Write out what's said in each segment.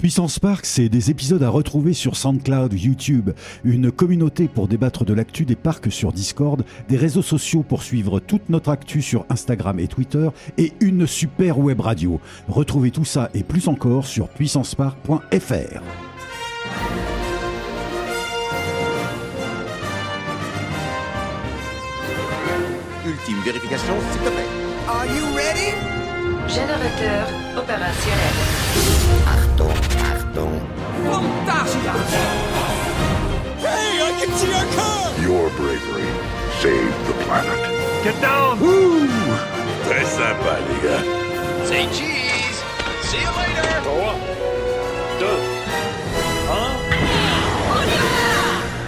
Puissance Park, c'est des épisodes à retrouver sur SoundCloud, YouTube, une communauté pour débattre de l'actu des parcs sur Discord, des réseaux sociaux pour suivre toute notre actu sur Instagram et Twitter, et une super web radio. Retrouvez tout ça et plus encore sur puissancepark.fr. Ultime vérification, s'il te plaît. Are you ready? Générateur opérationnel. Achtung, Achtung. Fantasia! Hey, I can see our car! Your bravery saved the planet. Get down! Woo! Très sympa, les gars. Say cheese. See you later. 3, 2, 1.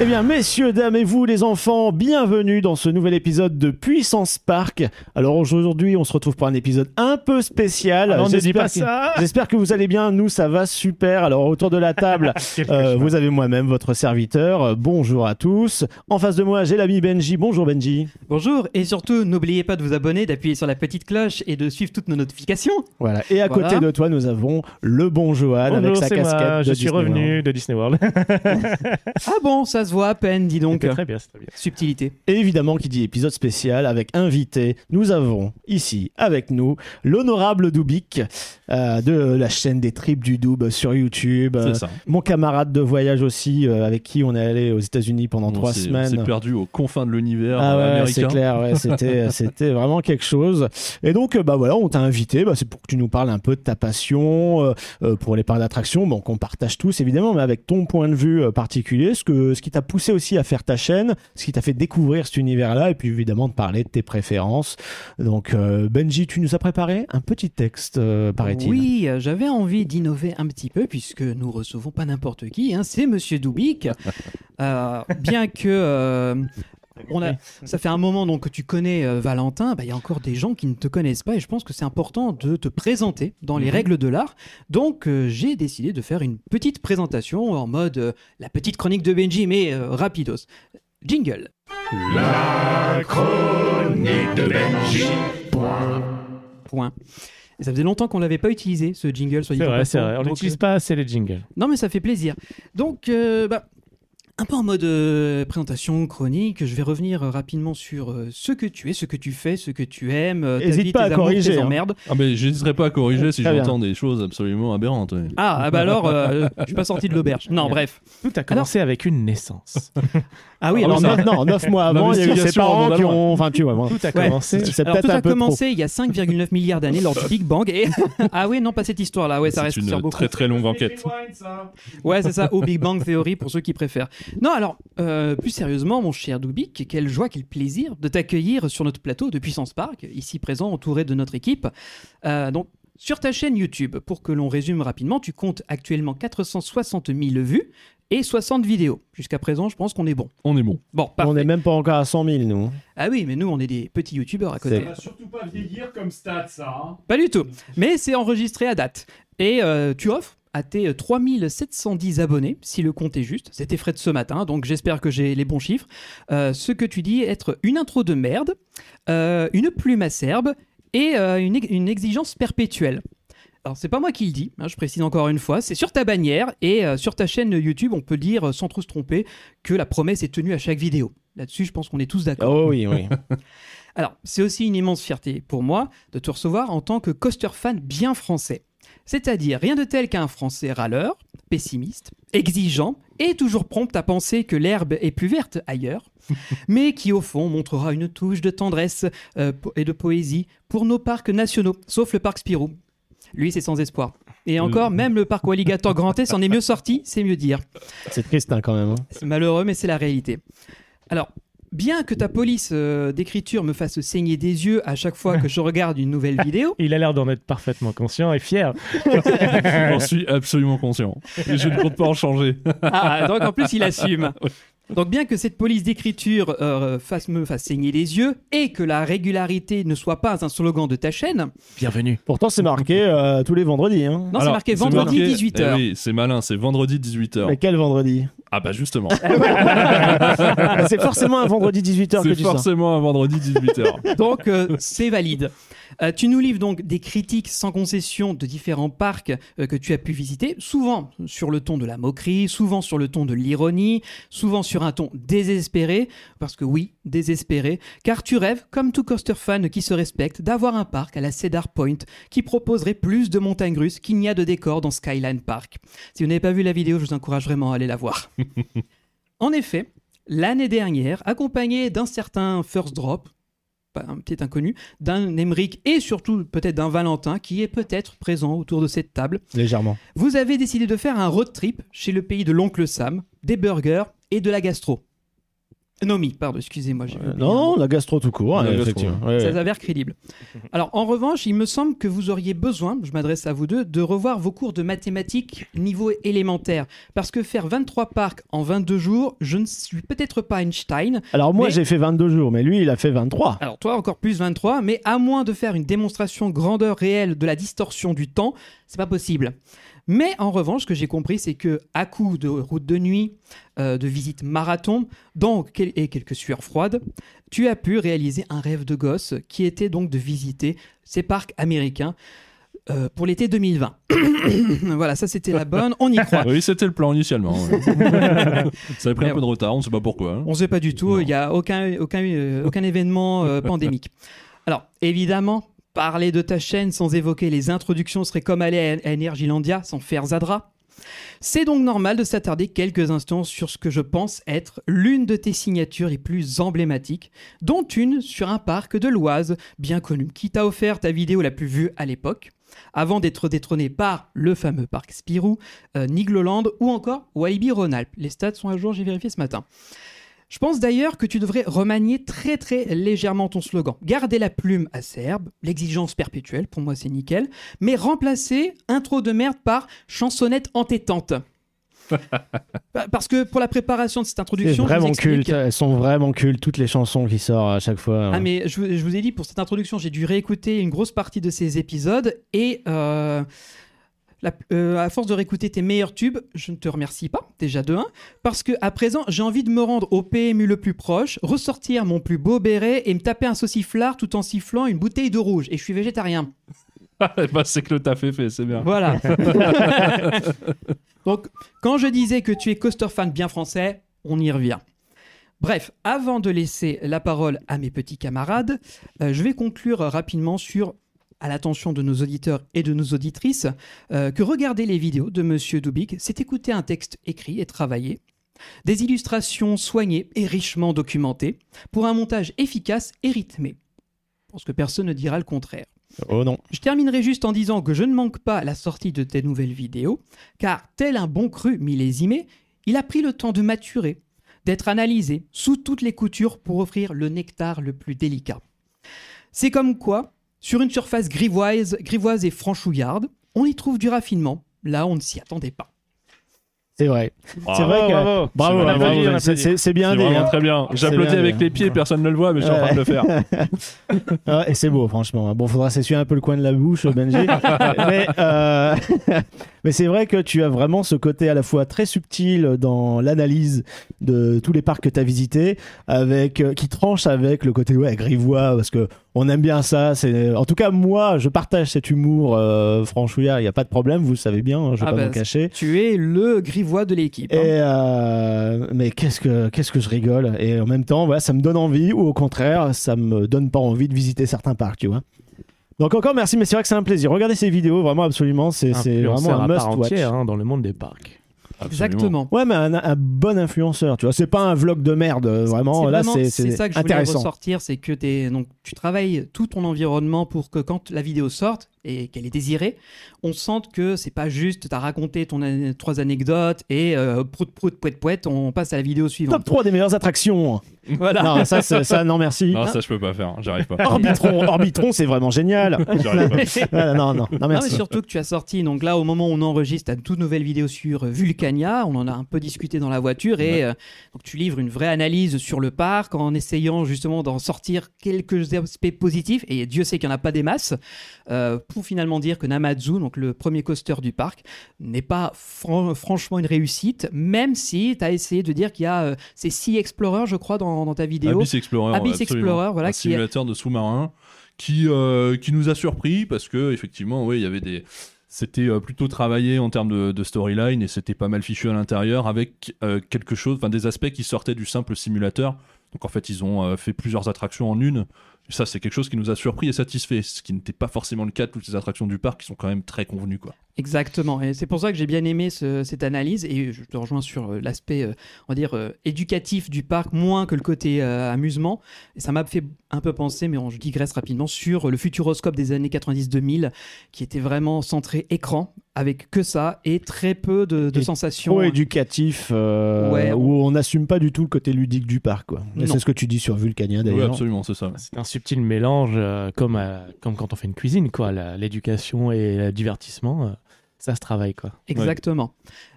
Eh bien, messieurs, dames et vous, les enfants, bienvenue dans ce nouvel épisode de Puissance Park. Alors aujourd'hui, on se retrouve pour un épisode un peu spécial. Ah non, ne dis pas que- ça. J'espère que vous allez bien. Nous, ça va super. Alors autour de la table, euh, vous avez moi-même, votre serviteur. Euh, Bonjour à tous. En face de moi, j'ai l'ami Benji. Bonjour Benji. Bonjour et surtout n'oubliez pas de vous abonner, d'appuyer sur la petite cloche et de suivre toutes nos notifications. Voilà. Et à Voilà. côté de toi, nous avons le bon Johan avec sa c'est casquette. moi. de Je suis revenu World. de Disney World. Ah bon, ça se voit à peine, dis donc. C'est très bien, c'est très bien. Subtilité. Et évidemment, qui dit épisode spécial avec invité, nous avons ici avec nous l'honorable Doubik euh, de la chaîne des tripes du Doub sur YouTube. Euh, C'est ça. Mon camarade de voyage aussi, euh, avec qui on est allé aux États-Unis pendant On trois s'est- On semaines. s'est perdu aux confins de l'univers Ah euh, ouais, c'est américain. clair, ouais, c'était, c'était vraiment quelque chose. Et donc, bah voilà, on t'a invité, bah, c'est pour que tu nous parles un peu de ta passion pour les parcs d'attractions, bon, qu'on partage tous évidemment, mais avec ton point de vue particulier, ce, que, ce qui t'a poussé aussi à faire ta chaîne, ce qui t'a fait découvrir cet univers-là, et puis évidemment de parler de tes préférences. Donc, euh, Benji, tu nous as préparé un petit texte, euh, paraît-il. Oui, euh, j'avais envie d'innover un petit peu puisque nous recevons pas n'importe qui, hein, c'est Monsieur Doubik. Bien que on a, ça fait un moment donc que tu connais euh, Valentin, bah, il y a encore des gens qui ne te connaissent pas et je pense que c'est important de te présenter dans les règles de l'art. Donc euh, j'ai décidé de faire une petite présentation en mode euh, la petite chronique de Benji mais euh, rapidos. Jingle. La chronique de Benji. Point. Et ça faisait longtemps qu'on l'avait pas utilisé ce jingle, C'est vrai, c'est vrai. On n'utilise pas assez les jingles. Non, mais ça fait plaisir. Donc, euh, bah, un peu en mode euh, présentation chronique, je vais revenir euh, rapidement sur euh, ce que tu es, ce que tu fais, ce que tu aimes, euh, ta Hésite vie, pas tes à corriger, hein. Ah mais j'hésiterai pas à corriger si j'entends des choses absolument aberrantes. ouais. Ah, ah bah alors, euh, je suis pas sorti de l'auberge. Non, bref. Tout a commencé avec une naissance. Ah oui, Alors, alors, neuf, non, neuf mois avant, il y a eu ses parents qui ont. Enfin, tu vois, moi, Tout a Ouais. commencé. alors, peut-être tout un a peu commencé il y a 5,9 milliards d'années lors du Big Bang. Et... ah oui, non, pas cette histoire-là. Ouais, ça C'est reste une sur beaucoup. très très longue enquête. Ouais, c'est ça, au Big Bang Theory pour ceux qui préfèrent. Non, alors, euh, plus sérieusement, mon cher Doubik, quelle joie, quel plaisir de t'accueillir sur notre plateau de Puissance Park, ici présent, entouré de notre équipe. Euh, donc, sur ta chaîne YouTube, pour que l'on résume rapidement, tu comptes actuellement 460 000 vues et 60 vidéos. Jusqu'à présent, je pense qu'on est bon. On est bon. Bon, On parfait. n'est même pas encore à 100 000, nous. Ah oui, mais nous, on est des petits YouTubeurs à côté. C'est- surtout pas vieillir comme stat, ça. hein. Pas du tout. Mais c'est enregistré à date. Et euh, tu offres? À tes euh, 3710 abonnés, si le compte est juste. C'était frais de ce matin, donc j'espère que j'ai les bons chiffres. Euh, ce que tu dis être une intro de merde, euh, une plume acerbe et euh, une, ex- une exigence perpétuelle. Alors, c'est pas moi qui le dis, hein, je précise encore une fois, c'est sur ta bannière et euh, sur ta chaîne YouTube, on peut dire euh, sans trop se tromper que la promesse est tenue à chaque vidéo. Là-dessus, je pense qu'on est tous d'accord. Oh oui, oui. Alors, c'est aussi une immense fierté pour moi de te recevoir en tant que coaster fan bien français. C'est-à-dire rien de tel qu'un français râleur, pessimiste, exigeant et toujours prompt à penser que l'herbe est plus verte ailleurs, mais qui au fond montrera une touche de tendresse euh, et de poésie pour nos parcs nationaux, sauf le parc Spirou. Lui, c'est sans espoir. Et encore, même le parc Walligator Grand Est en est mieux sorti, c'est mieux dire. C'est triste hein, quand même. hein. C'est malheureux, mais c'est la réalité. Alors, bien que ta police euh, d'écriture me fasse saigner des yeux à chaque fois que je regarde une nouvelle vidéo, Il a l'air d'en être parfaitement conscient et fier. J'en suis absolument conscient. Et je ne compte pas en changer. ah, donc en plus il assume. Donc bien que cette police d'écriture euh, fasse, me fasse saigner les yeux et que la régularité ne soit pas un slogan de ta chaîne, Bienvenue. Pourtant, c'est marqué euh, tous les vendredis. Hein. non, c'est Alors, marqué vendredi marqué- 18h. eh oui, c'est malin, c'est vendredi 18h. Mais quel vendredi? Ah bah justement. c'est forcément un vendredi 18h que C'est tu sors. forcément un vendredi 18h. Donc, euh, c'est valide. Euh, tu nous livres donc des critiques sans concession de différents parcs euh, que tu as pu visiter, souvent sur le ton de la moquerie, souvent sur le ton de l'ironie, souvent sur un ton désespéré, parce que oui, désespéré, car tu rêves, comme tout coaster fan qui se respecte, d'avoir un parc à la Cedar Point qui proposerait plus de montagnes russes qu'il n'y a de décors dans Skyline Park. Si vous n'avez pas vu la vidéo, je vous encourage vraiment à aller la voir. en effet, l'année dernière, accompagné d'un certain First Drop, un petit inconnu, d'un Emmerich et surtout peut-être d'un Valentin qui est peut-être présent autour de cette table. Légèrement. Vous avez décidé de faire un road trip chez le pays de l'oncle Sam, des burgers et de la gastro. Nomi, pardon, excusez-moi. Euh, non, la gastro tout court, hein, gastro, effectivement. Ouais, Ça s'avère crédible. Alors, en revanche, il me semble que vous auriez besoin, je m'adresse à vous deux, de revoir vos cours de mathématiques niveau élémentaire. Parce que faire 23 parcs en 22 jours, je ne suis peut-être pas Einstein. Alors moi Mais- j'ai fait 22 jours, mais lui il a fait 23. Alors, toi, encore plus 23, mais à moins de faire une démonstration grandeur réelle de la distorsion du temps, c'est pas possible. Mais en revanche, ce que j'ai compris, c'est que à coup de route de nuit, euh, de visite marathon, donc quel- et quelques sueurs froides, tu as pu réaliser un rêve de gosse qui était donc de visiter ces parcs américains euh, pour l'été 2020. voilà, ça c'était la bonne, on y croit. oui, c'était le plan initialement. ouais. Ça avait pris un peu de retard, on ne sait pas pourquoi. hein. On ne sait pas du tout, il n'y a aucun, aucun, euh, aucun événement pandémique. Alors, évidemment, parler de ta chaîne sans évoquer les introductions serait comme aller à, Energilandia sans faire Zadra. C'est donc normal de s'attarder quelques instants sur ce que je pense être l'une de tes signatures les plus emblématiques, dont une sur un parc de l'Oise bien connu, qui t'a offert ta vidéo la plus vue à l'époque, avant d'être détrôné par le fameux parc Spirou, euh, Nigloland ou encore Walibi Rhône-Alpes. Les stats sont à jour, j'ai vérifié ce matin. Je pense d'ailleurs que tu devrais remanier très très légèrement ton slogan. Garder la plume acerbe, l'exigence perpétuelle, pour moi c'est nickel, mais remplacer intro de merde par chansonnette entêtante. Pa- Parce que pour la préparation de cette introduction, je vous vraiment explique- culte, elles sont vraiment cultes, toutes les chansons qui sortent à chaque fois. Ah mais je, vous- je vous ai dit pour cette introduction, j'ai dû réécouter une grosse partie de ces épisodes et euh, la- euh, à force de réécouter tes meilleurs tubes, je ne te remercie pas déjà de un parce que à présent j'ai envie de me rendre au PMU le plus proche, ressortir mon plus beau béret et me taper un sauciflard tout en sifflant une bouteille de rouge et je suis végétarien. bah, c'est que le taf est fait, c'est bien. Voilà. Donc, quand je disais que tu es coaster fan bien français, on y revient. Bref, avant de laisser la parole à mes petits camarades, euh, je vais conclure rapidement sur, à l'attention de nos auditeurs et de nos auditrices, euh, que regarder les vidéos de Monsieur Dubik, c'est écouter un texte écrit et travaillé, des illustrations soignées et richement documentées, pour un montage efficace et rythmé. Je pense que personne ne dira le contraire. Oh non. Je terminerai juste en disant que je ne manque pas la sortie de tes nouvelles vidéos, car tel un bon cru millésimé, il a pris le temps de maturer, d'être analysé sous toutes les coutures pour offrir le nectar le plus délicat. C'est comme quoi, sur une surface grivoise, grivoise et franchouillarde, on y trouve du raffinement, là on ne s'y attendait pas. C'est vrai. Bravo, c'est vrai que. bravo. Bravo, bravo, on c'est- bien dit. hein. très bien. J'applaudis avec les pieds, personne ne le voit, mais je suis en train de le faire. Ah, et c'est beau, franchement. Bon, faudra s'essuyer un peu le coin de la bouche, Benji. mais euh, mais c'est vrai que tu as vraiment ce côté à la fois très subtil dans l'analyse de tous les parcs que tu as visités, avec, euh, qui tranche avec le côté ouais, grivois, parce que on aime bien ça. C'est En tout cas, moi, je partage cet humour euh, franchouillard, il n'y a pas de problème, vous le savez bien, hein, je vais Ah pas bah, m'en cacher. Tu es le grivois de l'équipe. hein. Et euh, mais qu'est-ce que qu'est-ce que je rigole et en même temps voilà ça me donne envie ou au contraire ça me donne pas envie de visiter certains parcs tu vois. Donc encore merci mais c'est vrai que c'est un plaisir. Regardez ces vidéos vraiment absolument c'est vraiment un must watch. entière hein, dans le monde des parcs. Exactement. Ouais mais un, un bon influenceur tu vois c'est pas un vlog de merde euh, vraiment là c'est c'est c'est ça que je voulais ressortir, c'est que t'es- donc, tu travailles tout ton environnement pour que quand la vidéo sorte et qu'elle est désirée, on sente que c'est pas juste t'as raconté ton an- trois anecdotes et euh, prout prout poète poète, on passe à la vidéo Top suivante. 3 des meilleures attractions. Voilà. Non ça ça non merci. Non, ça, je peux pas faire. J'arrive pas. Orbitron Orbitron c'est vraiment génial. Pas. Non non non Non, mais merci. surtout que tu as sorti, donc là, au moment où on enregistre, ta toute nouvelle vidéo sur euh, Vulcania. On en a un peu discuté dans la voiture et euh, donc tu livres une vraie analyse sur le parc en essayant justement d'en sortir quelques aspects positifs. Et Dieu sait qu'il n'y en a pas des masses. Euh, pour finalement dire que Namazu, donc le premier coaster du parc, n'est pas fran- franchement une réussite, même si tu as essayé de dire qu'il y a euh, ces Sea Explorer, je crois, dans, dans ta vidéo. Abyss Explorer. Abyss. Explorer, voilà, un qui est- simulateur de sous-marin qui, euh, qui nous a surpris parce que effectivement, oui, il y avait des. C'était euh, plutôt travaillé en termes de, de storyline et c'était pas mal fichu à l'intérieur avec euh, quelque chose, enfin des aspects qui sortaient du simple simulateur. Donc en fait, ils ont euh, fait plusieurs attractions en une. Ça, c'est quelque chose qui nous a surpris et satisfait, ce qui n'était pas forcément le cas de toutes les attractions du parc qui sont quand même très convenues. Quoi. Exactement, et c'est pour ça que j'ai bien aimé ce- cette analyse, et je te rejoins sur euh, l'aspect, euh, on va dire, euh, éducatif du parc, moins que le côté euh, amusement. Et ça m'a fait un peu penser, mais on, je digresse rapidement, sur le futuroscope des années 90-2000, qui était vraiment centré écran, avec que ça, et très peu de, de Et sensations. Trop éducatif, euh, Ouais, où on n'assume pas du tout le côté ludique du parc. Quoi. Et. C'est ce que tu dis sur Vulcania Oui, d'ailleurs. absolument, c'est ça. C'est un subtil mélange, euh, comme, euh, comme quand on fait une cuisine, quoi. L'éducation et le divertissement, euh, ça se travaille, quoi. Exactement.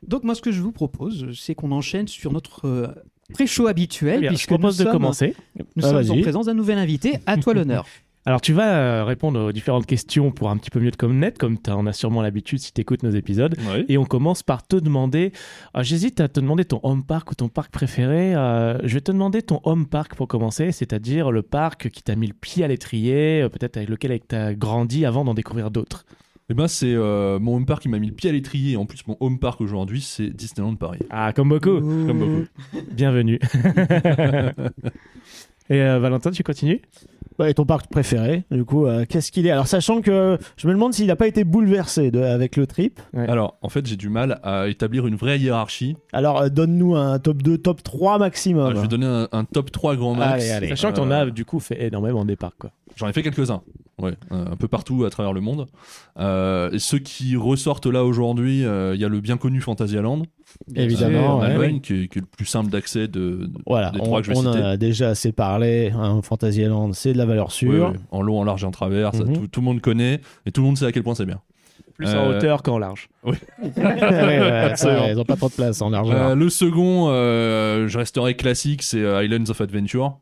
Donc moi, ce que je vous propose, c'est qu'on enchaîne sur notre euh, pré-show habituel, bien, je puisque propose nous de sommes- commencer. Nous Ah, sommes en présence d'un nouvel invité. À toi l'honneur. Alors, tu vas euh, répondre aux différentes questions pour un petit peu mieux te connaître, comme tu en as sûrement l'habitude si tu écoutes nos épisodes. Ouais. Et on commence par te demander. ah, J'hésite à te demander ton home park ou ton parc préféré. Euh, je vais te demander ton home park pour commencer, c'est-à-dire le parc qui t'a mis le pied à l'étrier, euh, peut-être avec lequel tu as grandi avant d'en découvrir d'autres. Et ben, c'est euh, mon home park qui m'a mis le pied à l'étrier. Et en plus, mon home park aujourd'hui, c'est Disneyland Paris. Ah, comme beaucoup. Comme beaucoup. Bienvenue. Et euh, Valentin, tu continues? Ouais, et ton parc préféré, du coup, euh, qu'est-ce qu'il est? Alors, sachant que je me demande s'il n'a pas été bouleversé de- avec le trip. Ouais. Alors, en fait, j'ai du mal à établir une vraie hiérarchie. Alors, euh, donne-nous un top 2, top 3 maximum. Ah, je vais donner un, un top 3 grand max. Allez, allez. Sachant que tu en Euh, as du coup fait énormément des parcs. Quoi. J'en ai fait quelques-uns. Ouais, euh, un peu partout à travers le monde. Euh, ceux qui ressortent là aujourd'hui, euh, il y a le bien connu Fantasyland. Évidemment, en ouais. Allemagne, qui, est, qui est le plus simple d'accès de, de- Voilà, des on, trois que je vais on citer. a déjà assez parlé. Hein, Fantasyland, c'est de la valeur Ouais, sûre. ouais, en long, en large et en travers, ça, Mhm. tout, tout le monde connaît et tout le monde sait à quel point c'est bien. Plus en hauteur qu'en large. Ouais, ouais, Absolument. ils n'ont pas trop de place en largeur. Euh, le second, euh, je resterai classique, c'est Islands of Adventure.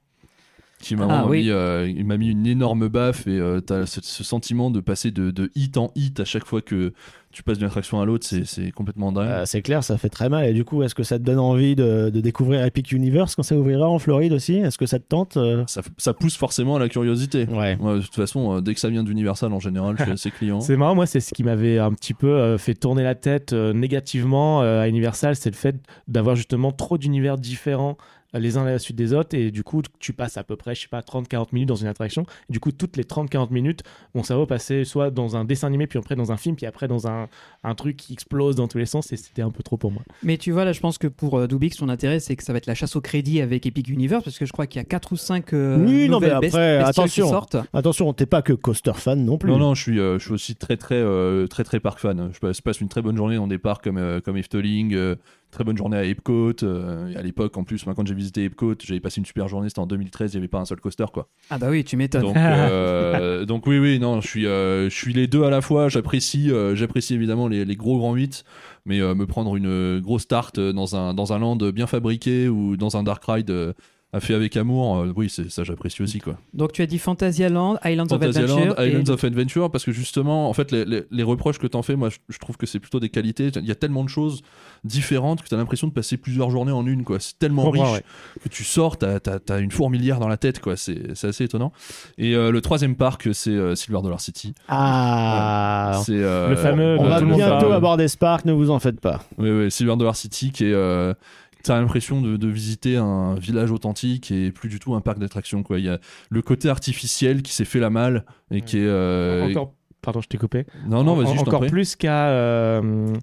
Qui m'a Ah, oui. mis, euh, il m'a mis une énorme baffe et euh, t'as ce, ce sentiment de passer de, de hit en hit à chaque fois que tu passes d'une attraction à l'autre, c'est, complètement dingue. Euh, c'est clair, ça fait très mal. Et du coup, est-ce que ça te donne envie de, de découvrir Epic Universe quand ça ouvrira en Floride aussi? Est-ce que ça te tente euh? Ça, ça pousse forcément à la curiosité. Ouais. Ouais, de toute façon, euh, dès que ça vient d'Universal en général, je suis assez client. C'est marrant, moi, c'est ce qui m'avait un petit peu euh, fait tourner la tête euh, négativement euh, à Universal, c'est le fait d'avoir justement trop d'univers différents les uns à la suite des autres et du coup tu passes à peu près je sais pas 30-40 minutes dans une attraction et du coup toutes les 30-40 minutes mon cerveau passait soit dans un dessin animé puis après dans un film puis après dans un, un truc qui explose dans tous les sens et c'était un peu trop pour moi Mais tu vois, là, je pense que pour euh, Dubix, son intérêt, c'est que ça va être la chasse au crédit avec Epic Universe, parce que je crois qu'il y a 4 ou 5 Oui, non, mais après, attention. qui sortent. Attention, t'es pas que coaster fan non plus. Non, non, je suis, euh, je suis aussi très, très, euh, très, très park fan. Je passe, je passe une très bonne journée dans des parcs comme, euh, comme Efteling, euh, très bonne journée à Epcot. euh, à l'époque, en plus, moi, quand j'ai visité Epcot, j'avais passé une super journée. C'était en 2013, il n'y avait pas un seul coaster, quoi. Ah bah oui, tu m'étonnes. Donc, euh, donc oui, oui, non, je suis, euh, je suis les deux à la fois. J'apprécie, euh, j'apprécie évidemment les, les gros grands 8, mais me prendre une grosse tarte dans un, dans un land bien fabriqué ou dans un dark ride à fait avec amour, euh, oui, c'est ça, j'apprécie aussi, quoi. Donc tu as dit Fantasyland, Islands of Adventure. et- Islands of Adventure, parce que justement, en fait, les, les- les reproches que t'en fais, moi, je, je trouve que c'est plutôt des qualités. Il y a tellement de choses différentes que t'as l'impression de passer plusieurs journées en une, quoi. C'est tellement riche ouais. que tu sors, t'as as, une fourmilière dans la tête, quoi. C'est assez étonnant. Et euh, le troisième parc, c'est euh, Silver Dollar City. Ah C'est euh, Le fameux On va bientôt aborder Spark, ne vous en faites pas. Oui, oui, Silver Dollar City qui est. T'as l'impression de, de visiter un village authentique et plus du tout un parc d'attractions. quoi. Il y a le côté artificiel qui s'est fait la malle et qui est. euh, encore pardon je t'ai coupé Non, non, En- vas-y, encore prie. plus qu'à euh,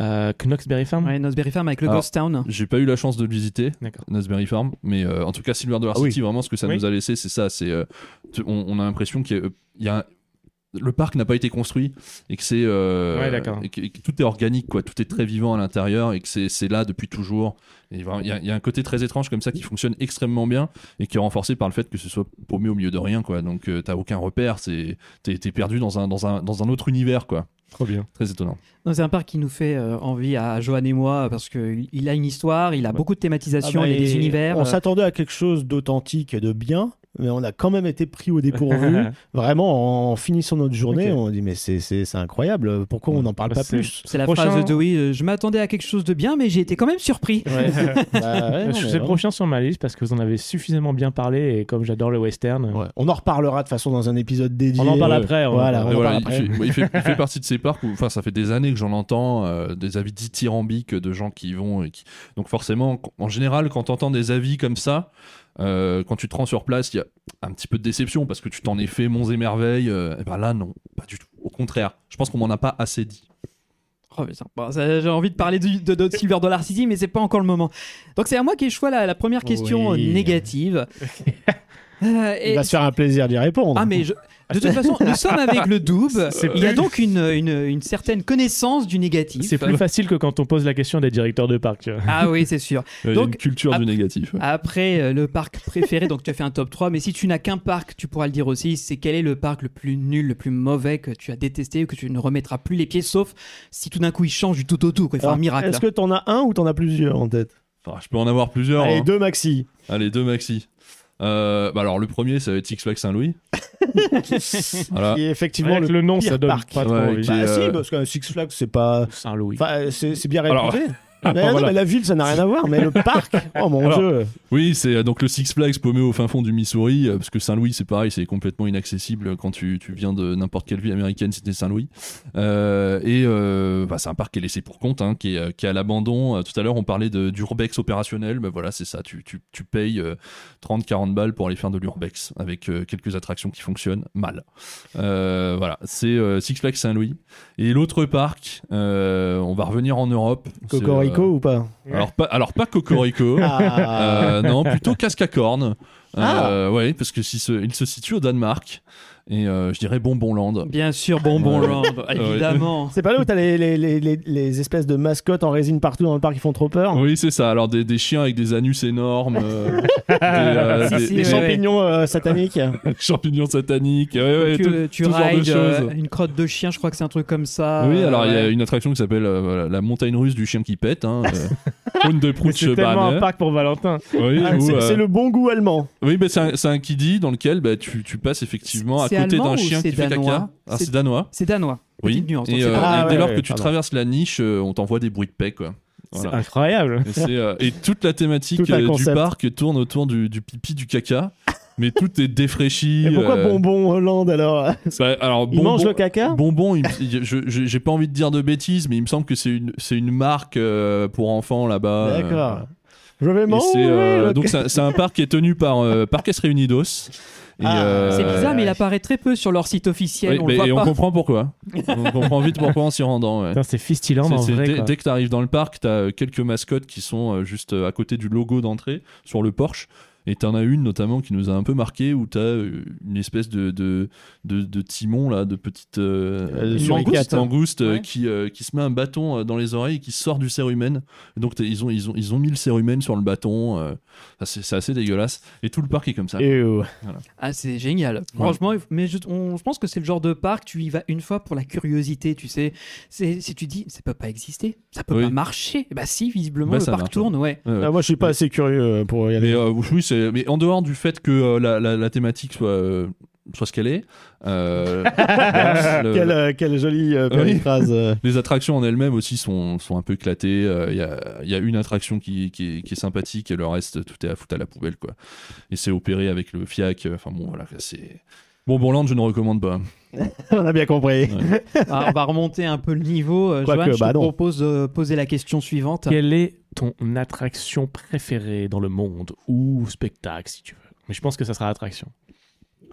euh, Knoxberry Farm Ouais, Nosberry Farm avec le Alors, Ghost Town. J'ai pas eu la chance de le visiter. Nosberry Farm, mais euh, en tout cas Silver Dollar Ah oui. City, vraiment ce que ça Oui. nous a laissé, c'est ça. C'est, euh, on, on a l'impression qu'il y a, y le parc n'a pas été construit et que c'est euh, Ouais, d'accord. et que, et que tout est organique, quoi. Tout est très vivant à l'intérieur et que c'est, là depuis toujours. Il y, a, il y a un côté très étrange comme ça qui fonctionne extrêmement bien et qui est renforcé par le fait que ce soit paumé au milieu de rien, quoi. Donc euh, t'as aucun repère, c'est, t'es, perdu dans un, dans un, dans un autre univers, quoi. trop bien Très étonnant. C'est un parc qui nous fait euh, envie à Johan et moi parce qu'il il a une histoire, il a beaucoup de thématisation, Ah bah, il y a des univers. On euh, s'attendait à quelque chose d'authentique et de bien. Mais on a quand même été pris au dépourvu. Vraiment, en finissant notre journée, Ok. on dit mais c'est- c'est c'est incroyable. Pourquoi on n'en parle Bah, pas plus C'est la Prochain- phrase de oui, euh, je m'attendais à quelque chose de bien, mais j'ai été quand même surpris. Ouais. Bah ouais, non, Je suis prochain sur ma liste parce que vous en avez suffisamment bien parlé et comme j'adore le western, Ouais. On en reparlera de toute façon dans un épisode dédié. on en parle après. on Voilà, parle Et on en voilà, parle il, après. fait, ouais, il fait- il fait partie de ces parcs où, enfin, ça fait des années que j'en entends, euh, des avis dithyrambiques de gens qui y vont. Et qui... Donc, forcément, en général, quand tu entends des avis comme ça, euh, quand tu te rends sur place, il y a un petit peu de déception parce que tu t'en es fait monts et merveilles. euh, et ben là, non, pas du tout. Au contraire, je pense qu'on m'en a pas assez dit. Oh. Bon, ça, j'ai envie de parler de, de Silver Dollar City, mais c'est pas encore le moment. Donc c'est à moi qui ai choisi la, la première question Oui. euh, négative. Euh, et- Il va se faire un plaisir d'y répondre. Ah mais je- de toute façon, nous sommes avec le double. Il y a donc une, une, une certaine connaissance du négatif. C'est plus facile que quand on pose la question des directeurs de parc. Ah oui, c'est sûr. Euh, Il y a Donc, une culture ap- du négatif. ouais. Après, euh, le parc préféré, donc tu as fait un top 3, mais si tu n'as qu'un parc, tu pourras le dire aussi, c'est quel est le parc le plus nul, le plus mauvais que tu as détesté ou que tu ne remettras plus les pieds, sauf si tout d'un coup il change du tout au tout, quoi. Il fait un miracle. Est-ce que t'en as un ou t'en as plusieurs en tête? Enfin, je peux en avoir plusieurs. Allez, hein. deux maxi. Allez, deux maxi. Euh, bah alors, le premier, ça va être Six Flags Saint-Louis. voilà. Qui est effectivement Avec le, le nom, ça donne parc. pas trop Ouais, envie. Bah si, euh, parce que Six Flags, c'est pas... Saint-Louis. Enfin, c'est bien Alors- réputé. Mais, non, Voilà. mais la ville, ça n'a rien à voir. Mais le parc, oh mon Alors- dieu. Oui, c'est euh, donc le Six Flags paumé au fin fond du Missouri, euh, parce que Saint-Louis, c'est pareil, c'est complètement inaccessible quand tu, tu viens de n'importe quelle ville américaine, c'était Saint-Louis. Euh, et euh, bah, c'est un parc qui est laissé pour compte, hein, qui, est, qui est à l'abandon. Tout à l'heure, on parlait d'urbex opérationnel. Bah, voilà, c'est ça, tu, tu, tu payes 30-40 balles pour aller faire de l'urbex, avec euh, quelques attractions qui fonctionnent mal. Voilà, c'est Six Flags Saint-Louis. Et l'autre parc, on va revenir en Europe. C'est, Cocorico euh, ou pas alors, pas, alors, pas Cocorico. Ah. Euh, non, plutôt Cascacorn. Ah. Euh, ouais, parce que si se- il se situe au Danemark. Et euh, je dirais Bonbonland. Bien sûr, Bonbon Ouais. Land, évidemment. C'est pas là où t'as les, les, les, les, espèces de mascottes en résine partout dans le parc qui font trop peur Oui, c'est ça. Alors, des, des chiens avec des anus énormes, euh, des, euh, Si, des- si, Les ouais, champignons sataniques champignons sataniques. Ouais, ouais, tu, tout, tu tout ce genre de rides euh, choses. une crotte de chien, je crois que c'est un truc comme ça. Oui, alors il y a une attraction qui s'appelle euh, voilà, la montagne russe du chien qui pète. Hein, euh, Mais C'est tellement un parc pour Valentin. Oui, Ah, c'est euh, le bon goût allemand. oui bah, c'est un, un kiddie dans lequel bah, tu, tu passes effectivement à côté allemand d'un ou chien c'est qui fait danois caca. Ah, C'est- danois. C'est danois. Oui. Petite nuance. donc Et, c'est euh, pas- Ah, et dès ouais, lors ouais, que tu pardon. traverses la niche, euh, on t'envoie des bruits de paix, quoi. Voilà. C'est incroyable. Et, c'est, euh, et toute la thématique Tout un euh, du concept. parc tourne autour du, du pipi, du caca. Mais tout est défraîchi. Et pourquoi euh, Bonbon Hollande alors? Bah, alors, Il bonbon, mange le caca? Bonbon, il me- il- je- je- j'ai pas envie de dire de bêtises, mais il me semble que c'est une, c'est une marque euh, pour enfants là-bas. euh, D'accord. Je vais et manger. c'est, euh, le donc c'est un, c'est un parc qui est tenu par euh, Parques Reunidos. Ah, euh, C'est bizarre, mais il apparaît très peu sur leur site officiel. oui, on mais- le et voit on pas. comprend pourquoi. on comprend vite pourquoi en s'y rendant. ouais. C'est Fistiland C'est- en c'est vrai. dès, quoi. dès que tu arrives dans le parc, tu as quelques mascottes qui sont euh, juste euh, à côté du logo d'entrée sur le Porsche. Et tu en as une notamment qui nous a un peu marqué où tu as une espèce de, de, de, de timon, là, de petite Euh, euh, Ouais. qui, euh, qui se met un bâton euh, dans les oreilles et qui sort du cérumen. Donc t'as- ils ont, ils, ont, ils ont mis le cérumen sur le bâton. euh, c'est assez dégueulasse. Et tout le parc est comme ça. Euh, Ah, c'est génial. Franchement, mais je, on- je pense que c'est le genre de parc, tu y vas une fois pour la curiosité, tu sais. Si tu dis, ça peut pas exister, ça peut Oui. pas marcher. Bah si, visiblement, Bah, le ça parc marche, tourne, ouais. Ouais, ouais. ah, moi, je suis pas assez curieux euh, pour y aller. Mais euh, oui, c'est. Mais en dehors du fait que euh, la, la, la thématique soit euh, soit ce qu'elle est, euh, le- quelle, euh, quelle jolie euh, Oui. euh. les attractions en elles-mêmes aussi sont, sont un peu éclatées. Euh, Il y, a, il y a une attraction qui, qui, est, qui est sympathique et le reste tout est à foutre à la poubelle quoi. Et c'est opéré avec le FIAC. Enfin bon voilà, c'est. Bon, Bonland, je ne recommande pas. On a bien compris. Ah, on va remonter un peu le niveau. Je bah te non. propose de poser la question suivante. Quelle est ton attraction préférée dans le monde ou spectacle si tu veux? Mais je pense que ça sera attraction.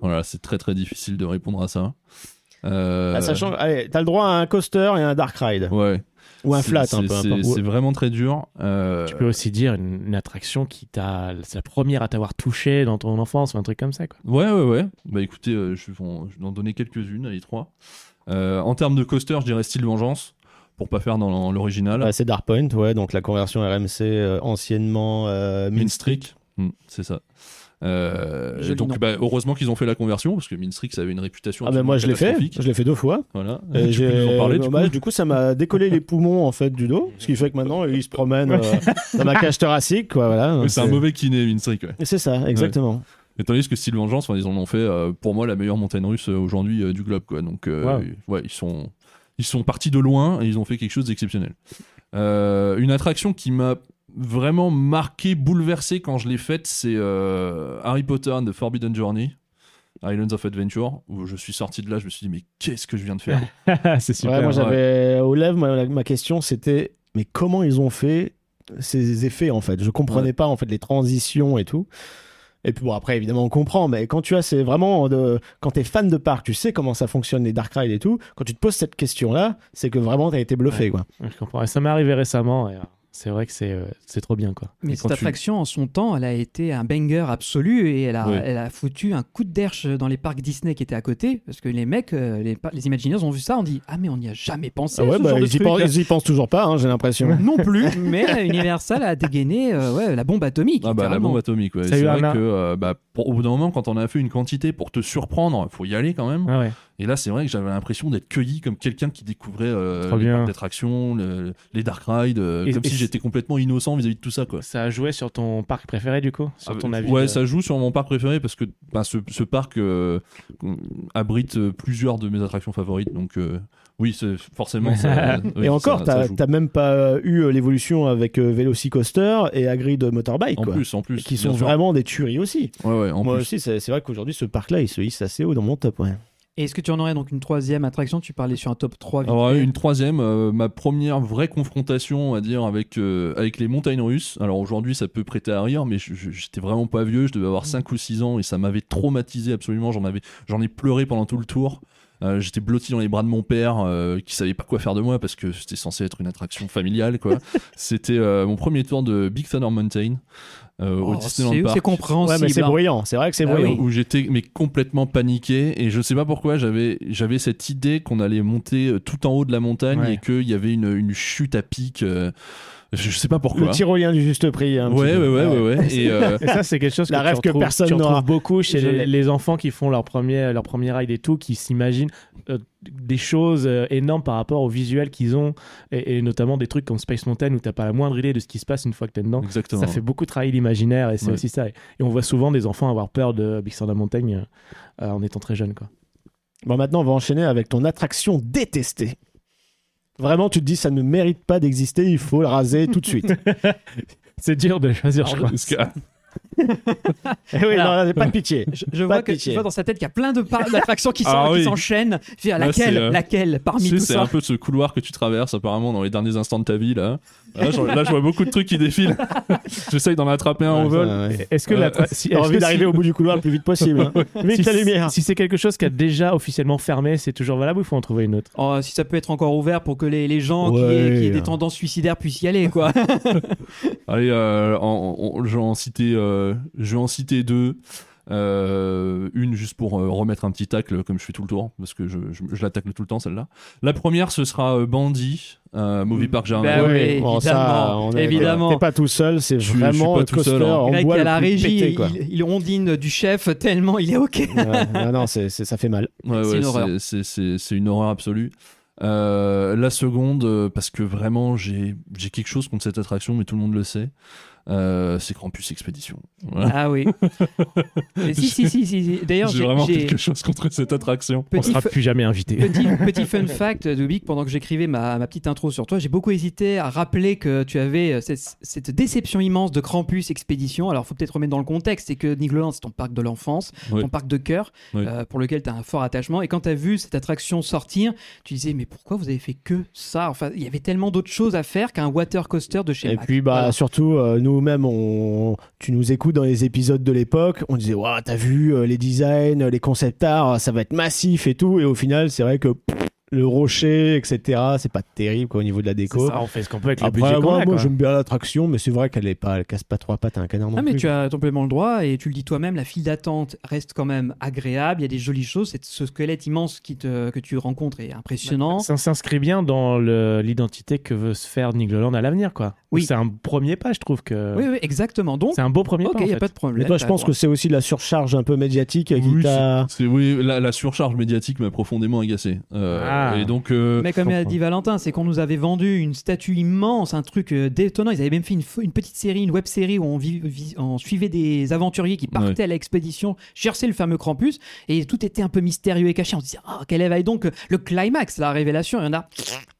Voilà, c'est très très difficile de répondre à ça. Euh, Ah, sachant, allez, t'as le droit à un coaster et un dark ride. Ouais. Ou un flat, un c'est- peu C'est vraiment très dur. Euh, Tu peux aussi dire une, une attraction qui t'a. C'est la première à t'avoir touché dans ton enfance ou un truc comme ça quoi. Ouais, ouais, ouais. Bah écoutez, euh, je, vais en- je vais en donner quelques-unes, les trois. Euh, en termes de coaster, je dirais style Vengeance, pour pas faire dans l'original. Ouais, c'est Dark Point, ouais, donc la conversion RMC euh, anciennement euh, Minstreak, Hmm, c'est ça. Euh, donc bah, heureusement qu'ils ont fait la conversion parce que Minstreak ça avait une réputation Ah ben moi je l'ai fait, je l'ai fait deux fois. Voilà. Et tu peux j'ai- nous en parler du dommage, coup du coup ça m'a décollé les poumons en fait du dos, ce qui fait que maintenant il se promène euh, dans ma cage thoracique quoi voilà. Ouais, C'est un mauvais kiné Minstreak. Ouais. C'est ça, exactement. Et tandis que Steel Vengeance, enfin, ils en ont fait euh, pour moi la meilleure montagne russe euh, aujourd'hui euh, du globe. Quoi. Donc, euh, ouais, ils sont, ils sont partis de loin et ils ont fait quelque chose d'exceptionnel. Euh, une attraction qui m'a vraiment marqué, bouleversé quand je l'ai faite, c'est euh, Harry Potter and the Forbidden Journey. Islands of Adventure, où je suis sorti de là, je me suis dit, mais qu'est-ce que je viens de faire? C'est super. Ouais, moi j'avais au lèvres, ma question c'était mais comment ils ont fait ces effets en fait? Je comprenais pas en fait les transitions et tout. Et puis bon après évidemment on comprend, mais quand tu as c'est vraiment de quand t'es fan de parc, tu sais comment ça fonctionne les dark rides et tout. Quand tu te poses cette question là, c'est que vraiment t'as été bluffé Ouais. quoi. Je comprends. Et ça m'est arrivé récemment. et, euh, c'est vrai que c'est euh, c'est trop bien, quoi. Mais Et cette tu- attraction, en son temps, elle a été un banger absolu et elle a, Ouais. elle a foutu un coup de derche dans les parcs Disney qui étaient à côté. Parce que les mecs, euh, les, les Imagineers ont vu ça, on dit Ah, mais on n'y a jamais pensé. Ah ouais, ce bah, genre de ils, y truc. pensent, ils y pensent toujours pas, hein, j'ai l'impression. Non plus, mais Universal a dégainé euh, ouais, la bombe atomique. Ah bah la bombe atomique, ouais. C'est vrai un- que euh, bah, pour- au bout d'un moment, quand on a fait une quantité pour te surprendre, faut y aller quand même. Ah ouais. Et là, c'est vrai que j'avais l'impression d'être cueilli comme quelqu'un qui découvrait euh, les parcs d'attractions, le- les dark rides, euh, Et- comme et si j'étais complètement innocent vis-à-vis de tout ça, quoi. Ça a joué sur ton parc préféré, du coup Sur Ah, ton bah, avis ouais, de- ça joue sur mon parc préféré parce que bah, ce, ce parc euh, abrite euh, plusieurs de mes attractions favorites. Donc euh, oui, c'est forcément. ça- oui, Et encore, t'as même pas eu euh, l'évolution avec euh, Velocicoaster et Agri de Motorbike, En quoi. plus, en plus. qui sont sûr. vraiment des tueries aussi. Ouais, ouais, en Moi plus. aussi, c'est vrai qu'aujourd'hui, ce parc-là, il se hisse assez haut dans mon top. Ouais. Et est-ce que tu en aurais donc une troisième attraction? Tu parlais sur un top 3 vite Alors, fait. une troisième, euh, ma première vraie confrontation, on va dire, avec, euh, avec les montagnes russes. Alors aujourd'hui, ça peut prêter à rire, mais j'étais vraiment pas vieux, je devais avoir 5 ou 6 ans et ça m'avait traumatisé absolument. J'en avais, j'en ai pleuré pendant tout le tour. Euh, j'étais blotti dans les bras de mon père euh, qui savait pas quoi faire de moi parce que c'était censé être une attraction familiale quoi. c'était euh, mon premier tour de Big Thunder Mountain euh, au Oh, Disneyland c'est- Park. c'est compréhensible. Ouais, mais c'est bruyant. C'est vrai que c'est Ah bruyant. oui. où j'étais mais complètement paniqué et je sais pas pourquoi j'avais j'avais cette idée qu'on allait monter tout en haut de la montagne Ouais. et qu'il y avait une, une chute à pic euh, je, sais pas Le pourquoi tyrolien du juste prix. un ouais, ouais, ouais ouais ouais et euh, Et ça, c'est quelque chose La que rêve tu que personne n'aura. beaucoup chez Je les, enfants qui font leur premier, leur premier ride et tout, qui s'imaginent euh, des choses euh, énormes par rapport au visuel qu'ils ont, et, et notamment des trucs comme Space Mountain où t'as pas la moindre idée de ce qui se passe une fois que t'es dedans. exactement Ça fait beaucoup travailler l'imaginaire et c'est Ouais. aussi ça. Et, on voit souvent des enfants avoir peur de Big Thunder Mountain en étant très jeune. Quoi. Bon, maintenant, on va enchaîner avec ton attraction détestée. Vraiment, tu te dis, ça ne mérite pas d'exister, il faut le raser tout de suite. C'est dur de choisir, je crois. Parce que- Eh oui, Alors- non, pas de pitié. Je, je Pas vois de que pitié. je vois dans sa tête qu'il y a plein de d'attractions qui Ah oui. s'enchaînent. Ah, Là, laquelle, c'est, euh, laquelle parmi Tu sais, tout c'est ça un peu ce couloir que tu traverses apparemment dans les derniers instants de ta vie là. Là, je, là, je vois beaucoup de trucs qui défilent. J'essaye d'en attraper un au vol. Est-ce que la si, envie d'arriver si- au bout du couloir le plus vite possible. hein. Vite si, la lumière. si c'est quelque chose qui a déjà officiellement fermé, c'est toujours valable ou il faut en trouver une autre? Oh, si ça peut être encore ouvert pour que les, les gens qui, aient, qui aient des tendances suicidaires puissent y aller, quoi. Allez, euh, en- en- je vais en citer, euh, je vais en citer deux. Euh, une juste pour euh, remettre un petit tacle comme je fais tout le tour parce que je, je, je la tacle tout le temps celle-là. La première ce sera euh, Bandit, euh, Movie Park Jardin. Bah oui, bon, évidemment, on est- évidemment. T'es pas tout seul, c'est vraiment pas le tout coaster seul, hein. en Greg bois à la régie, pété, quoi. il, il ondine du chef tellement il est ok. Ouais, non, ça fait mal. Ouais, C'est ouais, une horreur. une absolue. Euh, la seconde, parce que vraiment j'ai j'ai quelque chose contre cette attraction, mais tout le monde le sait, euh, c'est Krampus Expédition. Voilà. Ah oui. Si, si, si, si, si. D'ailleurs, J'ai vraiment quelque chose contre cette attraction. On petit, sera plus jamais invité. petit, petit fun fact de Big, pendant que j'écrivais ma, ma petite intro sur toi, j'ai beaucoup hésité à rappeler que tu avais euh, cette, cette déception immense de Krampus Expédition. Alors, faut peut-être remettre dans le contexte, c'est que Nigloland, c'est ton parc de l'enfance, Oui. ton parc de cœur, Oui. euh, pour lequel tu as un fort attachement. Et quand tu as vu cette attraction sortir, tu disais, mais pourquoi vous avez fait que ça? Enfin, il y avait tellement d'autres choses à faire qu'un water coaster de chez Et puis, bah, Voilà. surtout, euh, nous-mêmes, on... tu nous écoutes dans les épisodes de l'époque, on disait, waouh, t'as vu euh, les designs, les concept art, ça va être massif et tout. Et au final, c'est vrai que le rocher, etc., c'est pas terrible quoi, au niveau de la déco. ça, on fait ce qu'on peut avec le Après, budget qu'on moi, a. moi quoi. j'aime bien l'attraction, mais c'est vrai qu'elle est pas, elle casse pas trois pattes à un canard non Ah mais plus. tu as complètement le droit et tu le dis toi-même, la file d'attente reste quand même agréable, il y a des jolies choses, c'est ce squelette immense qui te, que tu rencontres est impressionnant. Ça s'inscrit bien dans le- l'identité que veut se faire Nigloland à l'avenir, quoi. Oui. C'est un premier pas, je trouve que. Oui, oui, exactement. Donc, C'est un beau premier ok, pas. il en n'y a fait. pas de problème. Mais toi, je t'as pense que c'est aussi la surcharge un peu médiatique qui Oui, t'a. c'est- c'est- oui, la, la surcharge médiatique m'a profondément agacé. Euh, Ah. Et donc, euh, Mais comme a dit Valentin, c'est qu'on nous avait vendu une statue immense, un truc euh, détonnant. Ils avaient même fait une, petite série, une web série où on, suivait des aventuriers qui partaient Ouais. à l'expédition chercher le fameux Krampus et tout était un peu mystérieux et caché. On se disait, ah, quel est donc le climax, la révélation Et on a,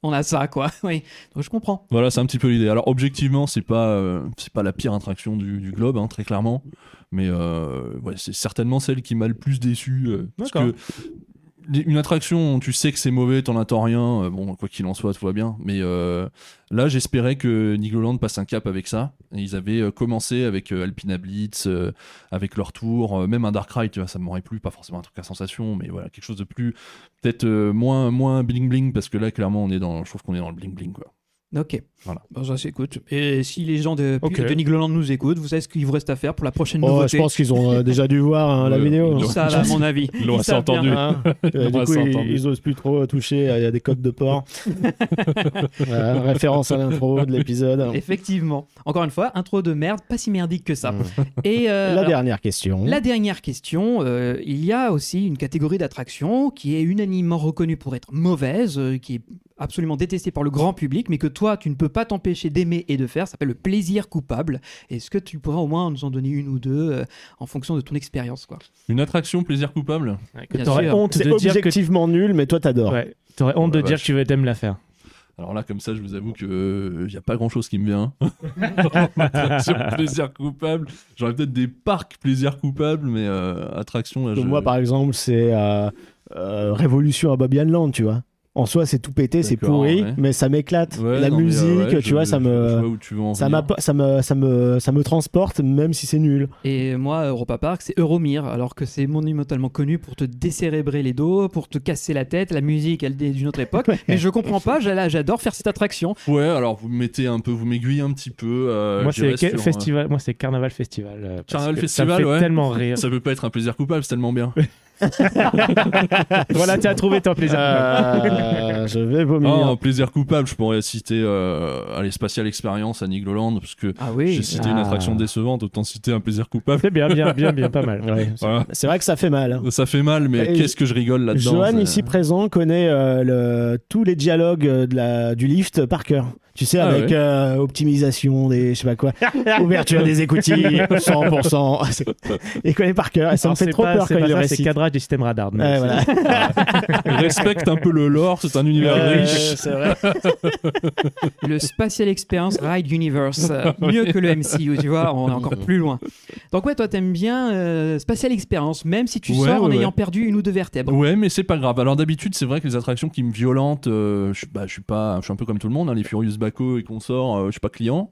on a ça, quoi. Oui, donc je comprends. Voilà, c'est un petit peu l'idée. Alors objectivement, c'est pas euh, c'est pas la pire attraction du, du globe, hein, très clairement, mais euh, ouais, c'est certainement celle qui m'a le plus déçu. euh, parce que une attraction, tu sais que c'est mauvais, t'en attends rien. euh, bon, quoi qu'il en soit, tout va bien. Mais euh, là, j'espérais que Nigloland passe un cap avec ça. Ils avaient euh, commencé avec Alpina Blitz, avec leur tour, même un Dark Ride, tu vois, ça m'aurait plu, pas forcément un truc à sensation, mais voilà, quelque chose de plus, peut-être moins moins bling bling, parce que là, clairement, on est dans, je trouve qu'on est dans le bling bling, quoi. Ok. Voilà. Bon, ça s'écoute. Et si les gens de, Ok. de Nigloland nous écoutent, vous savez ce qu'il vous reste à faire pour la prochaine Oh, nouveauté je pense qu'ils ont euh, déjà dû voir hein, la vidéo. ont- Ça, à mon avis. Ils l'ont assez entendu. Hein Euh, du coup, ils, ils osent plus trop toucher. Il y a des codes de porc. Voilà, référence à l'intro de l'épisode. Effectivement. Encore une fois, intro de merde, pas si merdique que ça. Mm. Et euh, La alors, dernière question. La dernière question, euh, il y a aussi une catégorie d'attraction qui est unanimement reconnue pour être mauvaise, euh, qui est absolument détestée par le grand public, mais que toi, tu ne peux pas t'empêcher d'aimer et de faire, ça s'appelle le plaisir coupable. Est-ce que tu pourras au moins nous en donner une ou deux euh, en fonction de ton expérience quoi Une attraction plaisir coupable Ouais, que t'aurais honte C'est de dire que. objectivement nul, mais toi, t'adores. Ouais, t'aurais honte Oh de dire que tu veux t'aimes la faire. Alors là, comme ça, je vous avoue que il n'y a pas grand chose qui me vient. attraction plaisir coupable. J'aurais peut-être des parcs plaisir coupable, mais euh, attraction. Là, Donc je- Moi, par exemple, c'est euh, euh, Révolution à Bobby Land, tu vois. En soi, c'est tout pété, c'est pourri, ouais. mais ça m'éclate. Ouais, la non, musique, euh, ouais, tu je- vois, ça me. je vois où tu veux en Ça, venir. m'a- ça, me, ça, me, ça me transporte, même si c'est nul. Et moi, Europa Park, c'est Euromir, alors que c'est monumentalement connu pour te décérébrer les dos, pour te casser la tête. La musique, elle est d'une autre époque. Mais je comprends pas, j'a- j'adore faire cette attraction. Ouais, alors vous me mettez un peu, vous m'aiguillez un petit peu. euh, moi, c'est sur, euh, festival. Moi, c'est Carnaval Festival. euh, Carnaval Festival, ça me fait ouais. tellement rire. Ça peut pas être un plaisir coupable, c'est tellement bien. voilà, tu as trouvé ton plaisir. Euh, je vais vomir. Ah, un plaisir coupable, je pourrais citer euh, allez, Spatial Experience à Nigloland, parce que Ah oui. j'ai cité une Ah. attraction décevante, autant citer un plaisir coupable. C'est bien, bien, bien, bien, pas mal. Ouais, c'est- Voilà. C'est vrai que ça fait mal. hein. Ça fait mal, mais Et qu'est-ce que je rigole là-dedans. Johan, c'est- ici présent, connaît euh, le- tous les dialogues euh, de la, du lift par cœur. Tu sais, Ah avec ouais. euh, optimisation des, je sais pas quoi, ouverture des écoutilles, 100%. C'est- Il connaît par cœur et ça Alors, me fait c'est trop pas- peur c'est quand pas il le C'est cadrage des systèmes radars. mais Ouais, voilà. respecte un peu le lore, c'est un univers Ouais, riche. c'est vrai. le Spatial Experience Ride Universe. euh, mieux que le MCU, tu vois, on est encore plus loin. Donc ouais, toi t'aimes bien euh, Spatial Experience, même si tu Ouais, sors en ouais, ayant perdu une ou deux vertèbres. Ouais, mais c'est pas grave. Alors d'habitude, c'est vrai que les attractions qui me violentent, euh, je, suis- bah, je suis pas, je suis un peu comme tout le monde, hein, les Furious Baco et consorts, euh, je suis pas client.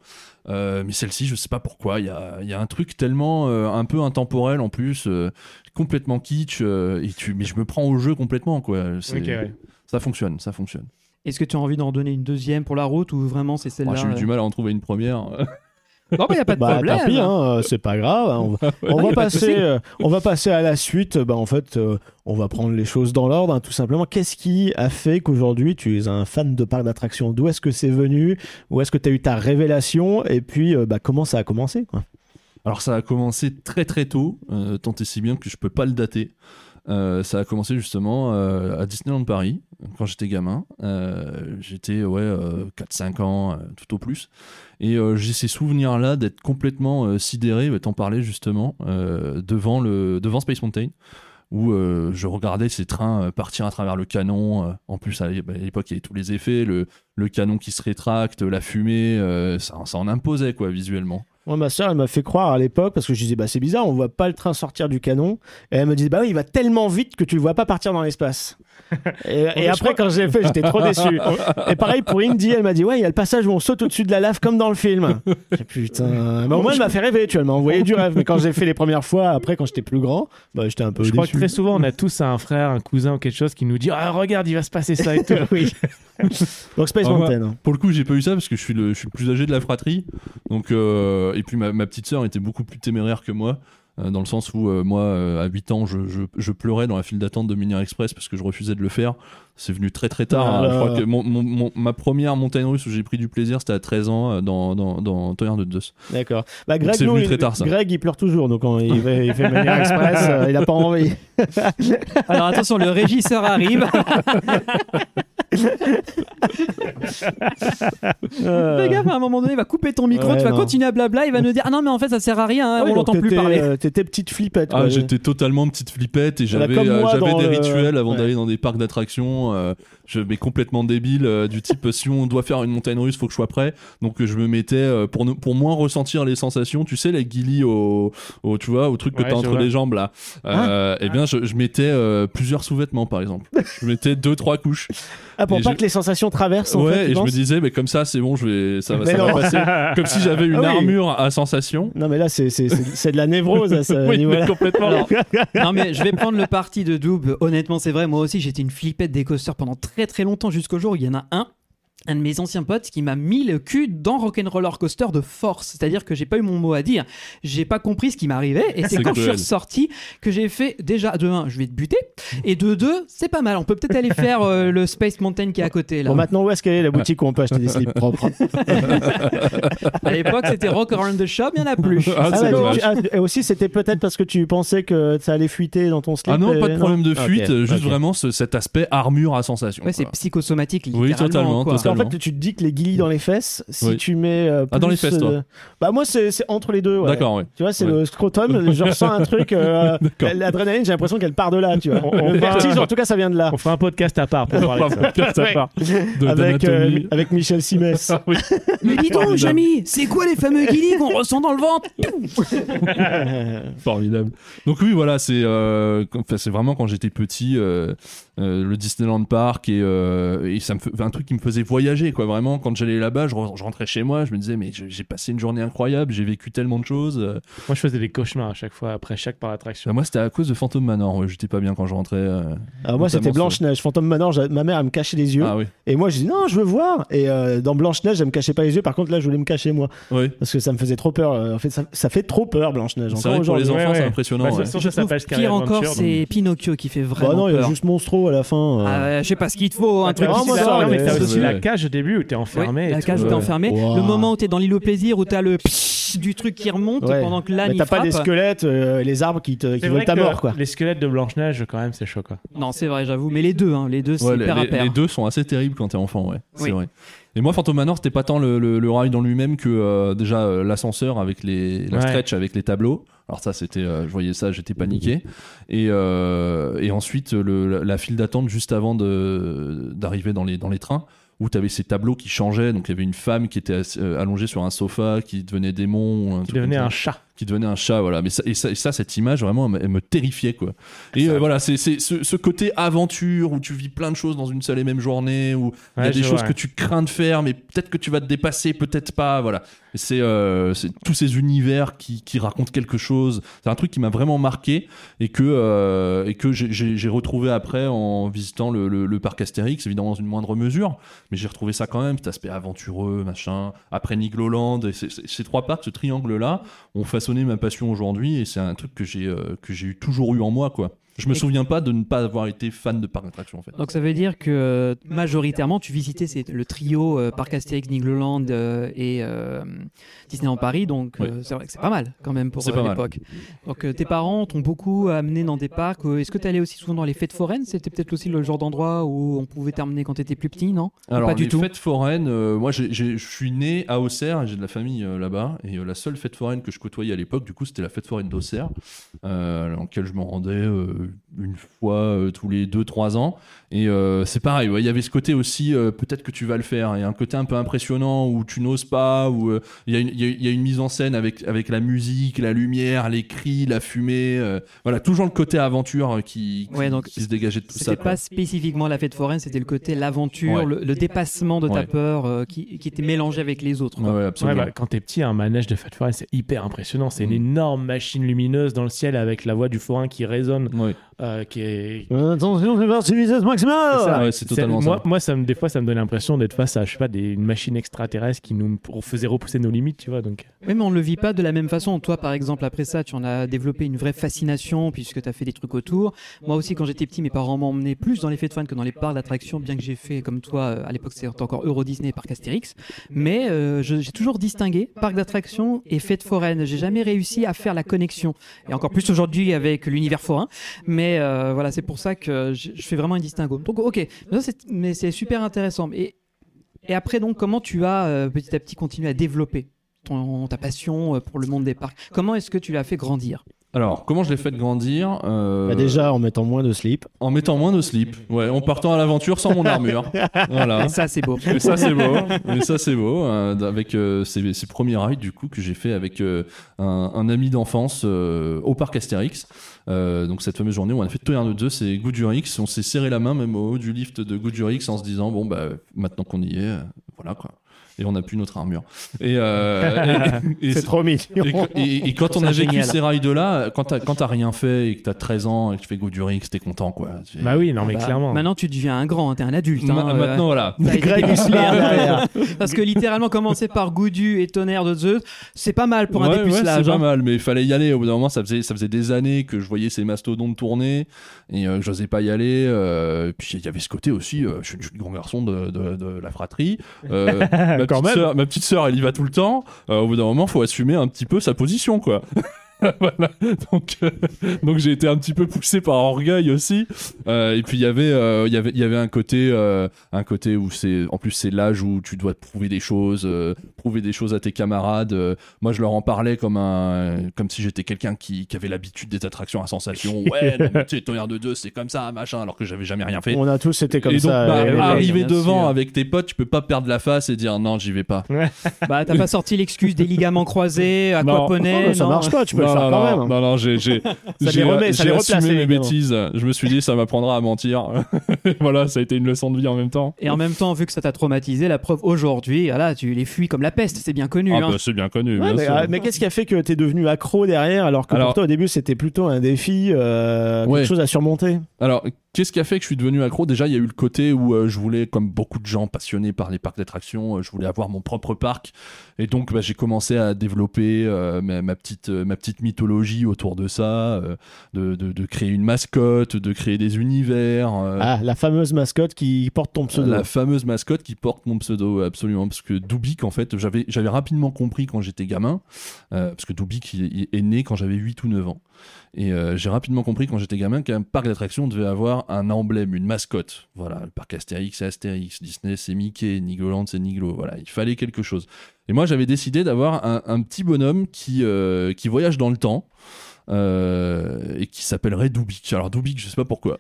Euh, mais celle-ci, je sais pas pourquoi, il y a, il y a un truc tellement euh, un peu intemporel en plus, euh, complètement kitsch, euh, et tu, mais je me prends au jeu complètement quoi. C'est- Ok, ouais. Ça fonctionne, ça fonctionne. Est-ce que tu as envie d'en donner une deuxième pour la route ou vraiment c'est celle-là Ah, J'ai eu euh du mal à en trouver une première. Non, mais y a pas de Bah, problème. tant pis, hein, euh, c'est pas grave. hein, On va, on va passer, euh, on va passer à la suite. Bah, en fait, euh, on va prendre les choses dans l'ordre, hein, tout simplement. Qu'est-ce qui a fait qu'aujourd'hui tu es un fan de parc d'attractions? D'où est-ce que c'est venu? Où est-ce que tu as eu ta révélation? Et puis, euh, bah, comment ça a commencé quoi? Alors ça a commencé très très tôt, euh, tant et si bien que je peux pas le dater. Euh, ça a commencé justement euh, à Disneyland Paris, quand j'étais gamin. Euh, j'étais ouais, euh, 4-5 ans, tout au plus. Et j'ai ces souvenirs-là d'être complètement sidéré, bah, t'en justement, devant, Space Mountain, où je regardais ces trains partir à travers le canon. en plus, bah, à l'époque, il y avait tous les effets, le, canon qui se rétracte, la fumée, ça, ça en imposait quoi visuellement. Moi, ma soeur, elle m'a fait croire à l'époque parce que je disais, bah, c'est bizarre, on voit pas le train sortir du canon. Et elle me disait, bah oui, il va tellement vite que tu le vois pas partir dans l'espace. Et et après, quand j'ai fait, j'étais trop déçu. Et pareil pour Indy, elle m'a dit, ouais, il y a le passage où on saute au-dessus de la lave comme dans le film. Dit, Putain. Mais au moins, elle m'a fait rêver, tu vois, elle m'a envoyé du rêve. Mais quand j'ai fait les premières fois, après, quand j'étais plus grand, bah, j'étais un peu Je crois que très souvent, on a tous un frère, un cousin ou quelque chose qui nous dit Ah, regarde, il va se passer ça et tout. oui. Donc, Space Ah, moi- Mountain. hein. Pour le coup, j'ai pas eu ça parce que je suis le, je suis le plus âgé de la fratrie. Donc, euh, et puis ma, ma petite sœur était beaucoup plus téméraire que moi. Euh, Dans le sens où euh, moi, euh, à 8 ans, je, pleurais dans la file d'attente de Minière Express parce que je refusais de le faire. C'est venu très très tard. Ah hein. là. Je crois que mon, mon- mon- ma première montagne russe où j'ai pris du plaisir, c'était à 13 ans euh, dans, dans, dans Toy de Dos. D'accord. Bah, Greg, c'est nous, venu il- très tard, ça. Greg, il pleure toujours, donc quand il fait, il fait manière express, euh, il a pas envie. Alors attention, le régisseur arrive. Euh, Le gars, à un moment donné, il va couper ton micro, Ouais, tu vas non. continuer à blabla, il va nous dire Ah non, mais en fait, ça sert à rien, hein, ouais, on donc l'entend plus parler. euh, T'étais petite flippette. Ah, j'étais totalement petite flippette et j'avais euh, des le- rituels avant ouais. d'aller dans des parcs d'attractions. Euh, je mais complètement débile euh, du type si on doit faire une montagne russe, faut que je sois prêt. Donc euh, je me mettais euh, pour ne- pour moins ressentir les sensations, tu sais les guillis au, au tu vois au truc que Ouais, t'as entre les jambes là. Euh, Eh bien je, je mettais euh, plusieurs sous-vêtements par exemple. Je mettais deux trois couches. Ah, pour Et pas je- que les sensations traversent, en ouais, fait, et je me disais mais comme ça c'est bon, je vais ça va, ça va passer comme si j'avais une Ah oui. armure à sensation. Non, mais là, c'est, c'est, c'est, c'est de la névrose à ce Oui, niveau-là. complètement. Alors, non mais je vais prendre le parti de Doob. Honnêtement, c'est vrai, moi aussi j'étais une flippette des pendant très très longtemps jusqu'au jour où il y en a un. Un de mes anciens potes qui m'a mis le cul dans Rock'n'Roller Coaster de force. C'est-à-dire que j'ai pas eu mon mot à dire. J'ai pas compris ce qui m'arrivait. Et c'est quand je suis ressorti que j'ai fait déjà de 1, je vais te buter. Et de 2, c'est pas mal. On peut peut-être aller faire euh, le Space Mountain qui est à côté là. Bon, maintenant, où est-ce qu'elle est la boutique où on peut acheter des slips propres À l'époque, c'était Rock Around the Shop, il y en a plus. Ah, Ah, tu- ah, et aussi, c'était peut-être parce que tu pensais que ça allait fuiter dans ton slip. Ah non, et- pas de problème de fuite, juste vraiment ce- cet aspect armure à sensation. Ouais, c'est psychosomatique, Oui, littéralement. totalement, quoi. Parce Totalement. fait, tu te dis que les guillis dans les fesses, si Oui. tu mets. euh, Ah, dans les fesses, toi euh, Bah, moi, c'est c'est entre les deux. ouais. D'accord, ouais. Tu vois, c'est Ouais. le scrotum. je ressens un truc. euh. L'adrénaline, j'ai l'impression qu'elle part de là. Tu vois. On- on vertige, en tout cas, ça vient de là. On fera un podcast à part pour parler de ça. Ouais. De- avec, euh, avec Michel Simès. Oui. Mais dis donc, Jamy, c'est quoi les fameux guillis qu'on ressent dans le ventre? Formidable. Donc oui, voilà, c'est euh, enfin, c'est vraiment quand j'étais petit, euh, euh, le Disneyland Park et, euh, et ça me fait un truc qui me faisait voyager, quoi. Vraiment, quand j'allais là-bas, je, re- je rentrais chez moi, je me disais mais j'ai passé une journée incroyable, j'ai vécu tellement de choses. euh. Moi, je faisais des cauchemars à chaque fois, après chaque par attraction. Bah, moi, c'était à cause de Phantom Manor. ouais, j'étais pas bien quand je rentrais. euh. Alors moi, c'était Blanche-Neige. Fantôme Manor, j'a- ma mère, elle me cachait les yeux. Ah oui, Et moi, je dis non, je veux voir. Et euh, dans Blanche-Neige, elle me cachait pas les yeux. Par contre, là, je voulais me cacher moi. oui. Parce que ça me faisait trop peur. Euh, En fait, ça, ça fait trop peur, Blanche-Neige. Encore pour les aujourd'hui. enfants, Ouais, c'est impressionnant. Bah, ça pire encore, c'est donc- Pinocchio qui fait Bah vraiment non, il y a peur. juste Monstro à la fin. Ah je sais pas ce qu'il te faut, un truc Ah, Non, mais t'as c'est- aussi la cage au début où t'es enfermé. la cage où t'es ouais. enfermé. Wow. Le moment où t'es dans l'île au plaisir, où t'as le du truc qui remonte Ouais. pendant que l'âne t'as pas des squelettes, euh, les arbres qui, te, qui veulent ta mort, quoi. Les squelettes de Blanche-Neige, quand même, c'est chaud, quoi. Non, c'est vrai, j'avoue. Mais les deux, hein, les deux, c'est les, les- deux sont assez terribles quand t'es enfant, ouais. C'est Oui. vrai. Et moi, Phantom Manor, c'était pas tant le, le, le ride en lui-même que euh, déjà euh, l'ascenseur avec les, la Ouais. stretch avec les tableaux. Alors ça, c'était, euh, je voyais ça, j'étais paniqué. Et, euh, et ensuite, le, la, la file d'attente juste avant d'arriver dans les, dans les trains, où tu avais ces tableaux qui changeaient. Donc il y avait une femme qui était euh, allongée sur un sofa, qui devenait démon. un Qui devenait un chat. qui devenait un chat voilà mais ça, et, ça, et ça cette image vraiment elle me, elle me terrifiait quoi et euh, voilà c'est ce, ce côté aventure où tu vis plein de choses dans une seule et même journée où il y a des choses vois. que tu crains de faire mais peut-être que tu vas te dépasser peut-être pas voilà c'est euh, c'est tous ces univers qui, racontent quelque chose c'est un truc qui m'a vraiment marqué et que euh, j'ai- retrouvé après en visitant le, parc Astérix évidemment dans une moindre mesure mais j'ai retrouvé ça quand même cet aspect aventureux machin après Nigloland ces trois parcs ce triangle là ont façonné ma passion aujourd'hui et c'est un truc que j'ai euh, toujours eu en moi quoi. Je me souviens pas de ne pas avoir été fan de parc d'attraction en fait. Donc ça veut dire que euh, majoritairement tu visitais c'est le trio euh, Parc Astérix, Nigloland euh, et euh, Disneyland Paris, donc Oui. c'est vrai que c'est pas mal quand même pour l'époque. Donc tes parents t'ont beaucoup amené dans des parcs. Est-ce que tu allais aussi souvent dans les fêtes foraines? C'était peut-être aussi le genre d'endroit où on pouvait t'emmener quand t'étais plus petit, non? Alors pas du les tout? fêtes foraines, moi je suis né à Auxerre, j'ai de la famille là-bas et la seule fête foraine que je côtoyais à l'époque, du coup c'était la fête foraine d'Auxerre, dans laquelle je me rendais une fois euh, tous les 2-3 ans. Et euh, c'est pareil, ouais, il y avait ce côté aussi, euh, peut-être que tu vas le faire, il y a un côté un peu impressionnant où tu n'oses pas, où euh, il y, a une- y y a une mise en scène avec, avec la musique, la lumière, les cris, la fumée, euh, voilà, toujours le côté aventure qui, qui, Ouais, donc qui se dégageait de tout ça. C'était pas spécifiquement la fête foraine, c'était le côté l'aventure, Ouais. le, le dépassement de ta Ouais. peur euh, qui, qui était mélangé avec les autres. Bah, quand t'es petit, un manège de fête foraine, c'est hyper impressionnant. C'est une Mm. énorme machine lumineuse dans le ciel avec la voix du forain qui résonne Ouais. Euh, qui est. Attention, c'est parti, vitesse maximum C'est ça. Ouais, c'est totalement moi, ça. Moi, ça me, des fois, ça me donne l'impression d'être face à, je sais pas, des, une machine extraterrestre qui nous faisait repousser nos limites, tu vois. Donc, Oui, mais on ne le vit pas de la même façon. Toi, par exemple, après ça, tu en as développé une vraie fascination puisque tu as fait des trucs autour. Moi aussi, quand j'étais petit, mes parents m'emmenaient plus dans les fêtes de fans que dans les parcs d'attractions, bien que j'ai fait, comme toi, euh, à l'époque, c'était encore Euro Disney et Parc Astérix. Mais euh, j'ai toujours distingué parc d'attractions et fêtes foraines. J'ai jamais réussi à faire la connexion. Et encore plus aujourd'hui avec l'univers forain. Mais euh, voilà, c'est pour ça que je, fais vraiment un distinguo. Donc, ok, mais mais c'est super intéressant. Et, et après, donc, comment tu as euh, petit à petit continué à développer ton, ta passion euh, pour le monde des parcs? Comment est-ce que tu l'as fait grandir? Alors, comment je l'ai fait grandir Euh, Bah, Déjà en mettant moins de slip. En mettant moins de slip. Ouais, en partant à l'aventure sans mon armure. voilà. Et ça, c'est beau. Et ça c'est beau, et ça c'est beau, euh, avec euh, ces, ces premiers rides du coup que j'ai fait avec euh, un, un ami d'enfance euh, au parc Astérix. Euh, donc cette fameuse journée où on a fait Tonnerre de 2, c'est Goudurix, on s'est serré la main même au haut du lift de Goudurix en se disant bon bah maintenant qu'on y est, euh, voilà quoi. Et on n'a plus notre armure. Et, euh, et- et- C'est trop mignon. et, et- et quand on a vécu génial. ces rides-là, quand t'as quand t'as rien fait et que t'as 13 ans et que tu fais Goudurix, t'es content quoi. Bah oui, non, mais Bah, clairement. Maintenant, tu deviens un grand, t'es un adulte. Ma- hein, euh, maintenant voilà. Greg Hussler derrière. Parce que littéralement, commencer par Goudu et Tonnerre de Zeus, c'est pas mal pour un Ouais, ouais, c'est pas hein. mal, mais il fallait y aller. Au bout d'un moment, ça faisait, ça faisait des années que je voyais ces mastodontes tourner et euh, que j'osais pas y aller. euh, puis il y avait ce côté aussi, euh, je suis je suis le grand garçon de, de- de la fratrie. Ma, Quand petite même. sœur, ma petite sœur, elle y va tout le temps. Euh, au bout d'un moment, faut assumer un petit peu sa position, quoi. voilà. Donc, euh, donc j'ai été un petit peu poussé par orgueil aussi. Euh, et puis il y avait, euh, il y avait, il y avait un côté, euh, un côté où c'est, en plus c'est l'âge où tu dois prouver des choses, euh, prouver des choses à tes camarades. Euh, moi, je leur en parlais comme un, comme si j'étais quelqu'un qui, qui avait l'habitude des attractions à sensation. Ouais, tu tonnerre de deux, c'est comme ça, machin, alors que j'avais jamais rien fait. On a tous été comme et donc, ça. bah, euh, arriver devant sûr. avec tes potes, tu peux pas perdre la face et dire non, j'y vais pas. Bah, t'as pas sorti l'excuse des ligaments croisés, Non. aquaponais. Oh, ça non. marche pas, tu peux non, non, quand non, même. non, non, j'ai, j'ai, les j'ai, remet, ça j'ai les replace, assumé mes bêtises. Je me suis dit, ça m'apprendra à mentir. voilà, ça a été une leçon de vie en même temps. Et en même temps, vu que ça t'a traumatisé, la preuve aujourd'hui, voilà, tu les fuis comme la peste, c'est bien connu. Ah, hein. bah, c'est bien connu, Ouais, bien mais ah, qu'est-ce qui a fait que t'es devenu accro derrière alors que Alors- pour toi au début c'était plutôt un défi, euh, Ouais. quelque chose à surmonter? Alors, qu'est-ce qui a fait que je suis devenu accro? Déjà, il y a eu le côté où euh, je voulais, comme beaucoup de gens passionnés par les parcs d'attractions, euh, je voulais avoir mon propre parc. Et donc, bah, j'ai commencé à développer euh, ma, ma petite, ma petite mythologie autour de ça, de, de- de créer une mascotte, de créer des univers. Ah, la fameuse mascotte qui porte ton pseudo. La fameuse mascotte qui porte mon pseudo, absolument. Parce que Dubik, en fait, j'avais, rapidement compris quand j'étais gamin, parce que il, il est né quand j'avais 8 ou 9 ans. Et euh, j'ai rapidement compris quand j'étais gamin qu'un parc d'attractions devait avoir un emblème, une mascotte. Voilà, le parc Astérix, c'est Astérix, Disney, c'est Mickey, Nigoland, c'est Niglo. Voilà, il fallait quelque chose. Et moi, j'avais décidé d'avoir un, petit bonhomme qui, euh, qui voyage dans le temps. euh, et qui s'appellerait Dubik. Alors Dubik, je sais pas pourquoi.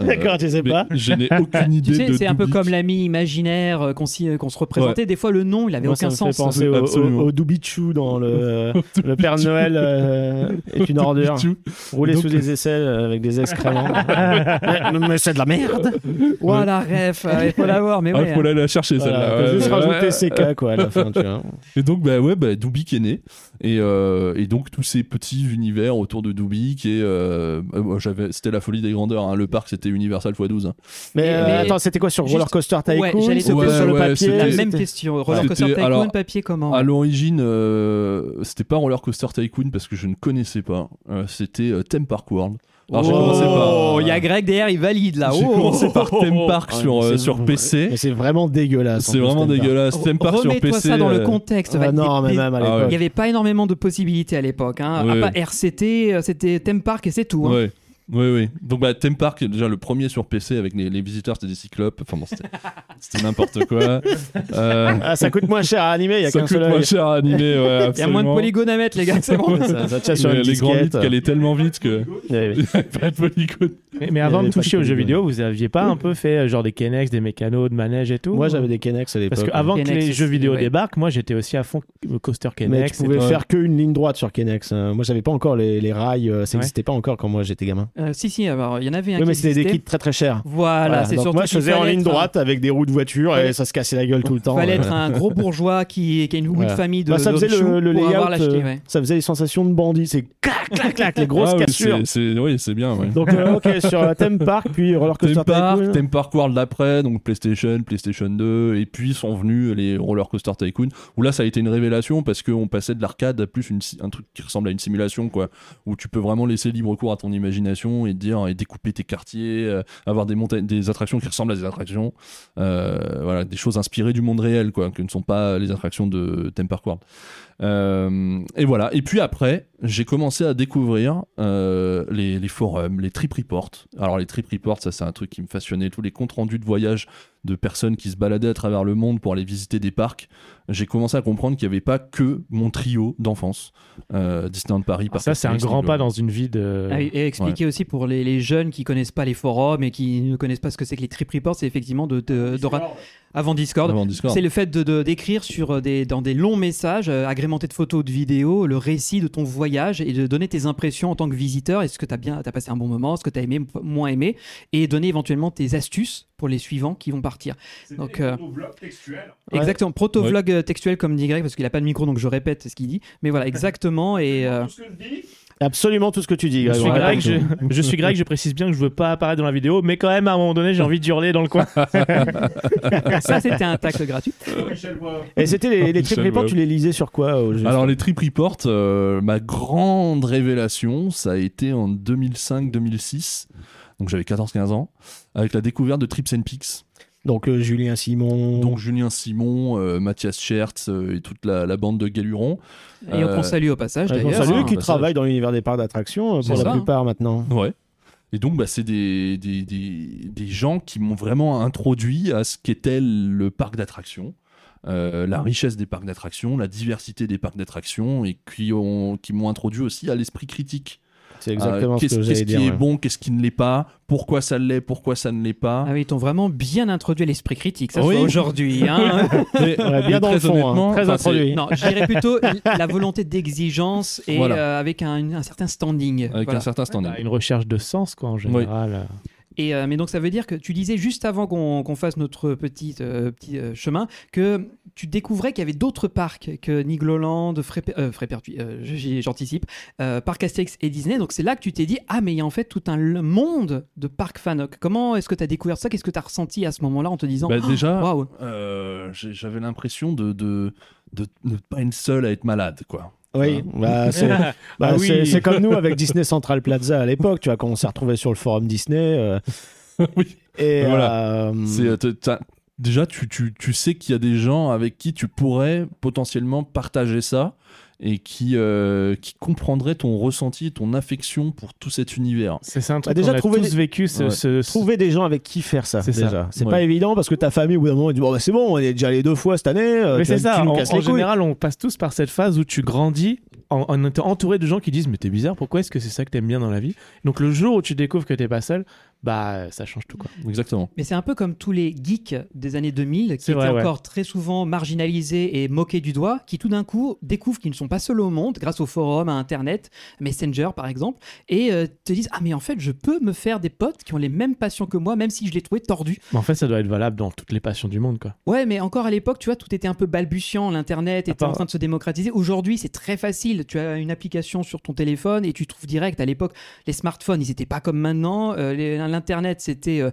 Euh, D'accord, tu sais pas. Je n'ai aucune idée Tu sais, de c'est un peu comme l'ami imaginaire euh, qu'on s'y- qu'on se représentait. Des fois, le nom, il avait Moi, aucun ça me fait sens. penser au, au, au Doubichou dans le, le Père Noël euh, est une ordure. Rouler sous des aisselles euh, avec des excréments. mais mais c'est de la merde. Voilà, ref, euh, il faut l'avoir, mais Ah, ouais. faut aller la chercher Voilà, celle-là. t'as Ouais, juste ouais. CK quoi à la fin, tu vois. Et donc bah ouais, bah, est né et, euh, et donc tous ces petits univers autour de Dubik et euh, bah, j'avais, c'était la folie des grandeurs. hein. Le parc c'était Universal x12. hein. Mais, euh, mais- attends, c'était quoi sur Juste- Roller Coaster Tycoon Ouais, C'était poser sur le ouais, papier La même question. Roller c'était- coaster tycoon, alors, papier, comment À l'origine, euh, c'était pas Roller Coaster Tycoon parce que je ne connaissais pas. Euh, c'était euh, Theme Park World. Alors j'ai commencé par. Oh, il y a Greg derrière, il valide là. J'ai Oh. commencé par Theme Park Ouais, sur, euh, sur PC. Mais c'est vraiment dégueulasse. C'est vraiment dégueulasse. Theme Park sur Remets-toi PC. ça dans le euh, contexte. Ah non, mais même à Ah l'époque. ouais. Il n'y avait pas énormément de possibilités à l'époque. Hein. Ouais. À part RCT, euh, c'était Theme Park et c'est tout. hein. Ouais. Oui, oui. Donc, bah, Theme Park, déjà le premier sur PC avec les, les visiteurs, c'était des cyclopes. Enfin bon, c'était, c'était n'importe quoi. Euh, Ah, ça coûte moins cher à animer, il y a ça coûte moins cher à animer, ouais, Il y a moins de polygones à mettre, les gars, c'est bon. Ça, ça tient sur Les, une les grands vitres qui allaient tellement vite que Ouais, ouais. pas de polygones. Mais, mais avant avait de toucher aux jeux vidéo, vous aviez pas un peu fait euh, genre des Kenex, des mécanos, de manège et tout? Moi j'avais des Kenex à l'époque. Parce qu'avant que les jeux vidéo ouais. débarquent, moi j'étais aussi à fond coaster Mais Kenex. tu pouvais faire qu'une ligne droite sur Kenex. hein. Moi j'avais pas encore les, rails, euh, ça n'existait pas encore quand moi j'étais gamin. Euh, si, si, alors, il y en avait un Oui, qui mais c'était des kits très très chers. Voilà, Voilà. c'est surtout moi je faisais en fallait ligne un- droite avec des roues de voiture et Fallait- ça se cassait la gueule tout le temps. fallait euh. être un gros bourgeois qui, qui a une de famille de Bah, ça faisait le, layout, euh, ouais. ça faisait les sensations de bandit. C'est clac, clac, clac, les grosses Ah oui, cassures. c'est- Oui, c'est bien. ouais. Donc, euh, ok, sur Theme Park, puis Roller Coaster Theme Park, Tycoon. Theme Park World d'après, donc PlayStation, PlayStation 2, et puis sont venus les Roller Coaster Tycoon, où là ça a été une révélation parce qu'on passait de l'arcade à plus un truc qui ressemble à une simulation, quoi, où tu peux vraiment laisser libre cours à ton imagination et découper tes quartiers, euh, avoir des montagnes, des attractions qui ressemblent à des attractions, euh, voilà, des choses inspirées du monde réel, quoi, que ne sont pas les attractions de Theme Park. Euh, et voilà. Et puis après, j'ai commencé à découvrir euh, les, les forums, les trip reports. Alors les trip reports, ça c'est un truc qui me passionnait. Tous les comptes rendus de voyage de personnes qui se baladaient à travers le monde pour aller visiter des parcs. J'ai commencé à comprendre qu'il n'y avait pas que mon trio d'enfance, euh, Disneyland Paris. Ah, ça, c'est un grand pas dans une vie de. Ah et expliquer aussi pour les, les jeunes qui connaissent pas les forums et qui ne connaissent pas ce que c'est que les trip reports, c'est effectivement de, de- de ra- avant Discord. Avant Discord. C'est le fait de de- d'écrire sur des dans des longs messages euh, de photos, de vidéos, le récit de ton voyage et de donner tes impressions en tant que visiteur. Est-ce que tu as bien, t'as passé un bon moment, ce que tu as aimé, moins aimé, et donner éventuellement tes astuces pour les suivants qui vont partir. Donc euh, exactement, proto-vlog euh, textuel comme dit Greg parce qu'il a pas de micro donc je répète ce qu'il dit. Mais voilà exactement et euh, Absolument tout ce que tu dis. Je suis, Greg, grec, je, je suis grec, je précise bien que je veux pas apparaître dans la vidéo, mais quand même à un moment donné j'ai envie d'hurler dans le coin. ça c'était un tacle gratuit. Et c'était les, les trip reports, tu les lisais sur quoi au juste Alors les trip reports, euh, ma grande révélation, ça a été en 2005-2006. Donc j'avais 14-15 ans, avec la découverte de Trips and Peaks. Donc euh, Julien Simon. Donc Julien Simon, euh, Mathias Schertz euh, et toute la, la bande de Galuron. Et Euh, on salue au passage Ouais, qu'on d'ailleurs. salue, hein. qui bah, travaille dans l'univers des parcs d'attractions euh, C'est pour la ça, hein. plupart maintenant. Ouais. Et donc, bah, c'est des, des, des, des gens qui m'ont vraiment introduit à ce qu'était le parc d'attractions, euh, la richesse des parcs d'attractions, la diversité des parcs d'attractions, et qui ont qui m'ont introduit aussi à l'esprit critique. C'est exactement Euh, ce qu'est-ce que qu'est-ce qui est bon, qu'est-ce qui ne l'est pas, pourquoi ça l'est, pourquoi ça ne l'est pas. Ah oui, ils t'ont vraiment bien introduit l'esprit critique, ça Oui. aujourd'hui. hein. Ouais, bien dans le très fond, hein. très introduit. non, je dirais plutôt la volonté d'exigence et Voilà. euh, avec un, un certain standing. Avec Voilà. un certain standing. Une recherche de sens quoi en général. Et, euh, mais donc ça veut dire que tu disais juste avant qu'on fasse notre petit, euh, petit euh, chemin que tu découvrais qu'il y avait d'autres parcs que Nigloland, Frépertuis, j'anticipe, Parc Astérix et Disney. Donc c'est là que tu t'es dit ah mais il y a en fait tout un monde de parcs Fanoc. Comment est-ce que tu as découvert ça? Qu'est-ce que tu as ressenti à ce moment-là en te disant Bah, déjà, j'ai- j'avais l'impression de, de, de ne pas être seul à être malade, quoi. Oui, bah, c'est bah, Ah oui. c'est- comme nous avec Disney Central Plaza à l'époque, tu vois, quand on s'est retrouvé sur le forum Disney. euh, Oui. Et Voilà. euh, euh, déjà, tu, tu, tu sais qu'il y a des gens avec qui tu pourrais potentiellement partager ça et qui, euh, qui comprendraient ton ressenti, ton affection pour tout cet univers. C'est un truc Bah, déjà, qu'on a trouver tous des- vécu. Ce, Ouais. ce- ce- trouver des gens avec qui faire ça C'est ça. déjà. C'est Ouais. pas évident parce que ta famille au bout d'un moment elle dit bon bah, c'est bon, on est déjà allé deux fois cette année. euh, Mais c'est tu ça, nous en, général, on passe tous par cette phase où tu grandis en, en étant entouré de gens qui disent Mais t'es bizarre, pourquoi est-ce que c'est ça que t'aimes bien dans la vie? Donc le jour où tu découvres que t'es pas seul, bah ça change tout quoi. Exactement. Mais c'est un peu comme tous les geeks des années 2000 qui étaient vrai, ouais. encore très souvent marginalisés et moqués du doigt, qui tout d'un coup découvrent qu'ils ne sont pas seuls au monde grâce au forum, à Internet, Messenger par exemple, et euh, te disent Ah, mais en fait, je peux me faire des potes qui ont les mêmes passions que moi, même si je les trouvais tordus. Mais en fait, ça doit être valable dans toutes les passions du monde quoi. Ouais, mais encore à l'époque, tu vois, tout était un peu balbutiant, l'Internet était en train de se démocratiser. Aujourd'hui, c'est très facile. Tu as une application sur ton téléphone et tu trouves direct. À l'époque, les smartphones, ils n'étaient pas comme maintenant. Euh, les- L'Internet, c'était euh,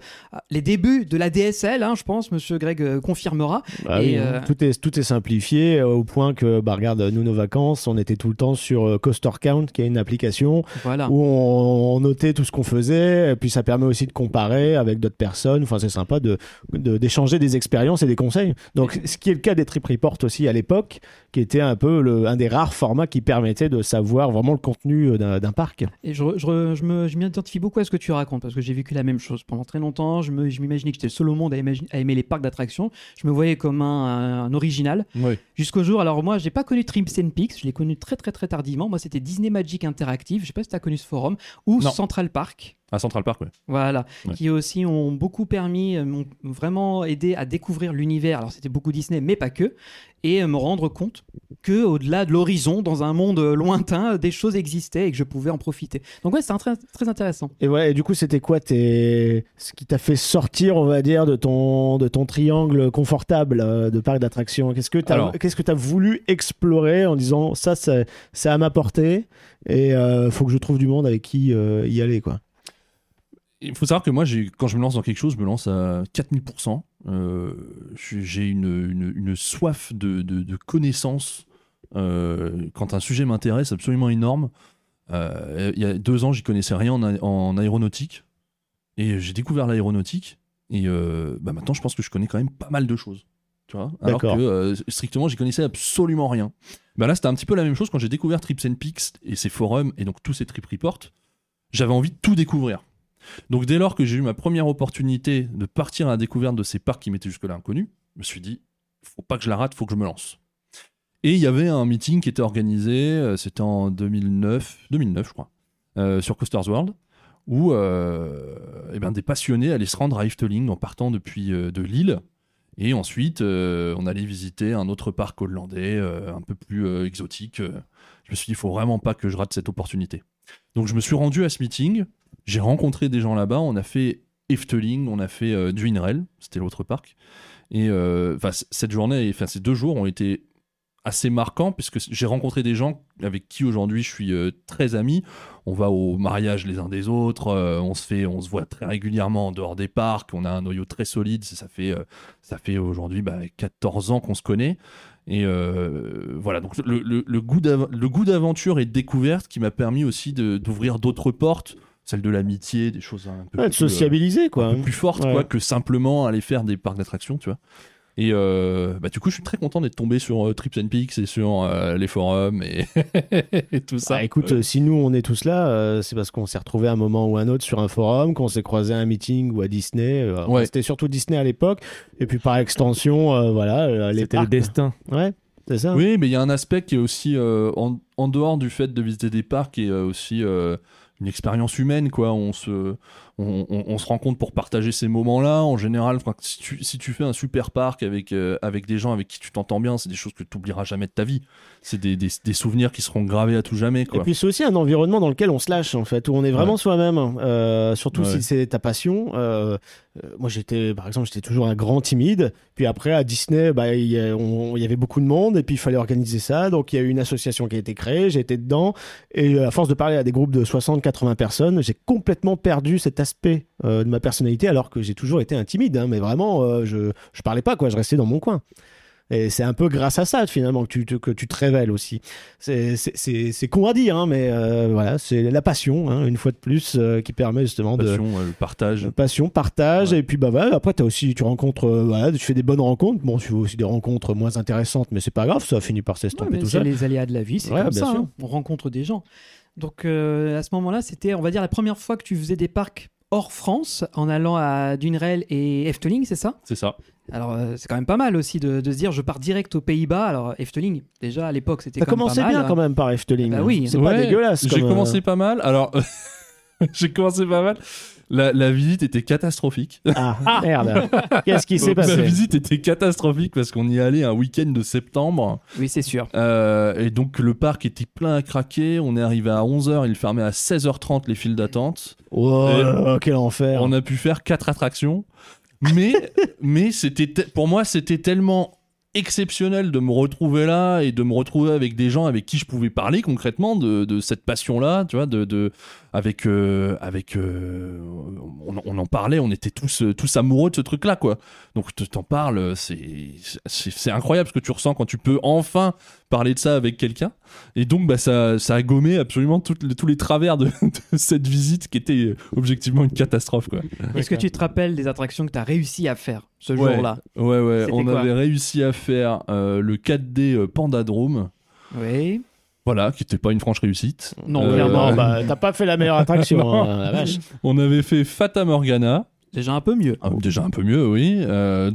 les débuts de la DSL, hein, je pense, monsieur Greg euh, confirmera. Bah Et, oui, euh, tout, est, tout est simplifié au point que, bah, regarde, nous, nos vacances, on était tout le temps sur Coaster Count, qui est une application Voilà. où on, on notait tout ce qu'on faisait, et puis ça permet aussi de comparer avec d'autres personnes. Enfin, c'est sympa de de- d'échanger des expériences et des conseils. Donc, ce qui est le cas des Trip Reports aussi à l'époque, qui était un peu le, un des rares formats qui permettait de savoir vraiment le contenu d'un d'un parc. Et je, je, je me- je m'identifie beaucoup à ce que tu racontes parce que j'ai vécu la même chose pendant très longtemps. Je m'imaginais que j'étais le seul au monde à, aimer les parcs d'attractions. Je me voyais comme un, un original. Oui. Jusqu'au jour, alors moi, j'ai pas connu Trips and Peaks, je l'ai connu très très très tardivement. Moi, c'était Disney Magic Interactive. Je sais pas si tu as connu ce forum ou Non. Central Park. À Central Park, ouais. Voilà, Ouais. qui aussi ont beaucoup permis, euh, m'ont vraiment aidé à découvrir l'univers. Alors c'était beaucoup Disney, mais pas que, et euh, me rendre compte que au-delà de l'horizon, dans un monde euh, lointain, des choses existaient et que je pouvais en profiter. Donc ouais, c'est très, très intéressant. Et ouais, et du coup, c'était quoi tes... ce qui t'a fait sortir, on va dire, de ton, de ton triangle confortable de parc d'attractions? Qu'est-ce que tu Alors- as... Qu'est-ce que as voulu explorer en disant ça, c'est c'est à ma portée et euh, faut que je trouve du monde avec qui euh, y aller, quoi? Il faut savoir que moi, quand je me lance dans quelque chose, je me lance à 4000%. Euh, j'ai une, une- une soif de, de, de connaissances. euh, quand un sujet m'intéresse, absolument énorme. Euh, il y a deux ans, j'y connaissais rien en, aéronautique. Et j'ai découvert l'aéronautique. Et bah maintenant, je pense que je connais quand même pas mal de choses. Tu vois Alors que strictement, j'y connaissais absolument rien. Bah là, c'était un petit peu la même chose quand j'ai découvert Trips and Peaks et ses forums et donc tous ces trip reports. J'avais envie de tout découvrir. Donc dès lors que j'ai eu ma première opportunité de partir à la découverte de ces parcs qui m'étaient jusque-là inconnus, je me suis dit, faut pas que je la rate, faut que je me lance. Et il y avait un meeting qui était organisé, euh, c'était en 2009, 2009 je crois, euh, sur Coasters World, où euh, eh ben, des passionnés allaient se rendre à Efteling en partant depuis de Lille. Et ensuite, on allait visiter un autre parc hollandais, un peu plus exotique. Je me suis dit, il faut vraiment pas que je rate cette opportunité. Donc je me suis rendu à ce meeting, j'ai rencontré des gens là-bas, on a fait Efteling, on a fait euh, Duinrel, c'était l'autre parc. Et euh, cette journée, enfin ces deux jours ont été assez marquants puisque j'ai rencontré des gens avec qui aujourd'hui je suis euh, très ami. On va au mariage les uns des autres, euh, on se fait, on se voit très régulièrement en dehors des parcs. On a un noyau très solide, ça fait, euh, ça fait aujourd'hui bah, 14 ans qu'on se connaît. Et voilà, donc le, goût d'aventure et de découverte qui m'a permis aussi d'ouvrir d'autres portes, celle de l'amitié, des choses un peu Ouais, plus, euh, sociabiliser, quoi. un peu plus forte Ouais. quoi, que simplement aller faire des parcs d'attractions, tu vois. Et euh, bah, du coup, je suis très content d'être tombé sur euh, Trips and Peaks et sur euh, les forums et, et tout ça. Bah, écoute, euh, si nous on est tous là, euh, c'est parce qu'on s'est retrouvé à un moment ou un autre sur un forum, qu'on s'est croisé à un meeting ou à Disney. euh, Ouais. C'était surtout Disney à l'époque. Et puis par extension, euh, voilà, les C'était le destin. Ouais, c'est ça. Oui, mais il y a un aspect qui est aussi euh, en, en dehors du fait de visiter des parcs et euh, aussi euh, une expérience humaine quoi. On se on, on- on se rencontre pour partager ces moments-là. En général, quand- si tu, si tu fais un super parc avec euh, avec des gens avec qui tu t'entends bien, c'est des choses que tu oublieras jamais de ta vie. C'est des, des, des souvenirs qui seront gravés à tout jamais Et puis c'est aussi un environnement dans lequel on se lâche en fait, où on est vraiment Ouais. soi-même. euh, surtout Ouais. si c'est ta passion. Euh, moi j'étais, par exemple, j'étais toujours un grand timide. Puis après à Disney, bah il y, on- il y avait beaucoup de monde et puis il fallait organiser ça. Donc il y a eu une association qui a été créée, j'ai été dedans et à force de parler à des groupes de 60-80 personnes, j'ai complètement perdu cet aspect euh, de ma personnalité alors que j'ai toujours été un timide. hein, mais vraiment, euh, je je parlais pas quoi, je restais dans mon coin. Et c'est un peu grâce à ça finalement que tu te, que tu te révèles aussi. C'est- C'est c'est- c'est con à dire, hein, mais euh, voilà, c'est la passion, hein, une fois de plus, euh, qui permet justement de Passion, euh, le partage. passion, partage, Ouais. et puis bah voilà, après as aussi, tu rencontres, euh, voilà, tu fais des bonnes rencontres. Bon, tu fais aussi des rencontres moins intéressantes, mais c'est pas grave, ça finit par Ouais, s'estomper mais tout c'est ça. les aléas de la vie, c'est Ouais, comme ça. hein. On rencontre des gens. Donc euh, à ce moment-là, c'était, on va dire, la première fois que tu faisais des parcs hors France en allant à Dunerel et Efteling, c'est ça? C'est ça. Alors euh, c'est quand même pas mal aussi de, de se dire je pars direct aux Pays-Bas. Alors Efteling, déjà à l'époque c'était T'as quand même commencé pas mal. bien quand même par Efteling. Bah oui. c'est pas dégueulasse. J'ai comme, commencé euh, pas mal. Alors, j'ai commencé pas mal. La, la visite était catastrophique. Ah merde. Qu'est-ce qui s'est La passé visite était catastrophique parce qu'on y allait un week-end de septembre. Oui, c'est sûr. Euh, et donc le parc était plein à craquer. On est arrivé à 11h, il fermait à 16h30 les files d'attente. Oh là là, quel enfer. On a pu faire quatre attractions. Mais, mais c'était pour moi, c'était tellement exceptionnel de me retrouver là et de me retrouver avec des gens avec qui je pouvais parler concrètement de, de cette passion-là, tu vois, de, de avec euh, avec euh, on, on en parlait, on était tous euh, tous amoureux de ce truc-là, quoi. Donc t'en parle, c'est c'est incroyable ce que tu ressens quand tu peux enfin parler de ça avec quelqu'un. Et donc bah ça ça a gommé absolument tous les travers de, de cette visite qui était objectivement une catastrophe, quoi. Est-ce que tu te rappelles des attractions que tu as réussi à faire ce Ouais. jour-là? Ouais, ouais, on avait réussi à faire euh, le 4D euh, Pandadrome, Oui. Voilà, qui n'était pas une franche réussite. Non, Euh, clairement. Non, bah, t'as pas fait la meilleure attraction, hein, la vache. On avait fait Fata Morgana, Déjà un peu mieux. ah, déjà un peu mieux, oui, euh,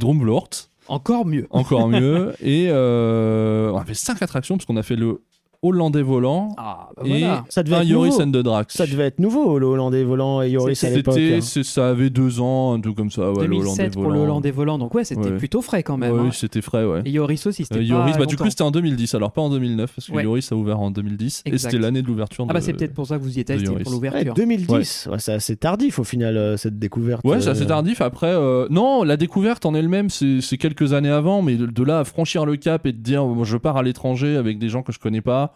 Encore mieux. encore mieux, et euh, on a fait 5 attractions, parce qu'on a fait le hollandais volant Ah, bah et voilà. Ça devait un être Yoris the Drax. Ça devait être nouveau, le Hollandais volant et Yoris à l'époque. C'était, hein. ça avait deux ans, un truc comme ça. Ouais, le Hollandais 2007 pour le. Hollandais volant, donc ouais, c'était Ouais. plutôt frais quand même. Ouais, hein. Oui, c'était frais, ouais. Et Yoris aussi, c'était Euh, pas Yoris, bah, du coup, c'était en 2010, alors pas en 2009, parce que Ouais. Yoris a ouvert en 2010, et Exact. c'était l'année de l'ouverture. Ah bah de- c'est peut-être pour ça que vous y étiez, de c'était Yoris. pour Ouais, l'ouverture. 2010, ouais, c'est assez tardif au final euh, cette découverte. Ouais, c'est euh, assez tardif. Après, euh, non, la découverte en elle-même, c'est c'est quelques années avant, mais de, de là à franchir le cap et de dire, je pars à l'étranger avec des gens que je connais pas,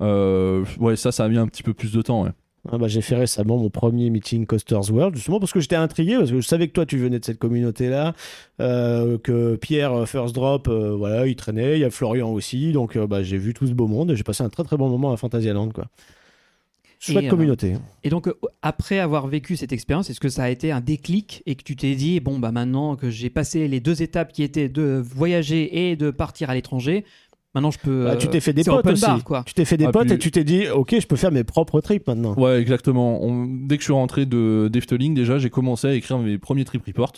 ouais, ça, ça a mis un petit peu plus de temps. Ouais. Ah bah, j'ai fait récemment mon premier meeting Coasters World, justement parce que j'étais intrigué, parce que je savais que toi tu venais de cette communauté-là, euh, que Pierre euh, First Drop, euh, voilà, il traînait, il y a Florian aussi, donc euh, bah, j'ai vu tout ce beau monde et j'ai passé un très très bon moment à Fantasyland. Quoi. Chouette Et, euh, communauté. Et donc, euh, après avoir vécu cette expérience, est-ce que ça a été un déclic et que tu t'es dit, bon, bah maintenant que j'ai passé les deux étapes qui étaient de voyager et de partir à l'étranger, maintenant je peux. Bah, tu euh, t'es fait des c'est potes aussi. bar, quoi. Tu t'es fait des Ah, potes puis- et tu t'es dit, ok, je peux faire mes propres trips maintenant. Ouais, exactement. On- dès que je suis rentré de d'Efteling, déjà, j'ai commencé à écrire mes premiers trip reports.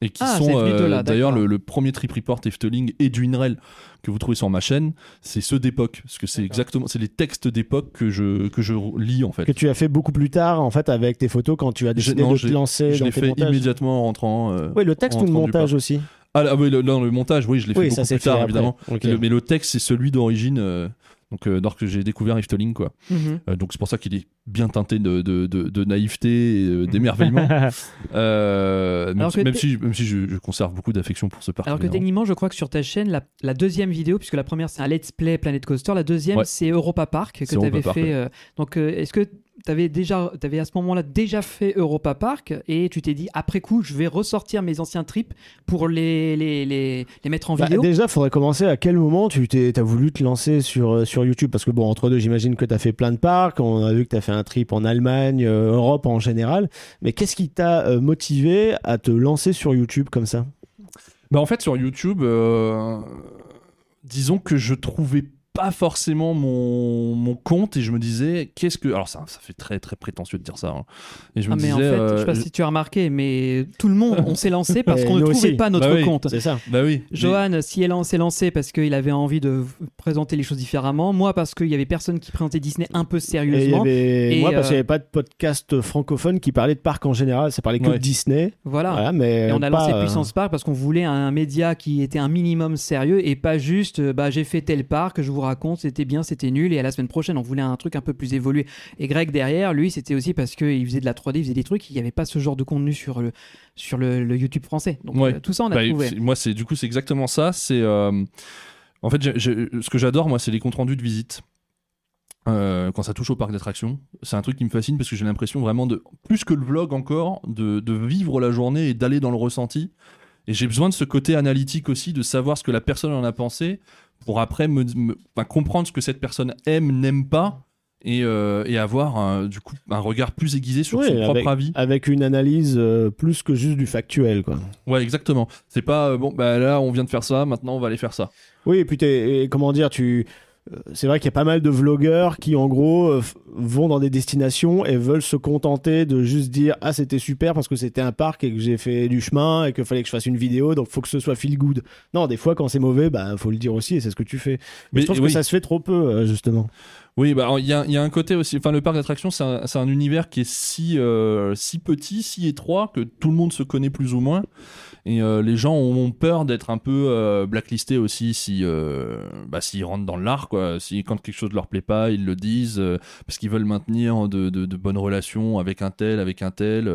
Et qui Ah, sont euh, d'ailleurs le, le premier trip report Efteling et du INREL que vous trouvez sur ma chaîne, c'est ceux d'époque. Parce que c'est exactement, c'est les textes d'époque que je, que je lis en fait. Que tu as fait beaucoup plus tard, en fait, avec tes photos quand tu as décidé non, de te lancer Je l'ai fait montages. immédiatement en rentrant. euh, Oui, le texte ou le montage aussi Ah, là, oui, le, non, le montage, oui, je l'ai fait Oui, beaucoup s'est plus tard, évidemment. après. Ok. Le- mais le texte, c'est celui d'origine. euh, donc, euh, lorsque j'ai découvert Efteling, quoi. Mhm. Euh, donc, c'est pour ça qu'il est bien teinté de, de, de- de naïveté et euh, d'émerveillement. Euh, même, Alors si, que même t'es- si, même si je, je conserve beaucoup d'affection pour ce parc. Alors que évidemment. techniquement, je crois que sur ta chaîne, la, la deuxième vidéo, puisque la première c'est un let's play Planet Coaster, la deuxième Ouais. c'est Europa Park que C'est tu avais Park, fait. ouais. euh, donc, euh, est-ce que avais déjà, avais à ce moment-là déjà fait Europa Park et tu t'es dit après coup, je vais ressortir mes anciens trips pour les, les, les, les mettre en Bah, vidéo déjà, faudrait commencer à quel moment tu t'es, as voulu te lancer sur, euh, sur YouTube? Parce que, bon, entre deux, j'imagine que tu as fait plein de parcs. On a vu que tu as fait un trip en Allemagne, euh, Europe en général. Mais qu'est-ce qui t'a euh, motivé à te lancer sur YouTube comme ça? Bah, en fait, sur YouTube, euh, disons que je trouvais pas forcément mon, mon compte et je me disais, qu'est-ce que. Alors, ça, ça fait très très prétentieux de dire ça. hein. Et je me Ah, mais disais. en fait, euh, je sais pas si tu as remarqué, mais tout le monde, on s'est lancé parce qu'on ne trouvait aussi. pas notre Bah oui. compte. C'est ça. Bah oui. mais- Johan, si elle s'est lancé parce qu'il avait envie de présenter les choses différemment, moi parce qu'il y avait personne qui présentait Disney un peu Et sérieusement. avait, Et, moi, parce euh, qu'il n'y avait pas de podcast francophone qui parlait de parcs en général. Ça parlait que Ouais. de Disney. Voilà. Voilà, mais Et on a pas, lancé euh, Puissance Park parce qu'on voulait un média qui était un minimum sérieux et pas juste euh, bah, j'ai fait tel parc, je vous raconte, c'était bien, c'était nul et à la semaine prochaine on voulait un truc un peu plus évolué. Et Greg derrière, lui, c'était aussi parce qu'il faisait de la 3D, il faisait des trucs, il n'y avait pas ce genre de contenu sur le, sur le, le YouTube français. Donc Ouais. euh, tout ça on a Bah, trouvé. moi, c'est du coup, c'est exactement ça. C'est euh, en fait, ce que j'adore, moi, c'est les comptes rendus de visite. Euh, quand ça touche au parc d'attractions, c'est un truc qui me fascine parce que j'ai l'impression vraiment de, plus que le vlog encore, de, de vivre la journée et d'aller dans le ressenti. Et j'ai besoin de ce côté analytique aussi, de savoir ce que la personne en a pensé, pour après me, me- comprendre ce que cette personne aime, n'aime pas, et, euh, et avoir un, du coup un regard plus aiguisé sur Ouais, son propre avec, avis. avec une analyse euh, plus que juste du factuel, quoi. Ouais, exactement. C'est pas euh, bon, bah là on vient de faire ça, maintenant on va aller faire ça. Oui, et puis t'es- et comment dire, tu. Euh, C'est vrai qu'il y a pas mal de vlogueurs qui, en gros, euh, vont dans des destinations et veulent se contenter de juste dire Ah, c'était super parce que c'était un parc et que j'ai fait du chemin et qu'il fallait que je fasse une vidéo, donc faut que ce soit feel good. Non, des fois, quand c'est mauvais, bah, faut le dire aussi et c'est ce que tu fais. Mais, Mais je trouve oui. que ça se fait trop peu, euh, justement. Oui, bah il y, a- il y a un côté aussi. Enfin, le parc d'attractions, c'est un, univers qui est si euh, si petit, si étroit que tout le monde se connaît plus ou moins. Et euh, les gens ont peur d'être un peu euh, blacklistés aussi si euh, bah, s'ils rentrent dans l'art quoi. Si quand quelque chose leur plaît pas, ils le disent parce qu'ils veulent maintenir de, de- de bonnes relations avec un tel, avec un tel.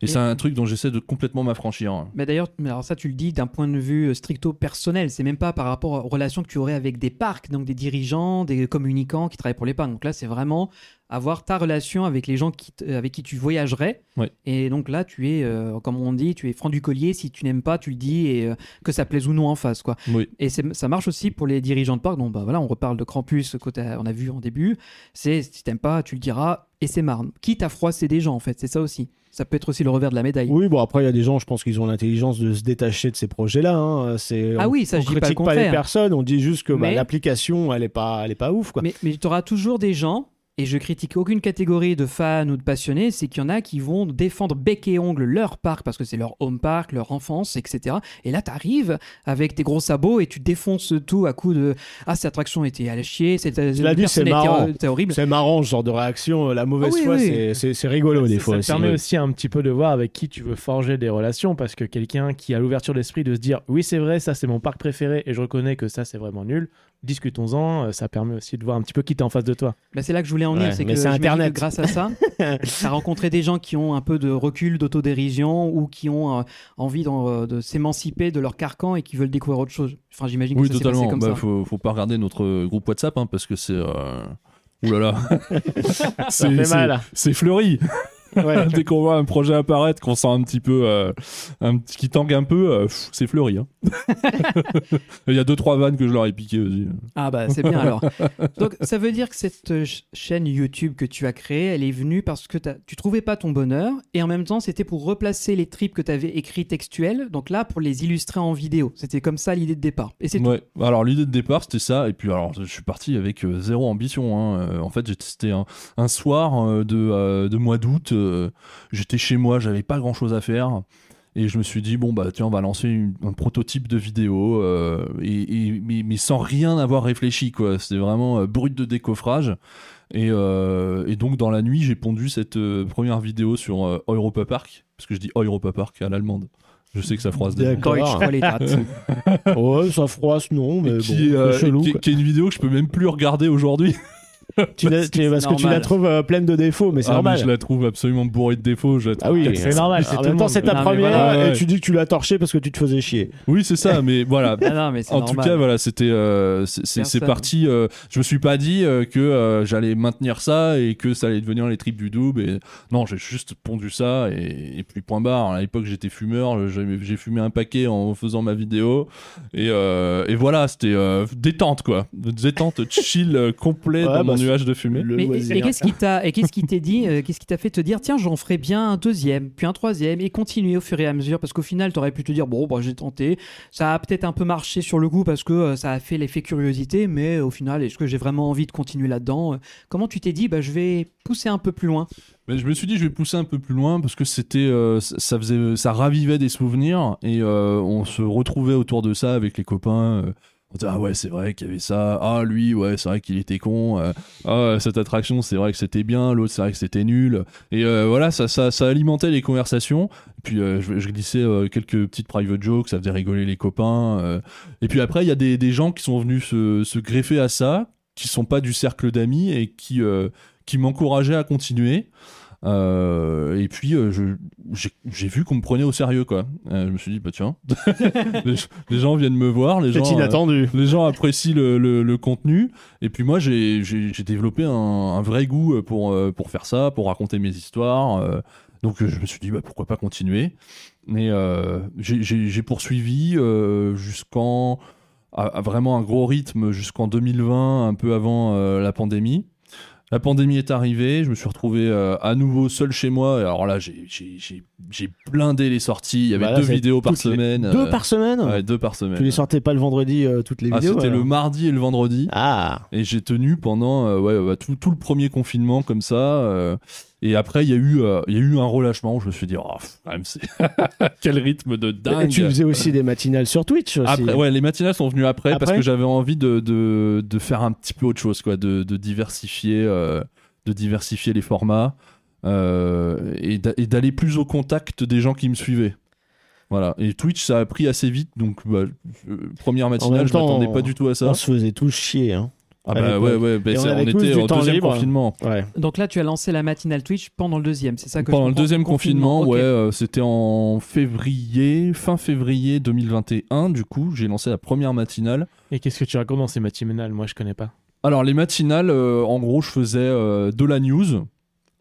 et Et- c'est un truc dont j'essaie de complètement m'affranchir. Mais d'ailleurs, alors ça tu le dis d'un point de vue stricto personnel, c'est même pas par rapport aux relations que tu aurais avec des parcs, donc des dirigeants, des communicants qui travaillent pour les parcs. Donc là, c'est vraiment avoir ta relation avec les gens qui t- avec qui tu voyagerais. Ouais. Et donc là, tu es, euh, comme on dit, tu es franc du collier. Si tu n'aimes pas, tu le dis et euh, que ça plaise ou non en face, quoi. Oui. Et ça marche aussi pour les dirigeants de parc. Donc bah voilà, on reparle de Krampus, que t'as- on a vu en début. C'est si t'aimes pas, tu le diras et c'est marne. Quitte à froisser des gens, en fait, c'est ça aussi. Ça peut être aussi le revers de la médaille. Oui, bon, après, il y a des gens, je pense qu'ils ont l'intelligence de se détacher de ces projets-là. hein. C'est, Ah on- oui, ça, on je dis pas le pas les personnes, on dit juste que bah, Mais- l'application, elle est pas, elle est pas ouf, quoi. Mais, mais tu auras toujours des gens et je critique aucune catégorie de fans ou de passionnés, c'est qu'il y en a qui vont défendre bec et ongle leur parc parce que c'est leur home park, leur enfance, etc. Et là, tu arrives avec tes gros sabots et tu défonces tout à coup de Ah, cette attraction était à la chier, cette c'est marrant. horrible. C'est marrant ce genre de réaction. euh, La mauvaise Ah oui, foi, oui. c'est- rigolo des fois ça aussi. permet aussi un petit peu de voir avec qui tu veux forger des relations parce que quelqu'un qui a l'ouverture d'esprit de se dire oui c'est vrai ça c'est mon parc préféré et je reconnais que ça c'est vraiment nul discutons-en euh, ça permet aussi de voir un petit peu qui t'es en face de toi Bah, c'est là que je voulais en venir, Ouais, c'est que que grâce à ça, tu as rencontré des gens qui ont un peu de recul, d'autodérision ou qui ont euh, envie d'en- euh, de s'émanciper de leur carcan et qui veulent découvrir autre chose. Enfin, j'imagine que Oui, ça s'est passé totalement. comme Bah, ça. faut, faut pas regarder notre groupe WhatsApp hein, parce que c'est. Euh... Ouh là là. Ça c'est fait c'est- mal. c'est fleuri. Ouais. Dès qu'on voit un projet apparaître, qu'on sent un petit peu. euh, un petit qui tangue un peu, euh, pff, c'est fleuri. hein. Il y a deux, trois vannes que je leur ai piqué aussi. Ah bah c'est bien alors. Donc ça veut dire que cette euh, ch- chaîne YouTube que tu as créée, elle est venue parce que t'as- tu trouvais pas ton bonheur et en même temps c'était pour replacer les tripes que tu avais écrits textuels, donc là pour les illustrer en vidéo. C'était comme ça l'idée de départ. Et c'est tout. Ouais. Alors l'idée de départ c'était ça et puis alors je suis parti avec zéro ambition. hein. En fait testé un, un soir de, de mois d'août. Euh, J'étais chez moi, j'avais pas grand chose à faire. Et je me suis dit, bon, bah tiens, on va lancer une- un prototype de vidéo, euh, et, et- mais, mais sans rien avoir réfléchi, quoi. C'était vraiment euh, brut de décoffrage. Et, euh, et donc, dans la nuit, j'ai pondu cette euh, première vidéo sur euh, Europa Park, parce que je dis Europa Park à l'allemande. Je sais que ça froisse des D'accord. Ouais, ça froisse, non, mais Et bon, qui, c'est chelou. qui- quoi. qui est une vidéo que je peux même plus regarder aujourd'hui. Tu l'as- tu- parce que tu la trouves euh, pleine de défauts, mais c'est Ah, normal. je la trouve absolument bourrée de défauts. je la trouve Ah oui, C'est normal, c'est En tout même le temps, c'est ta Non, première voilà. et tu dis que tu l'as torché parce que tu te faisais chier. Oui, c'est ça, mais voilà. Ah non mais c'est En tout cas, voilà, c'était, euh, c'est- parti. euh, je me suis pas dit euh, que euh, j'allais maintenir ça et que ça allait devenir les tripes du double. Et non, j'ai juste pondu ça et, et puis point barre. À l'époque, j'étais fumeur. J'ai fumé un paquet en faisant ma vidéo et, euh, et voilà, c'était euh, détente quoi, détente, chill complet Ouais, dans bah, mon nuage de fumée. Le Mais- et- loisir. et qu'est-ce qui t'a et qu'est-ce qui t'est dit euh, qu'est-ce qui t'a fait te dire tiens j'en ferai bien un deuxième puis un troisième et continuer au fur et à mesure? Parce qu'au final t'aurais pu te dire bon bah, j'ai tenté ça a peut-être un peu marché sur le goût parce que euh, ça a fait l'effet curiosité mais au final est-ce que j'ai vraiment envie de continuer là-dedans Euh, comment tu t'es dit bah je vais pousser un peu plus loin? Mais je me suis dit, je vais pousser un peu plus loin parce que c'était, euh, ça- ça faisait, ça ravivait des souvenirs et euh, on se retrouvait autour de ça avec les copains. euh, on disait, ah ouais, c'est vrai qu'il y avait ça. Ah lui, ouais, c'est vrai qu'il était con. euh, ah cette attraction, c'est vrai que c'était bien. L'autre, c'est vrai que c'était nul. Et euh, voilà, ça, ça, ça alimentait les conversations. Puis euh, je, glissais quelques petites private jokes, ça faisait rigoler les copains. Et puis après, il y a des, des gens qui sont venus se, se greffer à ça, qui sont pas du cercle d'amis et qui, qui m'encourageaient à continuer. Euh, et puis euh, j'ai vu qu'on me prenait au sérieux quoi. Euh, je me suis dit bah tiens, les, les gens viennent me voir, les gens, euh, inattendu. les gens apprécient le, le- le contenu. Et puis moi j'ai développé un, un vrai goût pour euh, pour faire ça, pour raconter mes histoires. euh. donc je me suis dit bah pourquoi pas continuer. Mais euh, j'ai- poursuivi euh, jusqu'en à, à vraiment un gros rythme jusqu'en 2020, un peu avant la pandémie. La pandémie est arrivée, je me suis retrouvé euh, à nouveau seul chez moi. Et alors là, j'ai- j'ai j'ai- j'ai blindé les sorties. Il y avait Bah là, deux c'est vidéos par toutes les- semaine. Deux euh, par semaine ouais, deux par semaine. Tu les sortais pas le vendredi, euh, toutes les Ah, vidéos C'était alors le mardi et le vendredi. Ah Et j'ai tenu pendant euh, ouais, bah, tout, tout le premier confinement comme ça. euh, et après, il y, a eu, euh, il y a eu un relâchement où je me suis dit, oh, quel rythme de Et dingue. tu faisais aussi des matinales sur Twitch aussi. Après, ouais, les matinales sont venues après, parce que j'avais envie de, de, de faire un petit peu autre chose, quoi, de, de diversifier, euh, de diversifier les formats euh, et d'a- et d'aller plus au contact des gens qui me suivaient. Voilà. Et Twitch, ça a pris assez vite, donc bah, première matinale, même je temps, m'attendais pas du tout à ça. On se faisait tous chier. Hein. Ah bah ouais, ouais, bah, on était temps deuxième libre. confinement. Ouais. donc là tu as lancé la matinale Twitch pendant le deuxième c'est ça que je Pendant le deuxième confinement, ouais, euh, c'était en février, fin février 2021. Du coup, j'ai lancé la première matinale. et qu'est-ce que tu racontes dans ces matinales? Moi je connais pas Alors, les matinales, euh, en gros, je faisais euh, de la news.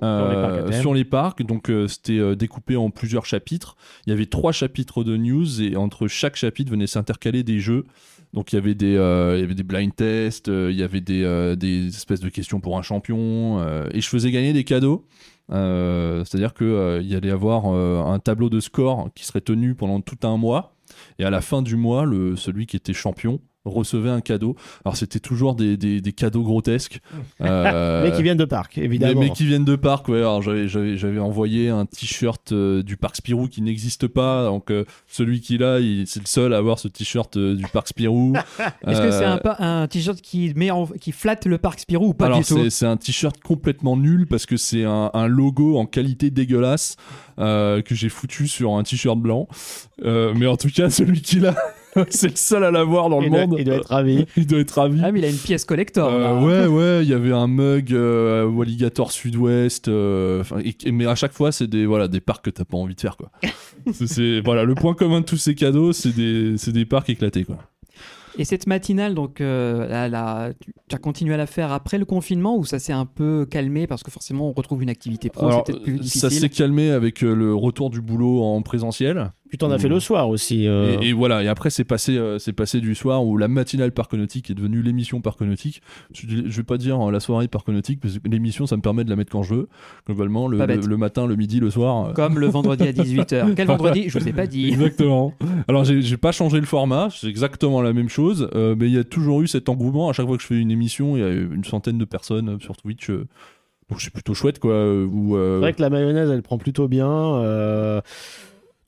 euh, Sur les parcs ATM. sur les parcs, donc euh, c'était euh, découpé en plusieurs chapitres. Il y avait trois chapitres de news et entre chaque chapitre venaient s'intercaler des jeux. Donc il y avait des, euh, il y avait des blind tests, euh, il y avait des, euh, des espèces de questions pour un champion et je faisais gagner des cadeaux. C'est-à-dire que euh, il y allait avoir un tableau de score qui serait tenu pendant tout un mois et à la fin du mois, le, celui qui était champion recevait un cadeau. Alors c'était toujours des, des, des cadeaux grotesques. Euh, Mais qui viennent de parc, évidemment. mais, mais qui viennent de parc, ouais. Alors j'avais, j'avais, j'avais envoyé un t-shirt euh, du parc Spirou qui n'existe pas. Donc euh, celui qui l'a, il- c'est le seul à avoir ce t-shirt euh, du parc Spirou. Est-ce que c'est un, un t-shirt qui, met en- qui flatte le parc Spirou ou pas alors du tout? c'est, c'est un t-shirt complètement nul parce que c'est un, un logo en qualité dégueulasse euh, que j'ai foutu sur un t-shirt blanc. Euh, mais en tout cas, celui qui l'a, c'est le seul à l'avoir dans le doit, monde. il doit être ravi. Il doit être ravi. Ah, mais il a une pièce collector. Euh, ouais, ouais, il y avait un mug euh, au Alligator Sud-Ouest. euh, et- mais à chaque fois, c'est des, voilà, des parcs que t'as pas envie de faire, quoi. c'est, voilà, le point commun de tous ces cadeaux, c'est des, c'est des parcs éclatés, quoi. Et cette matinale, donc, euh, tu as continué à la faire après le confinement ou ça s'est un peu calmé parce que forcément on retrouve une activité pro, Alors, c'est peut-être plus ça s'est calmé avec euh, le retour du boulot en présentiel. Puis t'en as fait le soir aussi. euh. Et, et voilà, et après c'est passé, euh, c'est passé du soir où la matinale parconautique est devenue l'émission parconautique. Je, je vais pas dire euh, la soirée parconautique parce que l'émission ça me permet de la mettre quand je veux. Globalement, le, matin, le midi, le soir. euh, Comme le vendredi à 18h. Quel vendredi? Je vous ai pas dit. Exactement. Alors j'ai pas changé le format, c'est exactement la même chose, euh, mais il y a toujours eu cet engouement. À chaque fois que je fais une émission, il y a une centaine de personnes sur Twitch. euh, donc c'est plutôt chouette quoi. euh, C'est vrai que la mayonnaise, elle prend plutôt bien. euh,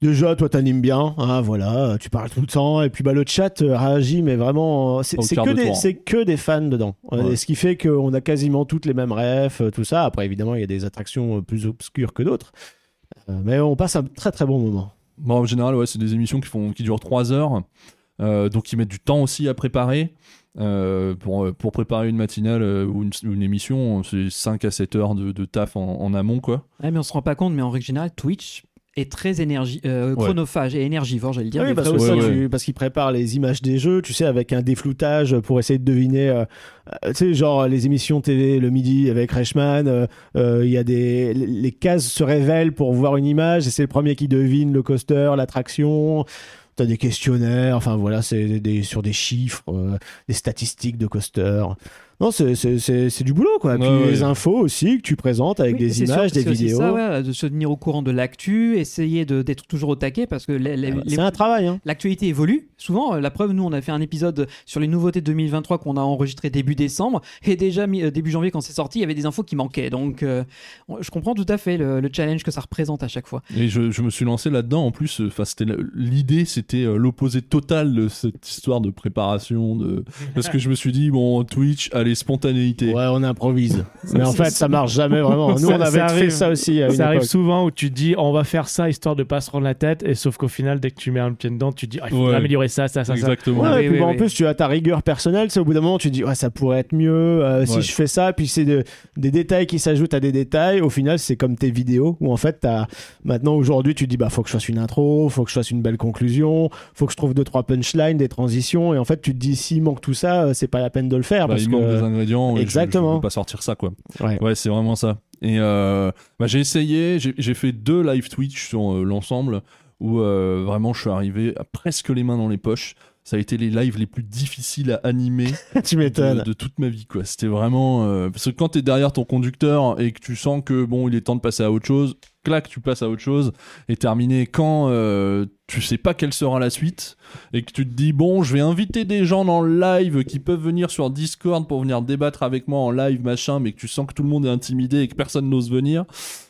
Déjà, toi, t'animes bien, hein, voilà, tu parles tout le temps, et puis bah, le chat euh, réagit, mais vraiment, euh, c'est que, de des- c'est que des fans dedans. Euh, Ouais. et ce qui fait qu'on a quasiment toutes les mêmes refs, tout ça. Après, évidemment, il y a des attractions plus obscures que d'autres. Mais on passe un très très bon moment. Bon, en général, ouais, c'est des émissions qui, font, qui durent 3 heures, euh, donc ils mettent du temps aussi à préparer. Euh, pour, pour préparer une matinale euh, ou une, émission, c'est 5 à 7 heures de, de taf en, en amont, quoi. Ouais, mais on se rend pas compte, mais en règle générale, Twitch est très énergie, euh, chronophage et énergivore, j'allais dire. Oui, parce, vrai que aussi. ça, ouais, tu- parce qu'ils préparent les images des jeux, tu sais, avec un défloutage pour essayer de deviner, euh, euh, tu sais, genre les émissions TV le midi avec Reichmann, euh, euh, il y a des, les cases se révèlent pour voir une image et c'est le premier qui devine le coaster, l'attraction. T'as des questionnaires, enfin voilà, c'est des, sur des chiffres, euh, des statistiques de coaster. Non, c'est- c'est c'est- c'est du boulot, quoi. Puis ouais. les infos aussi que tu présentes avec Oui, des sûr, images, des vidéos. ça, ouais, de se tenir au courant de l'actu, essayer de- d'être toujours au taquet parce que C'est un travail, hein. l'actualité évolue. Souvent, euh, la preuve, nous, on a fait un épisode sur les nouveautés de 2023 qu'on a enregistré début décembre et déjà euh, début janvier, quand c'est sorti, il y avait des infos qui manquaient. Donc, euh, je comprends tout à fait le, le challenge que ça représente à chaque fois. Et je, je me suis lancé là-dedans. En plus, enfin, c'était l'idée, c'était l'opposé total de cette histoire de préparation, de parce que je me suis dit bon, Twitch, allez, spontanéité. Ouais, on improvise. Mais en fait, ça marche jamais vraiment. Nous, Ça- on avait ça fait arrive. ça aussi à une Ça arrive époque. souvent où tu dis on va faire ça histoire de pas se prendre la tête et sauf qu'au final dès que tu mets un pied dedans tu dis ah, il faut Ouais. améliorer ça ça ça ça Exactement. Ouais, Ah et oui, puis oui, en plus, tu as ta rigueur personnelle. C'est au bout d'un moment, tu dis, ouais, ça pourrait être mieux euh, si je fais ça. Puis c'est de- des détails qui s'ajoutent à des détails. Au final, c'est comme tes vidéos où en fait, t'as maintenant aujourd'hui, tu te dis, bah, faut que je fasse une intro, faut que je fasse une belle conclusion, faut que je trouve deux trois punchlines, des transitions. Et en fait, tu te dis, s'il manque tout ça, euh, c'est pas la peine de le faire Bah, parce il que des ingrédients. je- Exactement. Je, peux pas sortir ça, quoi. Ouais. Ouais, c'est vraiment ça. Et euh, bah, j'ai essayé, j'ai fait deux live Twitch sur euh, l'ensemble où euh, vraiment je suis arrivé à presque les mains dans les poches. Ça a été les lives les plus difficiles à animer tu de, toute ma vie, quoi. C'était vraiment euh, parce que quand t'es derrière ton conducteur et que tu sens que bon, il est temps de passer à autre chose, clac, tu passes à autre chose et terminé quand euh, tu sais pas quelle sera la suite et que tu te dis bon, je vais inviter des gens dans le live qui peuvent venir sur Discord pour venir débattre avec moi en live machin, mais que tu sens que tout le monde est intimidé et que personne n'ose venir.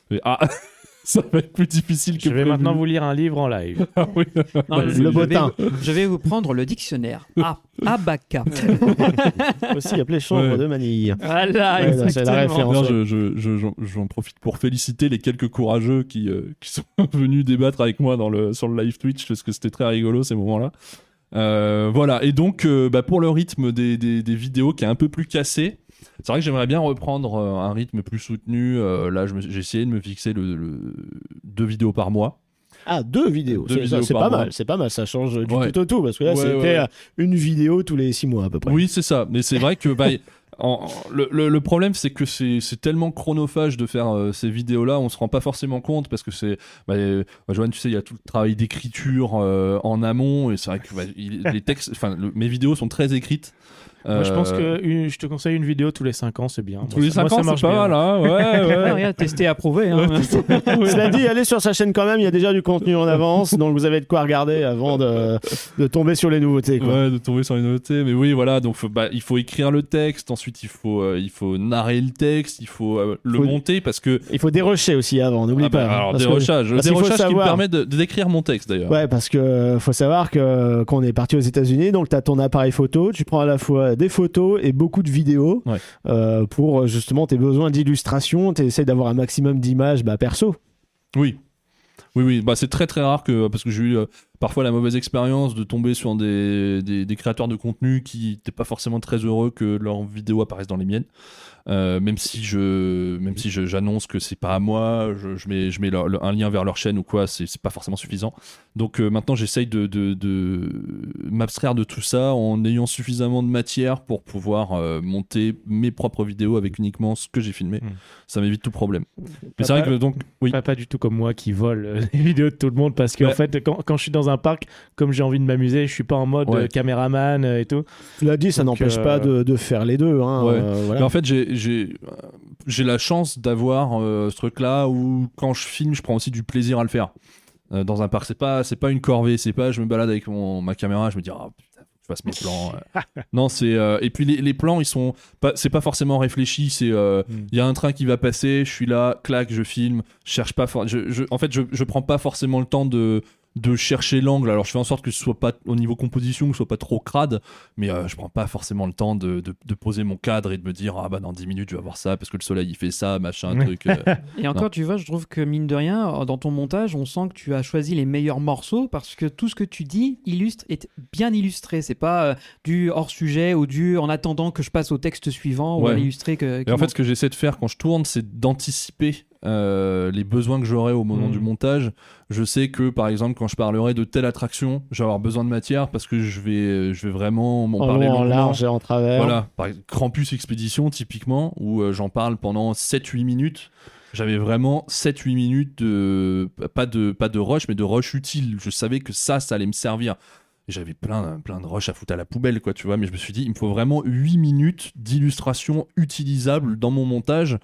Et, ah, ça va être plus difficile que je vais prévu. maintenant vous lire un livre en live Ah oui. Non, Le je, vais, bottin. je vais vous prendre le dictionnaire. Ah, Abaca. aussi appelé chambre Ouais. de manille. Voilà, Ouais, non, c'est la exactement. référence. Non, je- je- je- j'en j'en profite pour féliciter les quelques courageux qui, euh, qui sont venus débattre avec moi dans le, sur le live Twitch parce que c'était très rigolo ces moments-là. Euh, voilà, et donc euh, bah, pour le rythme des, des- des vidéos qui est un peu plus cassé, c'est vrai que j'aimerais bien reprendre euh, un rythme plus soutenu. Euh, là, j'ai essayé de me fixer le, le- deux vidéos par mois. Ah, deux vidéos. C'est- pas mois. mal. C'est pas mal. Ça change du Ouais. tout au tout parce que là, Ouais, c'était ouais. euh, une vidéo tous les six mois à peu près. Oui, c'est ça. Mais c'est vrai que bah, en- le, le- le problème, c'est que c'est tellement chronophage de faire euh, ces vidéos-là, on se rend pas forcément compte parce que c'est. Bah, euh, bah, Joanne, tu sais, il y a tout le travail d'écriture euh, en amont et c'est vrai que bah, il- les textes, enfin, le- mes vidéos sont très écrites. Moi, je pense Euh, que une- je te conseille une vidéo tous les 5 ans, c'est bien. tous Moi, les ça- 5 moi, ans, ça marche c'est pas bien. mal, hein ouais, ouais. Regarde, testé, approuvé. hein. Cela dit, allez sur sa chaîne quand même, il y a déjà du contenu en avance, donc vous avez de quoi regarder avant de, de tomber sur les nouveautés. Quoi. Ouais, de tomber sur une nouveauté. Mais oui, voilà, donc faut- bah, il faut écrire le texte, ensuite il faut, euh, il faut narrer le texte, il faut euh, le Faut- monter parce que. Il faut dérocher aussi avant, n'oublie Ah bah, pas. hein, alors, parce que- dérochage. Le parce qu'il faut dérochage qui me permet de, de décrire mon texte d'ailleurs. Ouais, parce que faut savoir que quand on est parti aux États-Unis, donc tu as ton appareil photo, tu prends à la fois des photos et beaucoup de vidéos Ouais. euh, pour euh, justement tes besoins d'illustration. Tu essaies d'avoir un maximum d'images bah, perso. Oui. Oui, oui, bah, c'est très très rare que, parce que j'ai eu euh, parfois la mauvaise expérience de tomber sur des, des, des créateurs de contenu qui n'étaient pas forcément très heureux que leurs vidéos apparaissent dans les miennes. Euh, même si je même si j'annonce que c'est pas à moi, je, je mets, je mets leur- le- un lien vers leur chaîne ou quoi, c'est c'est pas forcément suffisant. Donc euh, maintenant j'essaye de, de, de m'abstraire de tout ça en ayant suffisamment de matière pour pouvoir euh, monter mes propres vidéos avec uniquement ce que j'ai filmé. Mm. Ça m'évite tout problème. Mais c'est vrai que donc oui. Pas, pas du tout comme moi qui vole les vidéos de tout le monde parce que Ouais. en fait quand, quand je suis dans un parc comme j'ai envie de m'amuser je suis pas en mode Ouais. caméraman et tout Cela dit, ça n'empêche euh, pas de, de faire les deux. hein, Ouais. euh, voilà. Mais en fait, j'ai j'ai j'ai la chance d'avoir euh, ce truc-là où quand je filme, je prends aussi du plaisir à le faire. Euh, dans un parc, c'est pas c'est pas une corvée, c'est pas je me balade avec mon, ma caméra, je me dis ah putain, je fasse mes plans. non, c'est euh, et puis les, les plans, ils sont pas c'est pas forcément réfléchi, c'est euh, il Mm. y a un train qui va passer, je suis là, clac, je filme, je cherche pas for- je, je- en fait, je je prends pas forcément le temps de de chercher l'angle. Alors je fais en sorte que ce soit pas au niveau composition, que ce soit pas trop crade, mais euh, je prends pas forcément le temps de, de, de poser mon cadre et de me dire ah bah dans 10 minutes je vais voir ça parce que le soleil il fait ça, machin, truc. euh. Et encore, tu vois, je trouve que mine de rien, dans ton montage, on sent que tu as choisi les meilleurs morceaux parce que tout ce que tu dis illustre est bien illustré. C'est pas euh, du hors sujet ou du en attendant que je passe au texte suivant ou à l'illustré que. Et en fait, ce que j'essaie de faire quand je tourne, c'est d'anticiper euh, les besoins que j'aurai au moment Mm. du montage. Je sais que, par exemple, quand je parlerai de telle attraction, je vais avoir besoin de matière parce que je vais, je vais vraiment m'en en parler long, en large et en travers. Voilà, par exemple, Krampus Expédition, typiquement, où euh, j'en parle pendant 7-8 minutes. J'avais vraiment 7-8 minutes de. Pas, de. pas de rush, mais de rush utile. Je savais que ça, ça allait me servir. J'avais plein, plein de rush à foutre à la poubelle, quoi, tu vois. Mais je me suis dit, il me faut vraiment 8 minutes d'illustration utilisable dans mon montage.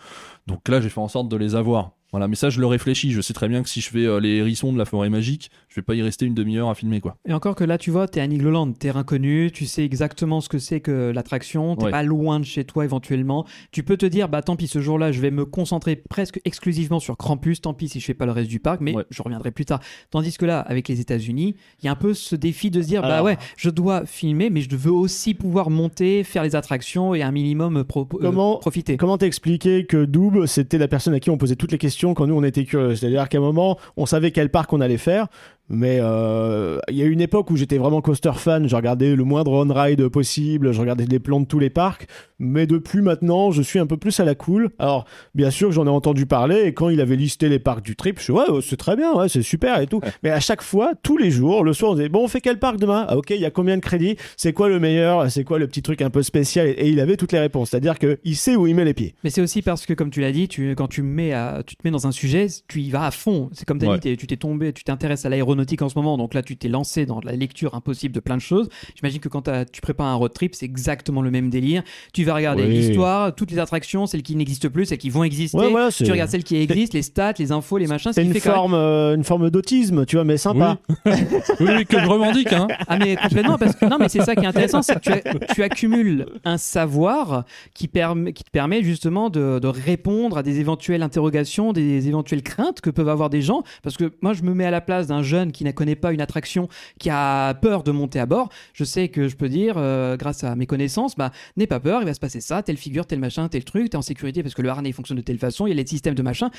Donc là, j'ai fait en sorte de les avoir. Voilà, mais ça, je le réfléchis. Je sais très bien que si je fais euh, les hérissons de la forêt magique, je vais pas y rester une demi-heure à filmer, quoi. Et encore que là, tu vois, t'es à Nigloland, terrain connu, tu sais exactement ce que c'est que l'attraction, t'es Ouais. pas loin de chez toi éventuellement. Tu peux te dire, bah tant pis, ce jour-là, je vais me concentrer presque exclusivement sur Krampus, tant pis si je fais pas le reste du parc, mais Ouais. je reviendrai plus tard. Tandis que là, avec les États-Unis, il y a un peu ce défi de se dire, bah ouais, je dois filmer, mais je veux aussi pouvoir monter, faire les attractions et un minimum pro- euh, profiter. Comment t'expliquer que Doob, c'était la personne à qui on posait toutes les questions quand nous on était curieux. C'est-à-dire qu'à un moment, on savait quel parc on allait faire, mais euh, il y a eu une époque où j'étais vraiment coaster fan, je regardais le moindre on-ride possible, je regardais les plans de tous les parcs, mais depuis maintenant, je suis un peu plus à la cool. Alors, bien sûr, j'en ai entendu parler, et quand il avait listé les parcs du trip, je suis ouais, c'est très bien, ouais, c'est super et tout. Mais à chaque fois, tous les jours, le soir, on disait bon, on fait quel parc demain? Ah, ok, il y a combien de crédits? C'est quoi le meilleur? C'est quoi le petit truc un peu spécial? Et il avait toutes les réponses, c'est-à-dire qu'il sait où il met les pieds. Mais c'est aussi parce que, comme tu l'as dit, tu, quand tu, mets à- tu te mets dans un sujet, tu y vas à fond. C'est comme tu as Ouais. dit, tu t'es tombé, tu t'intéresses à l'aéronautique en ce moment, donc là tu t'es lancé dans la lecture impossible de plein de choses. J'imagine que quand tu prépares un road trip, c'est exactement le même délire. Tu vas regarder Oui. l'histoire, toutes les attractions, celles qui n'existent plus, celles qui vont exister. Ouais, voilà, tu regardes celles qui existent, les stats, les infos, les machins. ce C'est une fait quand même- forme, euh, une forme d'autisme, tu vois, mais sympa. Oui, oui, que je revendique, hein. Ah mais complètement parce que non mais c'est ça qui est intéressant c'est que tu, accumules un savoir qui, permet qui te permet justement de, de répondre à des éventuelles interrogations des éventuelles craintes que peuvent avoir des gens parce que moi je me mets à la place d'un jeune qui ne connaît pas une attraction qui a peur de monter à bord je sais que je peux dire euh, grâce à mes connaissances bah n'aie pas peur il va se passer ça telle figure tel machin tel truc t'es en sécurité parce que le harnais fonctionne de telle façon il y a les systèmes de machin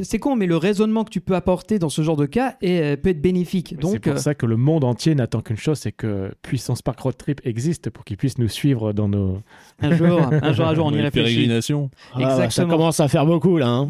c'est con mais le raisonnement que tu peux apporter dans ce genre de cas est, euh, peut être bénéfique c'est donc pour euh, ça que le monde entier n'attend qu'une chose c'est que Puissance Park Road Trip existe pour qu'ils puissent nous suivre dans nos un jour un jour un jour on y réfléchit pérégrinations. Ah, ça commence à faire beaucoup là. hein.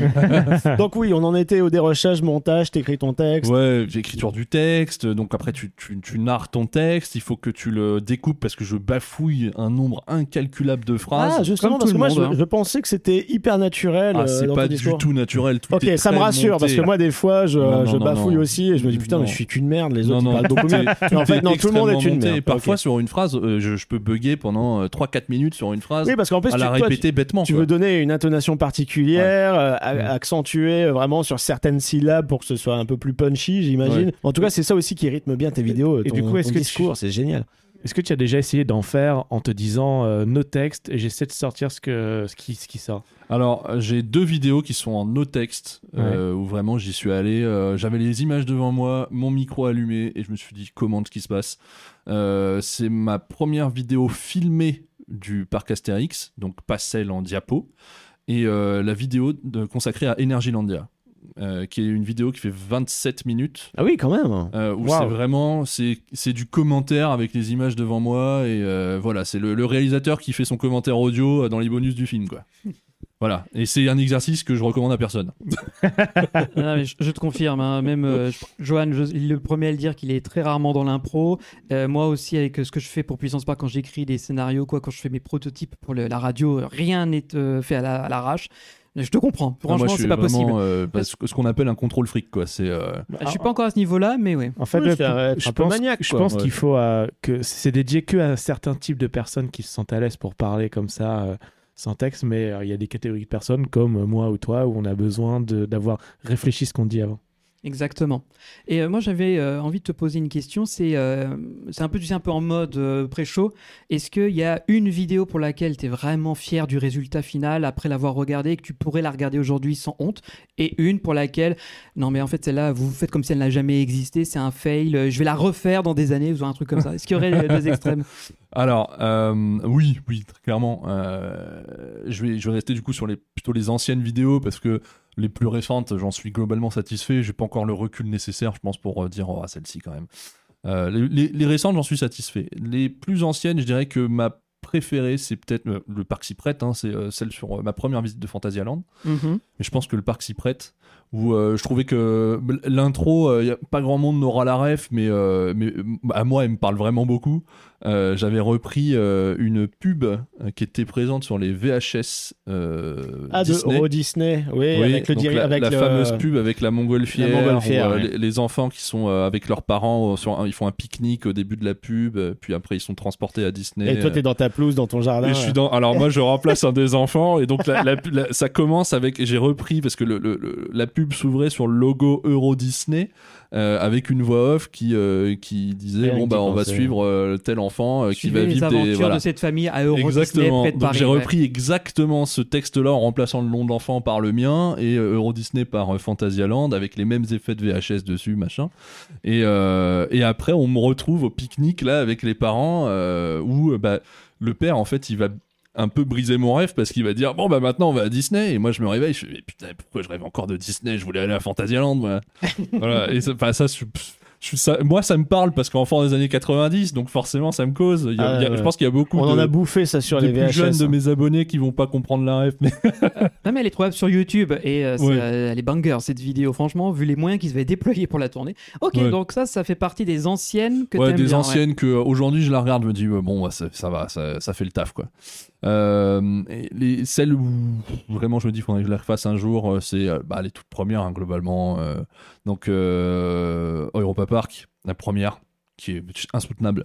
Donc oui, on en était au dérochage, montage, t'écris ton texte. Ouais, l'écriture du texte. Donc après, tu, tu, tu narres ton texte. Il faut que tu le découpes parce que je bafouille un nombre incalculable de phrases. Ah, justement, Comme parce tout que le moi, monde, je, hein. je pensais que c'était hyper naturel. Ah, euh, c'est pas du tout naturel. Tout Ok, est ça me rassure parce que moi des fois je, Non, non, je bafouille non. aussi et je me dis putain mais je suis qu'une merde les autres parlent beaucoup mieux. en fait non tout le monde est une merde. Parfois, sur une phrase, euh, je, peux bugger pendant 3-4 minutes sur une phrase Oui parce qu'en plus la répéter bêtement. tu veux donner une intonation particulière, euh, Mm. accentuer euh, vraiment sur certaines syllabes pour que ce soit un peu plus punchy, j'imagine. Ouais. En tout cas, c'est ça aussi qui rythme bien tes vidéos, Et ton, du coup, est-ce que tu- c'est génial. Est-ce que tu as déjà essayé d'en faire en te disant euh, nos textes et j'essaie de sortir ce, que, ce, qui, ce qui sort? Alors, euh, j'ai deux vidéos qui sont en no texte, euh, où vraiment j'y suis allé. euh, J'avais les images devant moi, mon micro allumé, et je me suis dit, comment ce qui se passe? Euh, C'est ma première vidéo filmée du parc Astérix, donc pas celle en diapo, et euh, la vidéo de- consacrée à Energylandia. Euh, qui est une vidéo qui fait 27 minutes Ah oui, quand même. euh, où Wow. c'est vraiment c'est c'est du commentaire avec les images devant moi et euh, voilà c'est le, le réalisateur qui fait son commentaire audio euh, dans les bonus du film quoi voilà et c'est un exercice que je recommande à personne Non, mais je, je te confirme, hein, même euh, Johan, je- il est le premier à le dire qu'il est très rarement dans l'impro. Euh, moi aussi, avec ce que je fais pour Puissance Park, quand j'écris des scénarios, quoi, quand je fais mes prototypes pour le- la radio, rien n'est euh, fait à la- à l'arrache. Je te comprends. Ah, Franchement, je suis c'est pas vraiment, possible. euh, parce que- ce qu'on appelle un contrôle fric quoi c'est euh, Je suis pas encore à ce niveau-là, mais ouais. En fait, Oui, un- je un pense, maniaque, je quoi. pense Ouais. qu'il faut euh, que c'est dédié que à certains types de personnes qui se sentent à l'aise pour parler comme ça euh, sans texte, mais euh, il y a des catégories de personnes comme moi ou toi où on a besoin de- d'avoir réfléchi ce qu'on dit avant. Exactement. Et euh, moi, j'avais euh, envie de te poser une question. C'est euh, c'est un peu, tu sais, un peu en mode pré-show. Est-ce qu'il y a une vidéo pour laquelle tu es vraiment fier du résultat final après l'avoir regardée et que tu pourrais la regarder aujourd'hui sans honte? Et une pour laquelle, non, mais en fait, celle-là, vous faites comme si elle n'a jamais existé, c'est un fail, je vais la refaire dans des années ou un truc comme ça. Est-ce qu'il y aurait deux extrêmes? Alors, oui, oui, très clairement. Je, vais, je vais rester du coup sur les, plutôt les anciennes vidéos parce que les plus récentes, j'en suis globalement satisfait. J'ai pas encore le recul nécessaire, je pense, pour euh, dire oh, celle-ci quand même. Euh, les, les- les récentes, j'en suis satisfait. Les plus anciennes, je dirais que ma préférée, c'est peut-être euh, le parc s'y prête. hein, c'est euh, celle sur ma première visite de Fantasyland. Mhm. Mais je pense que le parc s'y prête. Où euh, je trouvais que l'intro, il y a pas grand monde n'aura la ref, mais, euh, mais euh, à moi, elle me parle vraiment beaucoup. Euh, J'avais repris euh, une pub euh, qui était présente sur les VHS euh, Ah, de. Euro Disney, oui, Oui, avec le la, avec la le- fameuse pub avec la montgolfière, La montgolfière, où, euh, ouais. les, les enfants qui sont euh, avec leurs parents, euh, sur un- ils font un pique-nique au début de la pub, euh, puis après ils sont transportés à Disney. Et toi, euh, t'es dans ta pelouse, dans ton jardin. et je suis dans. Alors moi, je remplace un des enfants et donc la- ça commence avec. J'ai repris parce que le, le- le- la pub s'ouvrait sur le logo Euro Disney euh, avec une voix off qui euh, qui disait bon bah on va suivre euh, tel enfant qui va les vivre aventures des voilà. de cette famille à Euro Disney Exactement. de Donc j'ai ouais. repris exactement ce texte-là en remplaçant le nom d'enfant par le mien et Euro Disney par Fantasyland avec les mêmes effets de VHS dessus, machin. Et, et après, on me retrouve au pique-nique là avec les parents où bah, le père en fait il va un peu briser mon rêve parce qu'il va dire bon bah maintenant on va à Disney. Et moi je me réveille je fais putain pourquoi je rêve encore de Disney? Je voulais aller à Fantasyland moi. Voilà. Et ça, ça, je- je- ça- moi ça me parle parce qu'enfant des années 90 donc forcément ça me cause Il y a- Ah, il y a- ouais. je pense qu'il y a beaucoup On de, en a bouffé ça sur les plus VHS. jeunes de hein. mes abonnés qui vont pas comprendre la ref mais Non, mais elle est trouvable sur YouTube et euh, Ouais. euh, elle est banger cette vidéo, franchement, vu les moyens qu'ils avaient déployés pour la tourner. Ok, Ouais. donc ça, ça fait partie des anciennes que ouais, des bien, ouais. anciennes que euh, aujourd'hui je la regarde, je me dis bon ça, ça va, ça, ça fait le taf quoi. Euh, les, celles où vraiment je me dis faudrait que je les refasse un jour, c'est bah, les toutes premières hein, globalement. euh, donc euh, Europa Park, la première, qui est insoutenable.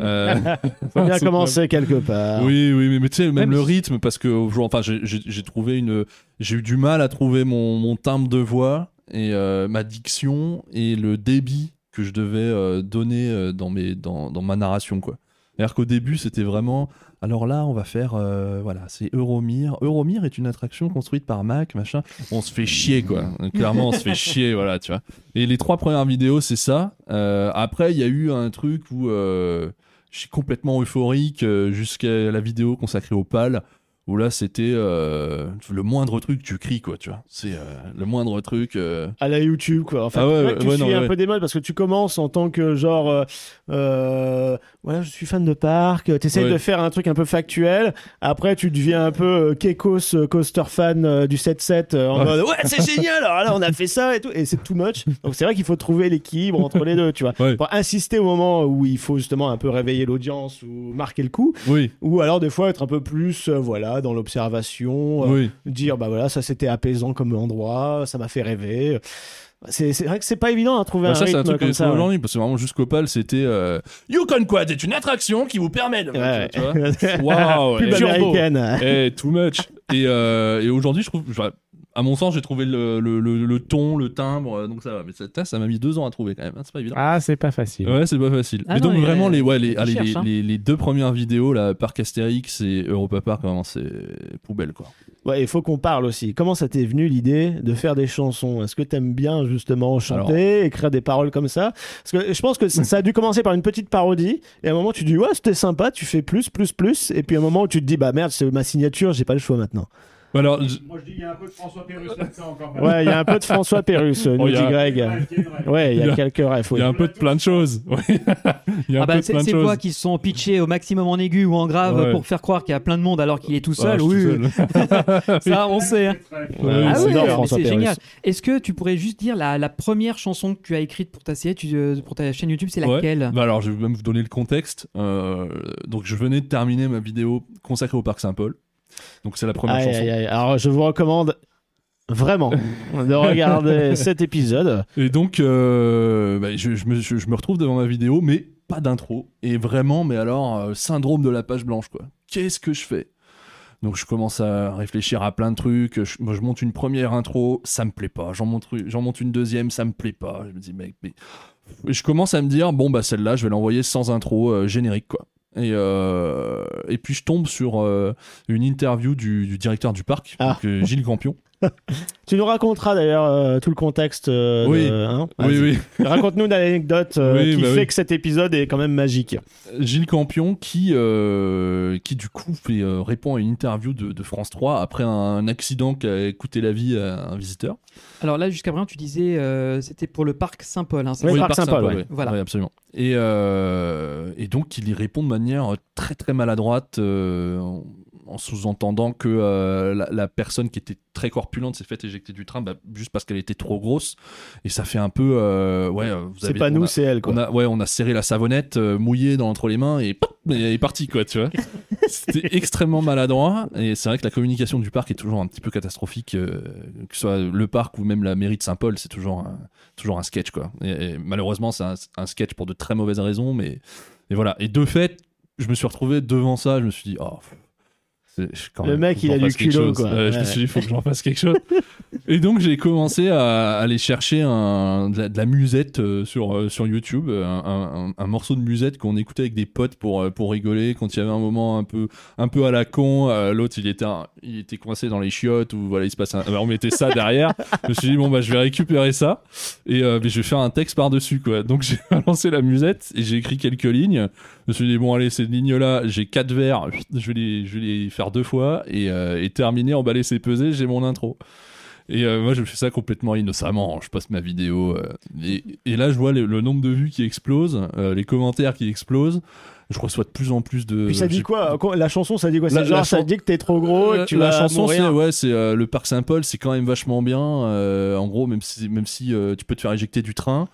Euh, Faut bien commencer quelque part. oui, oui, mais, mais tu sais, même Même le rythme, parce que aujourd'hui, enfin, j'ai- trouvé une, j'ai eu du mal à trouver mon, mon timbre de voix et euh, ma diction et le débit que je devais euh, donner euh, dans mes, dans, dans ma narration, quoi. C'est-à-dire qu'au début, c'était vraiment. Alors là, on va faire. euh, voilà, c'est Euromir. Euromir est une attraction construite par Mac, machin. On se fait chier, quoi. Clairement, on se fait chier, voilà, tu vois. Et les trois premières vidéos, c'est ça. Euh, après, il y a eu un truc où euh, je suis complètement euphorique jusqu'à la vidéo consacrée au PAL, où là c'était euh, le moindre truc tu cries quoi, tu vois. C'est euh, le moindre truc. euh, à la YouTube quoi. Enfin, Ah ouais, ouais, tu ouais, suis non, un peu des modes parce que tu commences en tant que genre voilà, je suis fan de parc, tu essaies de faire un truc un peu factuel, après tu deviens un peu Kekos coaster fan du 7-7 euh, en mode ouais, c'est génial. Alors là, on a fait ça et tout et c'est too much. Donc c'est vrai qu'il faut trouver l'équilibre entre les deux, tu vois. Pour insister au moment où il faut justement un peu réveiller l'audience ou marquer le coup Oui, ou alors des fois être un peu plus euh, dans l'observation, euh, oui. dire bah voilà ça c'était apaisant comme endroit ça m'a fait rêver c'est vrai que c'est pas évident à trouver Bah, un ça c'est un rythme truc comme ça ouais. aujourd'hui parce que vraiment jusqu'au pal c'était euh, Yukon Quad est une attraction qui vous permet de. Ouais, tu vois. ouais. Waouh, Pub turbo. américaine Eh, too much. Et, euh, et aujourd'hui, je trouve, à mon sens, j'ai trouvé le, le, le, le ton, le timbre, euh, donc ça va. Mais ça, ça m'a mis deux ans à trouver quand même. hein, c'est pas évident. Ah, c'est pas facile. Ouais, c'est pas facile. Ah mais non, donc mais, vraiment euh, les, ouais, les, les, hein. les, les deux premières vidéos là, Parc Astérix et Europa Park, vraiment c'est poubelle quoi. ouais il faut qu'on parle aussi comment ça t'est venu l'idée de faire des chansons? Est-ce que t'aimes bien justement chanter écrire des paroles comme ça? Parce que je pense que ça, ça a dû commencer par une petite parodie et à un moment tu dis ouais c'était sympa tu fais plus plus plus et puis à un moment où tu te dis bah merde c'est ma signature j'ai pas le choix maintenant Alors, je- Moi, je dis, il y a un peu de François Pérus là-dedans encore. ouais il y a un peu de François Pérus nous Oh, dit a- Greg ouais il y a quelques refs il oui. y a un peu de plein de choses. Il y a un Ah peu bah, de ces plein de ces choses. voix qui se sont pitchées au maximum en aigu ou en grave Ouais. pour faire croire qu'il y a plein de monde alors qu'il est tout Ah, seul. oui, seul. ça on sait. hein. Ouais, Ah c'est oui, c'est génial. Est-ce que tu pourrais juste dire la, la première chanson que tu as écrite pour ta série, tu- euh, pour ta chaîne YouTube, c'est Ouais. laquelle? Bah alors, je vais même vous donner le contexte. Euh, donc, je venais de terminer ma vidéo consacrée au Parc Saint-Paul. Donc, c'est la première Aïe, chanson. aïe, aïe. Alors, je vous recommande vraiment de regarder cet épisode. Et donc, euh, bah, je, je me, je- je me retrouve devant ma vidéo, mais pas d'intro. Et vraiment, mais alors, euh, syndrome de la page blanche, quoi. Qu'est-ce que je fais? Donc, je commence à réfléchir à plein de trucs. Je, moi, je monte une première intro, ça me plaît pas. J'en monte, j'en monte une deuxième, ça me plaît pas. Je me dis, mec, mais. Et je commence à me dire, bon, bah, celle-là, je vais l'envoyer sans intro, euh, générique, quoi. Et, euh, et puis je tombe sur euh, une interview du, du directeur du parc, Ah. donc, euh, Gilles Campion. Tu nous raconteras d'ailleurs euh, tout le contexte. euh, Oui. de- hein Oui. Raconte-nous une anecdote euh, Oui, qui bah fait oui. que cet épisode est quand même magique. Gilles Campion qui, euh, qui du coup fait, euh, répond à une interview de, de France 3 après un accident qui a coûté la vie à un visiteur. Alors là, jusqu'à présent, tu disais euh, c'était pour le parc Saint-Paul. hein, c'est Oui, ça le parc Saint-Paul, ouais. ouais. Voilà. Ouais, absolument. Et, euh, et donc il y répond de manière très très maladroite euh, en, en sous-entendant que euh, la, la personne qui était très corpulente s'est fait éjecter du train bah, juste parce qu'elle était trop grosse et ça fait un peu euh, ouais euh, C'est pas nous, a- c'est elle. Quoi. on a, ouais, on a serré la savonnette euh, mouillée dans, entre les mains et pop, elle est partie, quoi, tu vois. C'était extrêmement maladroit et c'est vrai que la communication du parc est toujours un petit peu catastrophique, que ce soit le parc ou même la mairie de Saint-Paul, c'est toujours un, toujours un sketch, quoi. Et, et malheureusement, c'est un, un sketch pour de très mauvaises raisons, mais et voilà. Et de fait, je me suis retrouvé devant ça, je me suis dit, oh. Quand Le mec, il a du culot, quoi. Euh, je me Ouais. suis dit, il faut que j'en fasse quelque chose. Et donc j'ai commencé à aller chercher un, de, la, de la musette euh, sur, euh, sur YouTube, euh, un, un- un morceau de musette qu'on écoutait avec des potes pour, pour rigoler quand il y avait un moment un peu, un peu à la con. euh, L'autre il était, il était coincé dans les chiottes ou voilà il se passe un... bah, on mettait ça derrière. je me suis dit bon bah je vais récupérer ça et euh, mais je vais faire un texte par dessus quoi. Donc j'ai balancé la musette et j'ai écrit quelques lignes. Je me suis dit bon allez ces lignes là j'ai quatre vers, je vais les, je vais les faire deux fois et, euh, et terminer, emballer c'est pesé, j'ai mon intro. Et euh, moi, je fais ça complètement innocemment. Je passe ma vidéo. euh, et, là, je vois le, le nombre de vues qui explose, euh, les commentaires qui explosent. Je reçois de plus en plus de. Puis ça dit quoi La chanson, ça dit quoi La- C'est genre, la ça dit que t'es trop gros et que tu la vas chanson, c'est ouais, c'est euh, le parc Saint-Paul, c'est quand même vachement bien. euh, en gros, même si même si euh, tu peux te faire éjecter du train,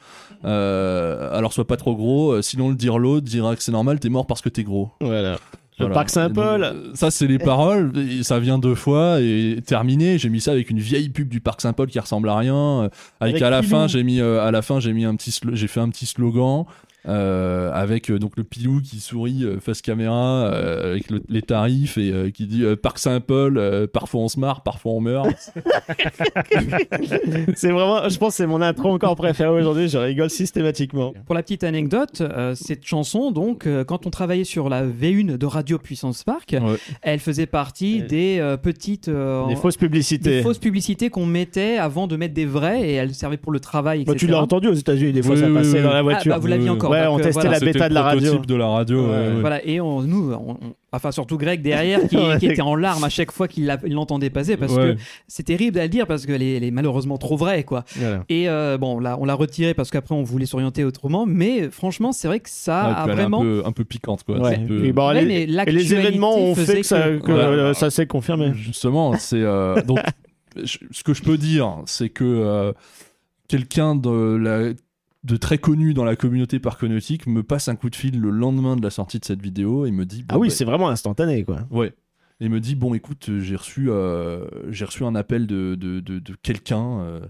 euh, alors sois pas trop gros. euh, sinon, le dire l'autre dira que c'est normal, t'es mort parce que t'es gros. Voilà. Le Voilà. parc Saint-Paul. donc, euh, Ça, c'est les paroles. ça vient deux fois et terminé. J'ai mis ça avec une vieille pub du parc Saint-Paul qui ressemble à rien. euh, Avec, Avec à la Pilou. fin, j'ai mis euh, à la fin, j'ai mis un petit, slo- j'ai fait un petit slogan. Euh, avec euh, donc le pilou qui sourit euh, face caméra euh, avec le- les tarifs et euh, qui dit euh, parc Saint-Paul euh, parfois on se marre parfois on meurt c'est vraiment, je pense, que c'est mon intro encore préféré aujourd'hui. Je rigole systématiquement. Pour la petite anecdote, euh, cette chanson, donc, euh, quand on travaillait sur la V1 de Radio Puissance Park, Ouais. elle faisait partie Ouais. des euh, petites euh, Des fausses publicités. des fausses publicités qu'on mettait avant de mettre des vraies et elles servaient pour le travail, Bah, etc. tu l'as entendu aux États-Unis, des fois Oui, ça oui, passait oui, dans la Ah, voiture. bah, vous l'aviez encore. Ouais, donc, on euh, testait voilà. la bêta de la radio. prototype de la radio ouais, Ouais. ouais. Voilà, et on, nous, on, on- Enfin, surtout Greg derrière qui, Ouais. qui était en larmes à chaque fois qu'il l'entendait passer parce Ouais. que c'est terrible à le dire parce qu'elle est, elle est malheureusement trop vraie, quoi. Voilà. Et euh, bon, là, on l'a retiré parce qu'après on voulait s'orienter autrement, mais franchement, c'est vrai que ça Ouais, a puis elle est vraiment. un peu, un peu piquante, quoi. Ouais. C'est un peu- Et, bon, Ouais, les- mais et les l'actualité événements ont fait que ça, que- que, Ouais. euh, ça s'est confirmé. Justement, c'est euh, donc je- ce que je peux dire, c'est que euh, quelqu'un de la de très connu dans la communauté parconautique me passe un coup de fil le lendemain de la sortie de cette vidéo et me dit Ah oui, bah, c'est vraiment instantané, quoi. ouais et me dit bon écoute j'ai reçu euh, j'ai reçu un appel de de, de, de quelqu'un euh,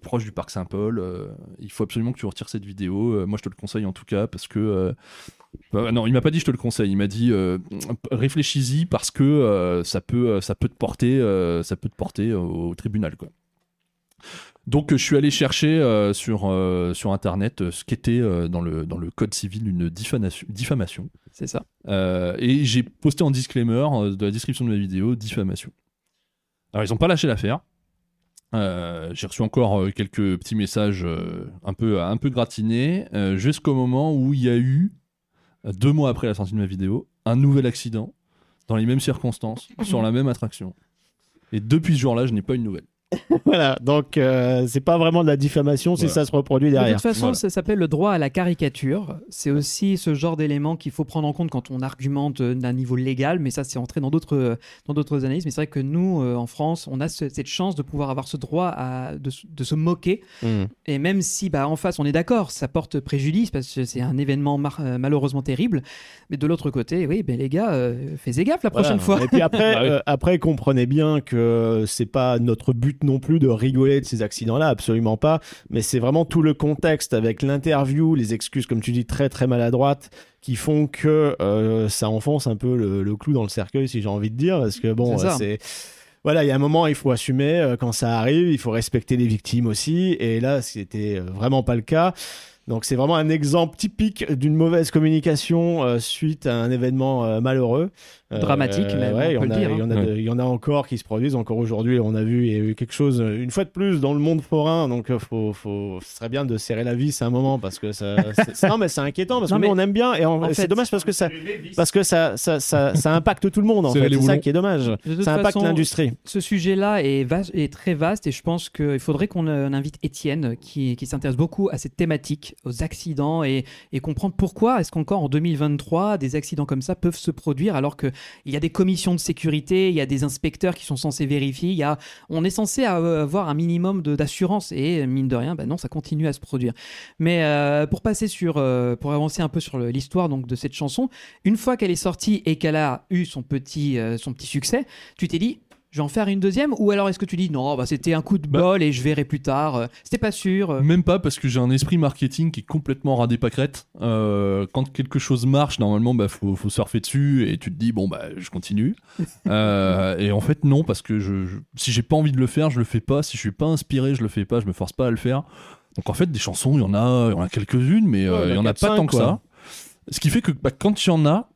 proche du parc Saint-Paul euh, il faut absolument que tu retires cette vidéo moi je te le conseille en tout cas parce que bah, non il m'a pas dit je te le conseille il m'a dit réfléchis-y parce que ça peut ça peut te porter ça peut te porter au, au tribunal quoi donc je suis allé chercher euh, sur, euh, sur internet euh, ce qu'était dans, le, dans le code civil une diffamation, diffamation. C'est ça. Et j'ai posté en disclaimer de la description de ma vidéo diffamation. Alors ils n'ont pas lâché l'affaire. J'ai reçu encore quelques petits messages un, peu, un peu gratinés jusqu'au moment où il y a eu, deux mois après la sortie de ma vidéo, un nouvel accident dans les mêmes circonstances, sur la même attraction. Et depuis ce jour-là, je n'ai pas une nouvelle. Voilà, donc euh, c'est pas vraiment de la diffamation si Voilà. ça se reproduit De derrière. toute façon, Voilà. ça s'appelle le droit à la caricature. C'est aussi ce genre d'élément qu'il faut prendre en compte quand on argumente euh, d'un niveau légal, mais ça, c'est entré dans d'autres euh, dans d'autres analyses. Mais c'est vrai que nous, euh, en France, on a ce- cette chance de pouvoir avoir ce droit à, de, de se moquer. Mm. Et même si, bah, en face, on est d'accord, ça porte préjudice parce que c'est un événement mar- malheureusement terrible. Mais de l'autre côté, oui, ben les gars, euh, faites gaffe la Voilà. prochaine fois. Et puis après, Bah oui. euh, après, comprenez bien que c'est pas notre but non plus de rigoler de ces accidents-là, absolument pas. Mais c'est vraiment tout le contexte avec l'interview, les excuses, comme tu dis, très très maladroites, qui font que euh, ça enfonce un peu le, le clou dans le cercueil, si j'ai envie de dire, parce que bon, C'est voilà, il y a un moment, il faut assumer euh, quand ça arrive, il faut respecter les victimes aussi. Et là, c'était euh, vraiment pas le cas. Donc c'est vraiment un exemple typique d'une mauvaise communication euh, suite à un événement euh, malheureux. Euh, Dramatique, même, on ouais, il y peut en le a- dire, Il y, en a hein. de- il y en a encore qui se produisent. Encore aujourd'hui, on a vu, il y a eu quelque chose, euh, une fois de plus, dans le monde forain. Donc euh, faut, faut, ce serait bien de serrer la vis à un moment parce que ça. c'est- non, mais c'est inquiétant parce Non, que nous, on aime bien. Et en- en c'est fait- dommage parce que ça, parce que ça, ça, ça, ça impacte tout le monde. En fait, c'est ça qui est dommage. Ça impacte façon, l'industrie. ce sujet-là est, vaste- est très vaste et je pense qu'il faudrait qu'on euh, invite Étienne qui, qui s'intéresse beaucoup à cette thématique, aux accidents et, et comprendre pourquoi est-ce qu'encore en 2023 des accidents comme ça peuvent se produire alors qu'il y a des commissions de sécurité, il y a des inspecteurs qui sont censés vérifier, il y a, on est censé euh, avoir un minimum d'assurance et mine de rien, ben non, ça continue à se produire. Mais euh, pour passer sur, euh, pour avancer un peu sur l'histoire donc de cette chanson, une fois qu'elle est sortie et qu'elle a eu son petit, son petit succès, tu t'es dit, je vais en faire une deuxième Ou alors est-ce que tu dis, non, bah, c'était un coup de Bah. bol et je verrai plus tard euh, C'était pas sûr. euh. Même pas parce que j'ai un esprit marketing qui est complètement radé pâquerette. Euh, quand quelque chose marche, normalement, bah faut, faut surfer dessus et tu te dis bon bah je continue. Euh, et en fait non parce que je, je- si j'ai pas envie de le faire, je le fais pas. Si je suis pas inspiré, je le fais pas. Je me force pas à le faire. Donc en fait des chansons, il y en a, il y en a quelques-unes, mais Ouais, il y en a pas tant que quoi. ça. Ce qui fait que bah, quand il y en a,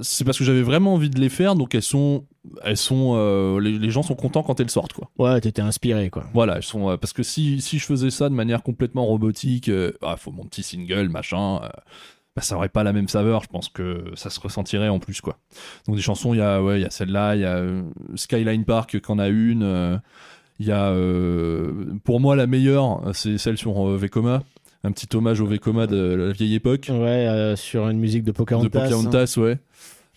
c'est parce que j'avais vraiment envie de les faire, donc elles sont, elles sont, euh, les, les gens sont contents quand elles sortent quoi. Ouais, t'étais inspiré, quoi. Voilà, elles sont euh, parce que si, si je faisais ça de manière complètement robotique, euh, ah, faut mon petit single, machin, euh, bah, ça aurait pas la même saveur. Je pense que ça se ressentirait en plus, quoi. Donc des chansons, il y a, ouais, il y a celle-là, il y a Skyline Park qu'en a une. Il y a, pour moi, la meilleure, c'est celle sur Vekoma. Un petit hommage au Vekoma de la vieille époque. Ouais, euh, sur une musique de Pocahontas. De Pocahontas, ouais.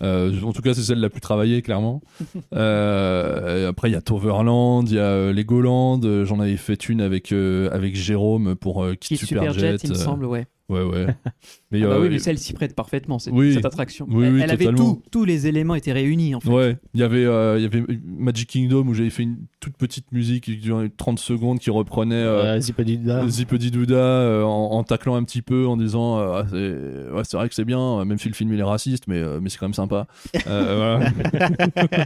Euh, en tout cas, c'est celle la plus travaillée, clairement. Euh, après, il y a Toverland, il y a euh, Legoland. J'en avais fait une avec, avec Jérôme pour Qui Kid est Superjet, il me semble, ouais. Ouais, ouais. Mais, Ah bah euh, oui, mais celle s'y prête parfaitement, cette, oui. cette attraction. Oui, elle oui, elle avait tout, tous les éléments étaient réunis en fait. Ouais, il y avait euh, il y avait Magic Kingdom où j'avais fait une toute petite musique qui durait 30 secondes qui reprenait euh, Euh, Douda euh, en, en taclant un petit peu en disant euh, ah, c'est ouais, c'est vrai que c'est bien même si le film il est raciste mais euh, mais c'est quand même sympa. Euh, voilà.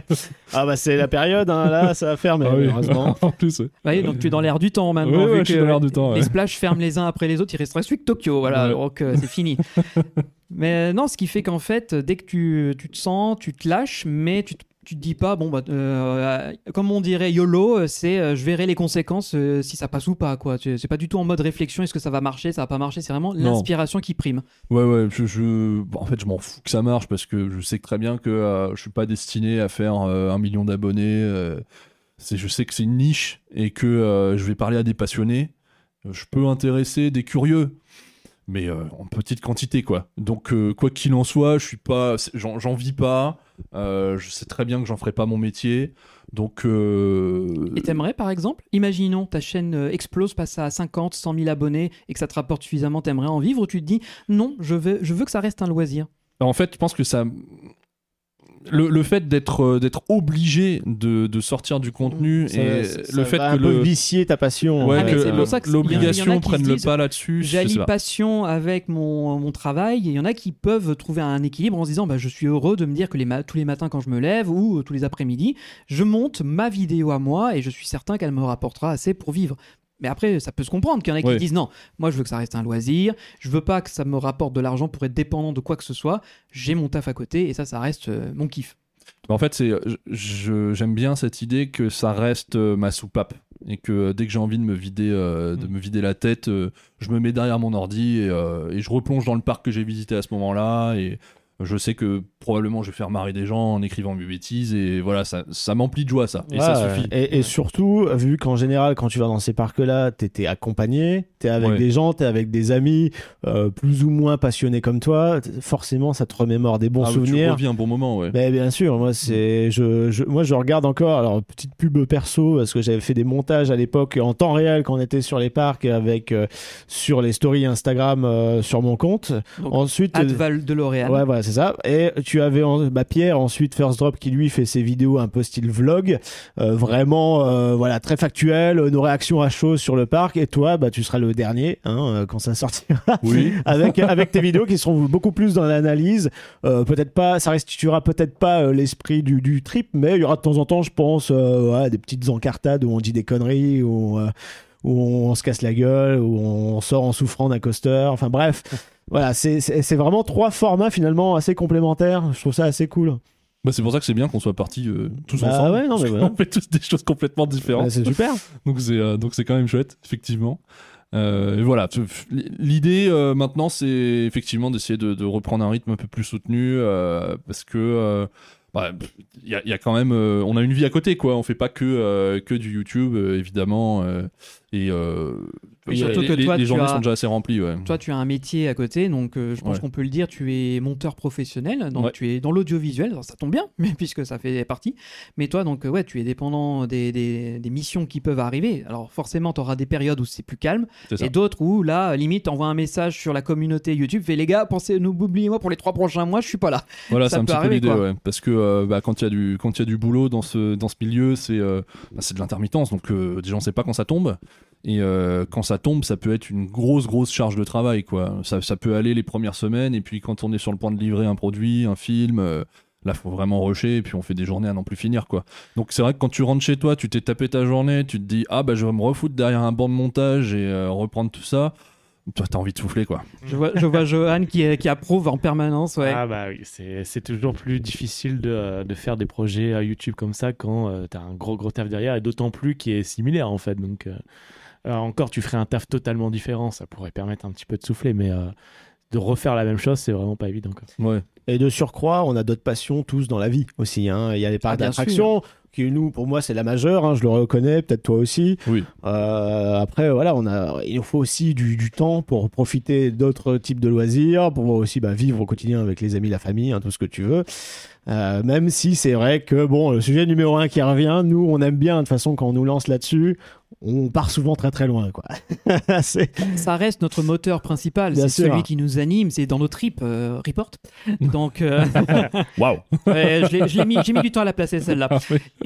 Ah bah c'est la période, hein, là, ça va faire, mais Ah oui. heureusement. en plus. ouais. Vous voyez, donc tu es dans l'air du temps maintenant. Ouais, vu ouais, que je suis dans l'air du temps, Les ouais. splash ferment les uns après les autres, il restera celui que Tokyo. Voilà, Ouais. donc euh, c'est fini. mais euh, non, ce qui fait qu'en fait, dès que tu, tu te sens, tu te lâches, mais tu te- tu te dis pas, bon, bah, euh, comme on dirait YOLO, euh, c'est euh, je verrai les conséquences euh, si ça passe ou pas. quoi. C'est pas du tout en mode réflexion, est-ce que ça va marcher, ça va pas marcher, c'est vraiment l'inspiration qui prime. Ouais, ouais, je, je- bon, en fait, je m'en fous que ça marche parce que je sais très bien que euh, je suis pas destiné à faire euh, un million d'abonnés. euh, c'est, je sais que c'est une niche et que euh, je vais parler à des passionnés. Je peux intéresser des curieux, mais euh, en petite quantité, quoi. Donc, euh, quoi qu'il en soit, je suis pas, j'en, vis pas. euh, je sais très bien que j'en ferai pas mon métier. Donc, Et t'aimerais par exemple, imaginons ta chaîne explose, passe à 50, 100 000 abonnés et que ça te rapporte suffisamment, t'aimerais en vivre ou tu te dis non, je veux, je veux que ça reste un loisir En fait, je pense que ça. Le, le fait d'être euh, d'être obligé de, de sortir du contenu Ça- et ça le fait va que un peu le vicier ta passion. ouais, Ah, l'obligation prenne le pas là-dessus. J'allie pas. passion avec mon, mon travail. et Il y en a qui peuvent trouver un équilibre en se disant bah, Je suis heureux de me dire que les ma- tous les matins quand je me lève ou euh, tous les après-midi, je monte ma vidéo à moi et je suis certain qu'elle me rapportera assez pour vivre. Mais après, ça peut se comprendre qu'il y en a qui disent non, moi je veux que ça reste un loisir, je veux pas que ça me rapporte de l'argent pour être dépendant de quoi que ce soit, j'ai mon taf à côté et ça, ça reste euh, mon kiff. En fait, c'est je- je- j'aime bien cette idée que ça reste euh, ma soupape et que euh, dès que j'ai envie de me vider euh, de Mm. me vider la tête, euh, je me mets derrière mon ordi et, euh, et je replonge dans le parc que j'ai visité à ce moment-là et je sais que probablement je vais faire marrer des gens en écrivant mes bêtises et voilà ça, ça m'emplit de joie ça et ça suffit. Et, et surtout, vu qu'en général, quand tu vas dans ces parcs-là, t'étais accompagné, t'es avec Ouais. des gens, t'es avec des amis euh, plus ou moins passionnés comme toi, forcément, ça te remémore des bons Ah, Tu souvenirs. revis un bon moment ouais. Ben, bien sûr, moi c'est je, je- moi je regarde encore alors petite pub perso parce que j'avais fait des montages à l'époque en temps réel quand on était sur les parcs avec euh, sur les stories Instagram euh, sur mon compte. Donc, Ensuite Adval de L'Oréal. Ouais, voilà, c'est ça. Et tu avais en, bah, Pierre, ensuite First Drop, qui lui fait ses vidéos un peu style vlog, euh, vraiment, euh, voilà, très factuel, nos réactions à chaud sur le parc. Et toi, bah, tu seras le dernier hein, euh, quand ça sortira, Oui. avec avec tes vidéos qui seront beaucoup plus dans l'analyse. Euh, peut-être pas, ça restituera peut-être pas l'esprit du, du trip, mais il y aura de temps en temps, je pense, ouais, des petites encartades où on dit des conneries, où, où on se casse la gueule, où on sort en souffrant d'un coaster. Enfin bref. Voilà, c'est- vraiment trois formats finalement assez complémentaires. Je trouve ça assez cool. Bah, c'est pour ça que c'est bien qu'on soit partis euh, tous Bah ensemble. ouais, non, parce mais qu'on voilà. fait tous des choses complètement différentes. Ouais, c'est super. Donc c'est euh, donc c'est quand même chouette, effectivement. Euh, et voilà, l'idée maintenant c'est effectivement d'essayer de, de reprendre un rythme un peu plus soutenu parce que bah, il y, a, il y a quand même, on a une vie à côté quoi. On fait pas que que du YouTube évidemment et euh, Et les- surtout que toi, les tu journées as- sont déjà assez remplies. Ouais. Toi, tu as un métier à côté, donc euh, je pense Ouais. qu'on peut le dire, tu es monteur professionnel, donc Ouais. tu es dans l'audiovisuel, ça tombe bien, mais puisque ça fait partie. Mais toi, donc, ouais, tu es dépendant des, des- des missions qui peuvent arriver. Alors, forcément, tu auras des périodes où c'est plus calme, et d'autres où, là, limite, envoie un message sur la communauté YouTube, fais les gars, pensez, nous oubliez-moi pour les trois prochains mois, je suis pas là. Voilà, Ça c'est un petit peu l'idée. Parce que euh, bah, quand il y a du quand il y a du boulot dans ce dans ce milieu, c'est euh, bah, c'est de l'intermittence, donc déjà on sait pas quand ça tombe. Et euh, quand ça tombe, ça peut être une grosse grosse charge de travail, quoi. Ça, ça peut aller les premières semaines, et puis quand on est sur le point de livrer un produit, un film. euh, Là, faut vraiment rusher, et puis on fait des journées à n'en plus finir, quoi. Donc, c'est vrai que quand tu rentres chez toi, tu t'es tapé ta journée, tu te dis, ah, bah, je vais me refoutre derrière un banc de montage et euh, reprendre tout ça. Toi, t'as envie de souffler, quoi. Je vois, je vois Johan qui, qui approuve en permanence, ouais. Ah bah oui, c'est toujours plus difficile de, de faire des projets à YouTube comme ça quand tu t'as un gros gros taf derrière et d'autant plus qui est similaire en fait. Donc euh, encore, tu ferais un taf totalement différent, ça pourrait permettre un petit peu de souffler, mais euh, de refaire la même chose, c'est vraiment pas évident. Quoi. Ouais. Et de surcroît, on a d'autres passions tous dans la vie aussi. hein. Il y a les parcs Ah, d'attraction qui nous, pour moi, c'est la majeure. hein, je le reconnais, peut-être toi aussi. Oui. Euh, après, voilà, on a, il nous faut aussi du, du temps pour profiter d'autres types de loisirs, pour aussi bah, vivre au quotidien avec les amis, la famille, hein, tout ce que tu veux. Euh, même si c'est vrai que bon, le sujet numéro un qui revient, nous, on aime bien de toute façon quand on nous lance là-dessus, on part souvent très très loin, quoi. Ça reste notre moteur principal, c'est celui qui nous anime, c'est dans nos tripes, euh, report. Donc, euh, Waouh! ouais, l'ai- je l'ai mis, j'ai mis du temps à la placer celle-là.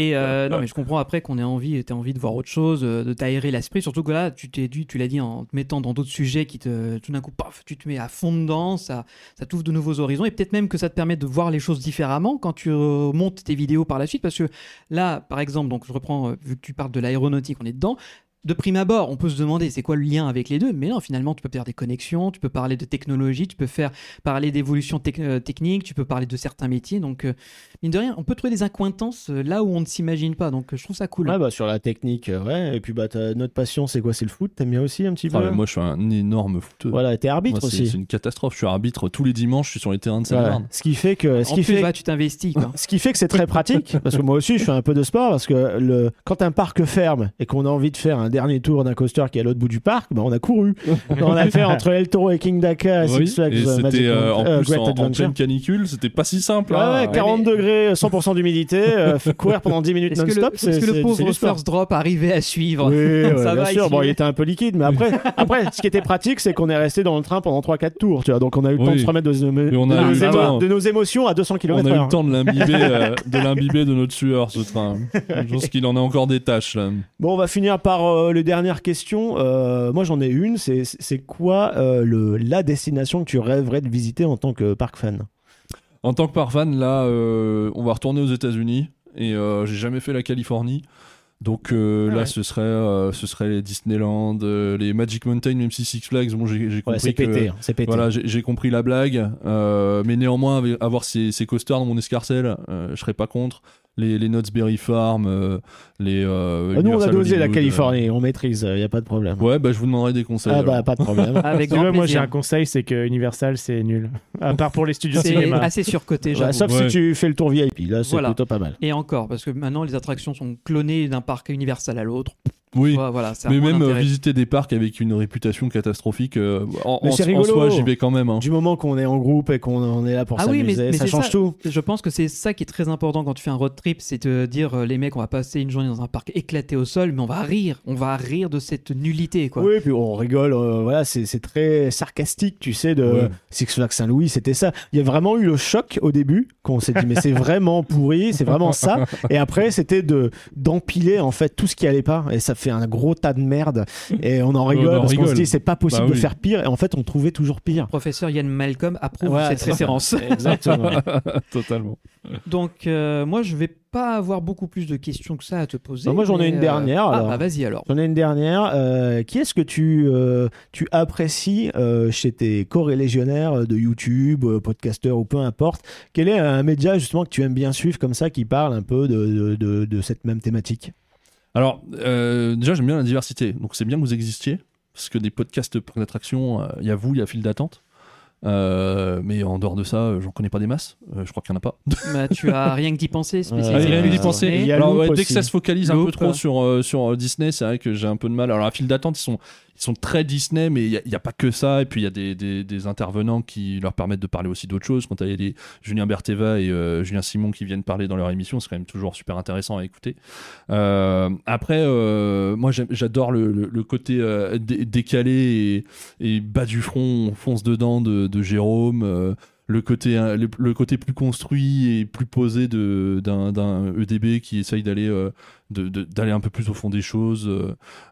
Et euh, non, mais je comprends après qu'on ait envie, t'as envie de voir autre chose, euh, de t'aérer l'esprit. Surtout que là, tu t'es dit, tu l'as dit en te mettant dans d'autres sujets qui te, tout d'un coup, paf, tu te mets à fond dedans, ça, ça t'ouvre de nouveaux horizons et peut-être même que ça te permet de voir les choses différemment quand tu euh, montes tes vidéos par la suite. Parce que là, par exemple, donc je reprends, vu que tu parles de l'aéronautique, on est dedans. De prime abord, on peut se demander c'est quoi le lien avec les deux, mais non, finalement, tu peux faire des connexions, tu peux parler de technologie, tu peux faire parler d'évolution euh, technique, tu peux parler de certains métiers. Donc, euh, mine de rien, on peut trouver des accointances euh, là où on ne s'imagine pas. Donc, euh, je trouve ça cool. Ouais, bah, sur la technique, ouais. Et puis, bah, notre passion, c'est quoi? C'est le foot? T'aimes bien aussi un petit peu? Ah, mais moi, je suis un énorme footeux. Voilà, t'es arbitre Moi, aussi. C'est une catastrophe. Je suis arbitre tous les dimanches. Je suis sur les terrains de Voilà. Seine-Marne. Ce qui fait que, ce en qui plus, fait, va, tu t'investis. ce qui fait que c'est très pratique, parce que moi aussi, je fais un peu de sport, parce que le, quand un parc ferme et qu'on a envie de faire un dernier tour d'un coaster qui est à l'autre bout du parc, bah, on a couru. on a fait entre El Toro et King Dakar, Oui, Six Flags, et euh, Magic c'était euh, en euh, plus Great en, en Adventure. pleine canicule. C'était pas si simple. Ouais, hein. ouais, 40 degrés, 100% d'humidité, euh, courir pendant 10 minutes non-stop. est-ce c'est- que le pauvre. First Drop arrivait à suivre Oui, ouais, Ça bien va, sûr. Bon, il était un peu liquide, mais après, après, ce qui était pratique, c'est qu'on est resté dans le train pendant 3-4 tours, tu vois. Donc, on a eu le temps de se remettre de, on nos, émotions à 200 On km a eu le temps de l'imbiber, de l'imbiber de notre sueur, ce train. Je pense qu'il en a encore des tâches là. Bon, on va finir par euh, les dernières questions. Euh, moi, j'en ai une. C'est, quoi euh, le, la destination que tu rêverais de visiter en tant que park fan? En tant que parfan, là, euh, on va retourner aux États-Unis et euh, j'ai jamais fait la Californie. Donc euh, Ah là, ouais. ce serait, euh, ce serait les Disneyland, euh, les Magic Mountain, même si Six Flags, bon, j'ai Ouais, compris c'est que pété. hein, c'est pété. voilà, j'ai compris la blague, euh, mais néanmoins avoir ces, ces coasters dans mon escarcelle, euh, je serais pas contre. Les, les Knott's Berry Farm, euh, les. euh, Euh, Nous, on a dosé la Hollywood, Californie. On maîtrise. Il n'y a pas de problème. euh. Ouais, bah je vous demanderai des conseils. ah, bah, pas de problème. Avec Si tu veux, grand moi j'ai un conseil, c'est que Universal c'est nul. À part pour les studios de C'est cinéma. assez surcoté, Ouais, sauf Ouais. si tu fais le tour VIP. Là, c'est Voilà. plutôt pas mal. Et encore, parce que maintenant les attractions sont clonées d'un parc Universal à l'autre. Oui. Voilà, voilà, ça a Mais même euh, visiter des parcs avec une réputation catastrophique, euh, en, Mais en- c'est en rigolo. soi, j'y vais quand même. hein. Du moment qu'on est en groupe et qu'on on est là pour Ah oui, mais- s'amuser, mais ça change ça. tout. Je pense que c'est ça qui est très important quand tu fais un road trip, c'est de dire euh, les mecs, on va passer une journée dans un parc éclaté au sol, mais on va rire, on va rire de cette nullité, quoi. Oui, puis on rigole, euh, voilà, c'est c'est très sarcastique, tu sais, de Ouais. Six Flags Saint-Louis, c'était ça. Il y a vraiment eu le choc au début, qu'on s'est dit, mais c'est vraiment pourri, c'est vraiment ça. Et après, c'était de d'empiler, en fait, tout ce qui allait pas. Et ça fait un gros tas de merde. Et on en rigole, on en parce qu'on se dit, c'est pas possible Bah de faire pire. Et en fait, on trouvait toujours pire. Professeur Yann Malcolm approuve Ouais, cette référence. Exactement. Totalement. Donc, euh, moi, je vais pas avoir beaucoup plus de questions que ça à te poser. Bah, moi, j'en ai une euh, dernière, Ah, alors. bah, vas-y alors. J'en ai une dernière. Euh, qui est-ce que tu, euh, tu apprécies euh, chez tes co-légionnaires de YouTube, euh, podcasteurs ou peu importe? Quel est un média justement que tu aimes bien suivre comme ça qui parle un peu de, de, de- de cette même thématique? Alors, euh, déjà, j'aime bien la diversité. Donc, c'est bien que vous existiez. Parce que des podcasts de parcs d'attractions, euh, il y a vous, il y a file d'attente. Euh, mais en dehors de ça, euh, j'en connais pas des masses. Euh, je crois qu'il n'y en a pas. Bah, tu as rien que d'y penser, rien que d'y penser. il y a Alors, Loop ouais, dès que ça se focalise un peu trop sur, euh, sur euh, Disney, c'est vrai que j'ai un peu de mal. Alors, la file d'attente, ils sont, ils sont très Disney, mais il n'y a, pas que ça. Et puis, il y a des, des, des intervenants qui leur permettent de parler aussi d'autres choses. Quand il y a des Julien Berteva et euh, Julien Simon qui viennent parler dans leur émission, c'est quand même toujours super intéressant à écouter. Euh, après, euh, moi, j'adore le, le- le côté euh, dé- décalé et, et bas du front, on fonce dedans de, de Jérôme. euh, le côté, euh, le, côté plus construit et plus posé d'un EDB qui essaye d'aller euh, d'aller un peu plus au fond des choses.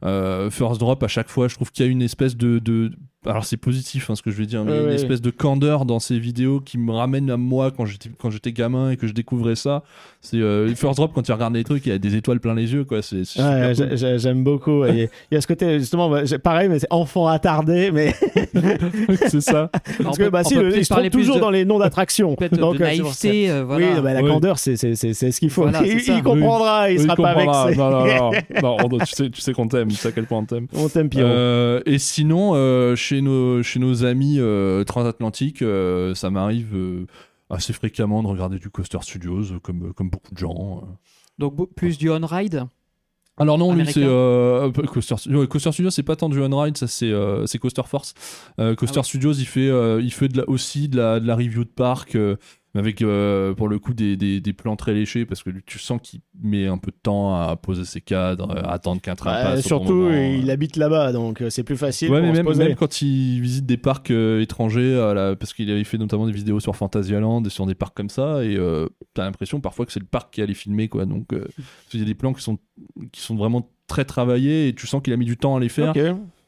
euh, First Drop, à chaque fois, je trouve qu'il y a une espèce de- alors, c'est positif hein, ce que je vais dire, mais Ouais, une ouais. espèce de candeur dans ces vidéos qui me ramène à moi quand j'étais quand j'étais gamin et que je découvrais ça. C'est euh, First Drop, quand tu regardes les trucs, il y a des étoiles plein les yeux, quoi. C'est c'est Ouais, super cool. j'ai- j'ai- J'aime beaucoup. Il y a ce côté, justement, bah, pareil, mais c'est enfant attardé. Mais c'est ça. parce que bah, si, le- ils plus toujours de- dans les noms d'attractions. Peut-être de Donc, euh, naïveté, euh, voilà. Oui, non, mais la Oui. candeur, c'est c'est- c'est- c'est ce qu'il faut. Voilà, il, il comprendra, il sera pas comprendra. vexé. Non, non, non. Non, on- tu sais, tu sais qu'on t'aime, tu sais à quel point on t'aime. On t'aime, Pierrot. Euh, et sinon, euh, chez, nos, chez nos amis euh, transatlantiques, euh, ça m'arrive euh, assez fréquemment de regarder du Coaster Studios, comme, comme beaucoup de gens. Donc, plus du on-ride Alors non, lui, c'est euh, Coaster, Coaster Studios, c'est pas tant du on-ride, ça c'est euh, Coaster Force. Euh, Coaster Ah. Studios, il fait, il fait de la, aussi de la, de la review de parc, mais avec euh, pour le coup des, des, des plans très léchés, parce que tu sens qu'il met un peu de temps à poser ses cadres, à attendre qu'un train Ouais, passe. surtout, il habite là-bas, donc euh, c'est plus facile Ouais, pour mais se même, poser. même quand il visite des parcs euh, étrangers, euh, là, parce qu'il avait fait notamment des vidéos sur Fantasyland et sur des parcs comme ça, et euh, t'as l'impression parfois que c'est le parc qui allait filmer, quoi. Donc, euh, qu'il y a des plans qui sont, qui sont vraiment très travaillés et tu sens qu'il a mis du temps à les faire.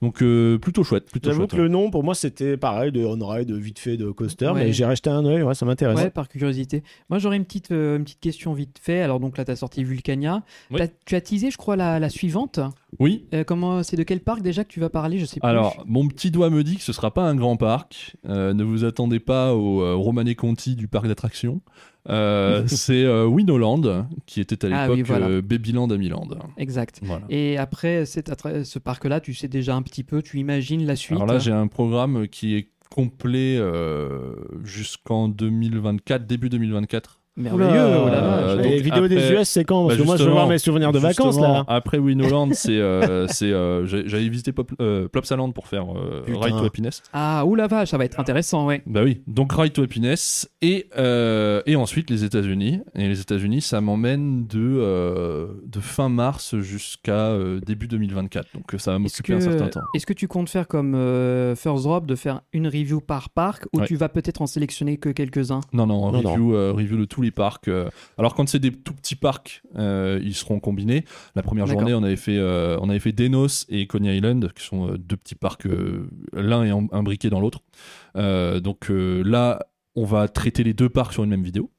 Donc, euh, plutôt chouette, plutôt J'avoue chouette. que le nom, pour moi, c'était pareil, de on-ride, vite fait, de coaster, Ouais. mais j'ai racheté un œil, ouais, ça m'intéresse. Ouais, par curiosité. Moi, j'aurais une petite, euh, une petite question vite fait. Alors, donc là, tu as sorti Vulcania. Oui. T'as- tu as teasé, je crois, la, la suivante. Oui. Euh, comment c'est de quel parc déjà que tu vas parler? Je sais plus. Alors, mon petit doigt me dit que ce sera pas un grand parc. Euh, ne vous attendez pas au euh, Romane Conti du parc d'attractions. Euh, c'est euh, Winoland, qui était à Ah l'époque oui, voilà. euh, Babyland à Milan. exact. Voilà. Et après ce parc-là, tu sais déjà un petit peu, tu imagines la suite? Alors là, j'ai un programme qui est complet euh, jusqu'en 2024, début 2024. Merveilleux. Oula, oh la euh, les vidéos des US, c'est quand Parce Bah, que moi, je veux voir mes souvenirs de vacances là. Après Winoland, c'est euh, c'est euh, j'avais visité Pop, euh, Plopsaland pour faire euh. Ride to Happiness. Ah, oula vache, ça va être intéressant, ouais. Bah oui, donc Ride to Happiness et euh, et ensuite les États-Unis. Et les États-Unis, ça m'emmène de euh, de fin mars jusqu'à euh, début 2024. Donc ça va m'occuper un certain temps. est-ce que tu comptes faire comme euh, First Drop, de faire une review par parc, ou Ouais. tu vas peut-être en sélectionner que quelques-uns? Non, non, Non, review, euh, review de tous les parcs. euh. alors quand c'est des tout petits parcs, euh, ils seront combinés. La première journée, on avait fait, euh, on avait fait Denos et Coney Island, qui sont deux petits parcs, l'un est imbriqué dans l'autre. Donc là, on va traiter les deux parcs sur une même vidéo.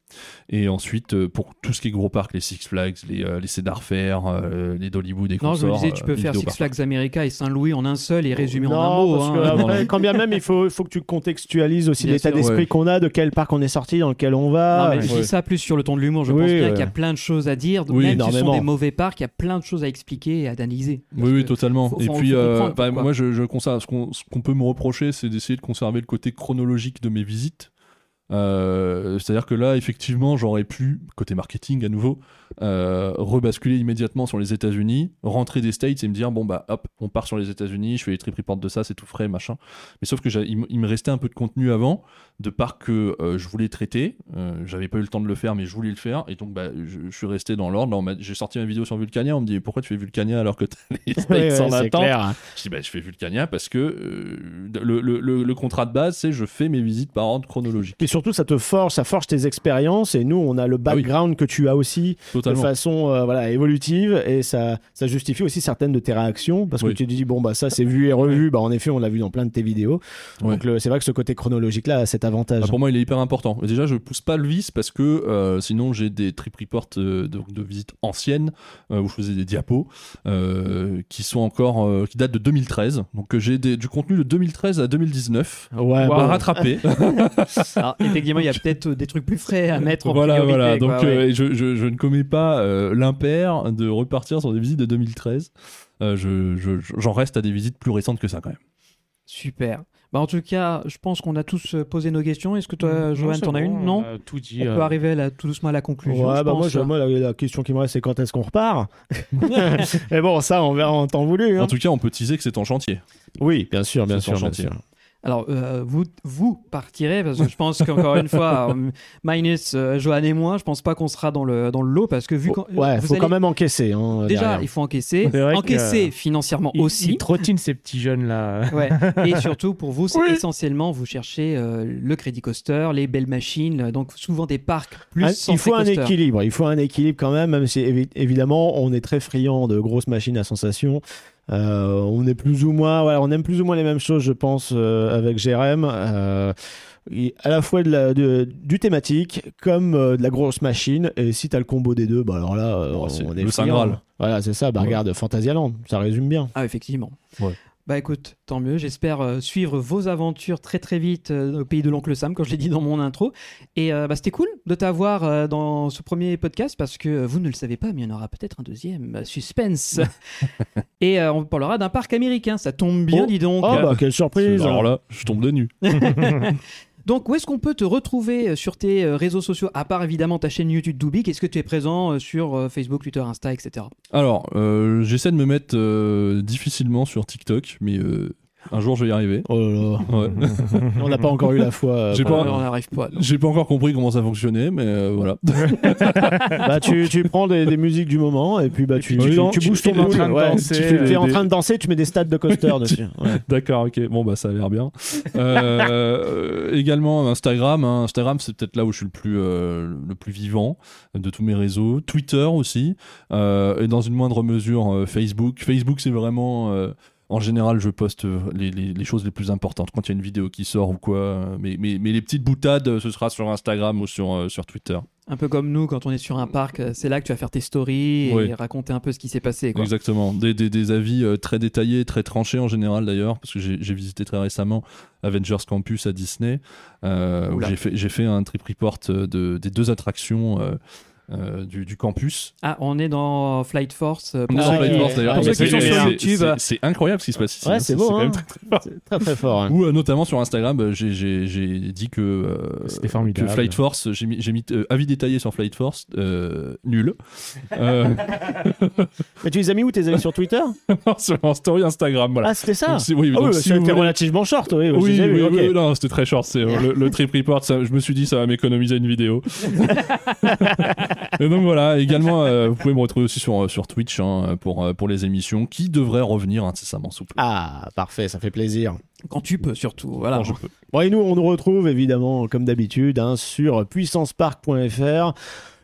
Et ensuite, euh, pour tout ce qui est gros parcs, les Six Flags, les, euh, les Cedar Fair, euh, les Dollywood et Non, je me disais, tu euh, peux les faire Six Flags America et Saint-Louis en un seul et résumer en un Non, mot. parce hein. que Non, après, non. quand bien même, il faut, faut que tu contextualises aussi l'état d'esprit ouais. qu'on a, de quel parc on est sorti, dans lequel on va. Non, mais je ouais. dis ça plus sur le ton de l'humour. Je Oui, pense bien ouais. qu'il y a plein de choses à dire. Oui, même si ce sont des mauvais parcs, il y a plein de choses à expliquer et à analyser. Oui, oui, totalement. faut- et faut- puis, euh, bah, moi, je, je conserve, ce qu'on ce qu'on peut me reprocher, c'est d'essayer de conserver le côté chronologique de mes visites. Euh, C'est-à-dire que là, effectivement, j'aurais pu, côté marketing à nouveau, euh, rebasculer immédiatement sur les États-Unis, rentrer des States et me dire bon bah hop, on part sur les États-Unis, je fais les trip reports de ça, c'est tout frais, machin. Mais sauf que j'ai- il, me- il me restait un peu de contenu avant, de parcs que euh, je voulais traiter. Euh, J'avais pas eu le temps de le faire, mais je voulais le faire, et donc bah, je, je suis resté dans l'ordre. M'a- J'ai sorti une vidéo sur Vulcania, on me dit pourquoi tu fais Vulcania alors que t'as les States Ouais, ouais, en c'est attente clair. je dis bah, je fais Vulcania parce que euh, le, le- le- le contrat de base c'est je fais mes visites par ordre chronologique. Et surtout, ça te force, ça forge tes expériences. Et nous, on a le Ah oui. background que tu as aussi de Totalement. façon euh, voilà, évolutive. Et ça, ça justifie aussi certaines de tes réactions. Parce que tu te dis, bon, bah ça, c'est vu et revu. Bah, en effet, on l'a vu dans plein de tes vidéos. Ouais. Donc, c'est vrai que ce côté chronologique-là a cet avantage. Ah, pour moi, il est hyper important. Et déjà, je pousse pas le vice parce que euh, sinon, j'ai des trip reports euh, de, de visites anciennes euh, où je faisais des diapos euh, qui sont encore euh, qui datent de 2013. Donc, j'ai du contenu de 2013 à 2019 Ouais, à bon. rattraper. Alors, effectivement, il y a peut-être euh, des trucs plus frais à mettre en voilà, priorité. voilà. quoi, Donc, ouais. euh, je, je- je ne commets pas euh, l'impair de repartir sur des visites de 2013. Euh, je- je- j'en reste à des visites plus récentes que ça quand même. Super. Bah, en tout cas, je pense qu'on a tous posé nos questions. Est-ce que toi, Non, Joanne, t'en as bon, une Non tout dit. On euh, peut arriver là, tout doucement à la conclusion. Ouais, je bah moi, pense. je- moi, la, la question qui me reste, c'est quand est-ce qu'on repart Mais bon, ça, on verra en temps voulu. hein. En tout cas, on peut teaser que c'est en chantier. Oui, bien sûr, bien sûr, en bien chantier. sûr. Alors, euh, vous, vous partirez, parce que je pense qu'encore une fois, euh, minus euh, Johan et moi, je pense pas qu'on sera dans le, dans le lot, parce que vu Faut- qu'en- ouais, vous faut allez- quand même encaisser. hein, Déjà, derrière. il faut encaisser. Que, Encaisser financièrement il, aussi. il trotine ces petits jeunes là. Ouais. Et surtout, pour vous, c'est essentiellement, vous cherchez euh, le crédit coaster, les belles machines, donc souvent des parcs plus Ah, il faut un coaster. équilibre. Il faut un équilibre quand même, même si évi- évidemment on est très friand de grosses machines à sensation. Euh, on est plus ou moins, voilà, on aime plus ou moins les mêmes choses, je pense, euh, avec Jérém. Euh, et à la fois de la, de- du thématique comme euh, de la grosse machine. Et si t'as le combo des deux, bah alors là, euh, Oh, c'est on est le Saint friand. Graal. Voilà, c'est ça. Bah Ouais. regarde, Fantasyland, ça résume bien. Ah, effectivement. Ouais. Bah écoute, tant mieux. J'espère euh, suivre vos aventures très très vite euh, au pays de l'oncle Sam, comme je l'ai dit dans mon intro. Et euh, bah, c'était cool de t'avoir euh, dans ce premier podcast parce que euh, vous ne le savez pas, mais il y en aura peut-être un deuxième. suspense. Et euh, on parlera d'un parc américain. Ça tombe bien, Oh. dis donc. Oh bah quelle surprise Alors là, je tombe de nu. Donc, où est-ce qu'on peut te retrouver euh, sur tes euh, réseaux sociaux, à part évidemment ta chaîne YouTube Doobik Est-ce que tu es présent euh, sur Facebook, Twitter, Insta, etc. Alors, j'essaie de me mettre difficilement sur TikTok, mais un jour je vais y arriver. Oh là là. Ouais. On n'a pas encore eu la foi. euh, J'ai pas- Euh, on n'arrive pas. J'ai pas encore compris comment ça fonctionnait, mais euh, voilà. bah, tu, tu prends des, des musiques du moment et puis bah, tu, tu, tu- tu tu bouges ton en train de ouais, danser, tu fais- tu es en des- train de danser, tu mets des stats de coaster dessus. Ouais. D'accord, ok. Bon, bah ça a l'air bien. Euh, également Instagram. hein. Instagram, c'est peut-être là où je suis le plus, euh, le plus vivant de tous mes réseaux. Twitter aussi. Euh, et dans une moindre mesure, euh, Facebook. Facebook, c'est vraiment. En général, je poste euh, les, les- les choses les plus importantes quand il y a une vidéo qui sort ou quoi. euh, Mais, mais, mais les petites boutades, euh, ce sera sur Instagram ou sur, euh, sur Twitter. Un peu comme nous, quand on est sur un parc, c'est là que tu vas faire tes stories et Oui. raconter un peu ce qui s'est passé. Quoi. Exactement. Des, des, des avis très détaillés, très tranchés en général d'ailleurs, parce que j'ai visité très récemment Avengers Campus à Disney, euh, où j'ai fait, un trip report de, des deux attractions euh, euh, du, du campus. Ah, on est dans Flight Force. euh, On est pour ceux Flight qui- Force, d'ailleurs. pour ceux C'est- qui sont sur YouTube. c'est- incroyable ce qui se passe ici. Ouais, hein. c'est C'est beau, quand hein. même très, très très très fort. hein. Ou euh, notamment sur Instagram, j'ai- dit que, euh, C'était que formidable. Flight Force, j'ai mis, j'ai mis euh, avis détaillé sur Flight Force, euh, nul. Euh, Mais tu les as mis où tes amis sur Twitter? Sur en story Instagram, voilà. Ah, c'était ça Donc, oui, Ah donc, oui, si ça voulez- relativement short, oui. Oui, oui, oui, non, c'était très short. c'est, le, le trip report, ça- je me suis dit, ça va m'économiser une vidéo. et donc voilà, également, euh, vous pouvez me retrouver aussi sur, sur Twitch hein, pour, euh, pour les émissions qui devraient revenir incessamment sous peu. Ah, parfait, ça fait plaisir. Quand tu peux, surtout. Voilà. Quand je peux. Bon, et nous, on nous retrouve évidemment, comme d'habitude, hein, sur puissancepark.fr.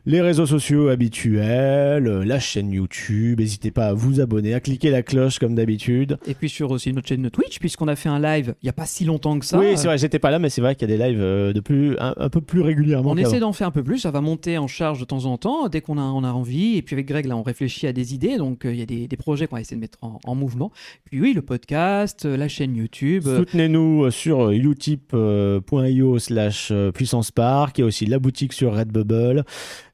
Les réseaux sociaux habituels, euh, la chaîne YouTube, n'hésitez pas à vous abonner, à cliquer la cloche comme d'habitude. Et puis sur aussi notre chaîne Twitch, puisqu'on a fait un live il n'y a pas si longtemps que ça. oui, c'est vrai, j'étais pas là, mais c'est vrai qu'il y a des lives euh, de plus, un, un peu plus régulièrement. On essaie d'en faire un peu plus, ça va monter en charge de temps en temps, dès qu'on a, on a envie. Et puis avec Greg, là, on réfléchit à des idées, donc euh, il y a des, des projets qu'on va essayer de mettre en, en mouvement. Puis oui, le podcast, euh, la chaîne YouTube. Soutenez-nous sur utip.io slash puissance park. Il y a aussi la boutique sur Redbubble.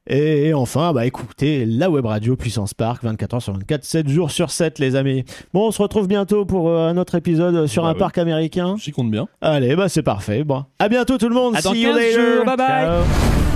Et enfin, bah écoutez, la web radio Puissance Park, 24h sur 24, 7 jours sur 7, les amis. Bon, on se retrouve bientôt pour euh, un autre épisode sur Bah un oui. parc américain. J'y compte bien. Allez, bah c'est parfait. Bon, à bientôt tout le monde. À dans See you 15 later. jours. Bye bye. Ciao.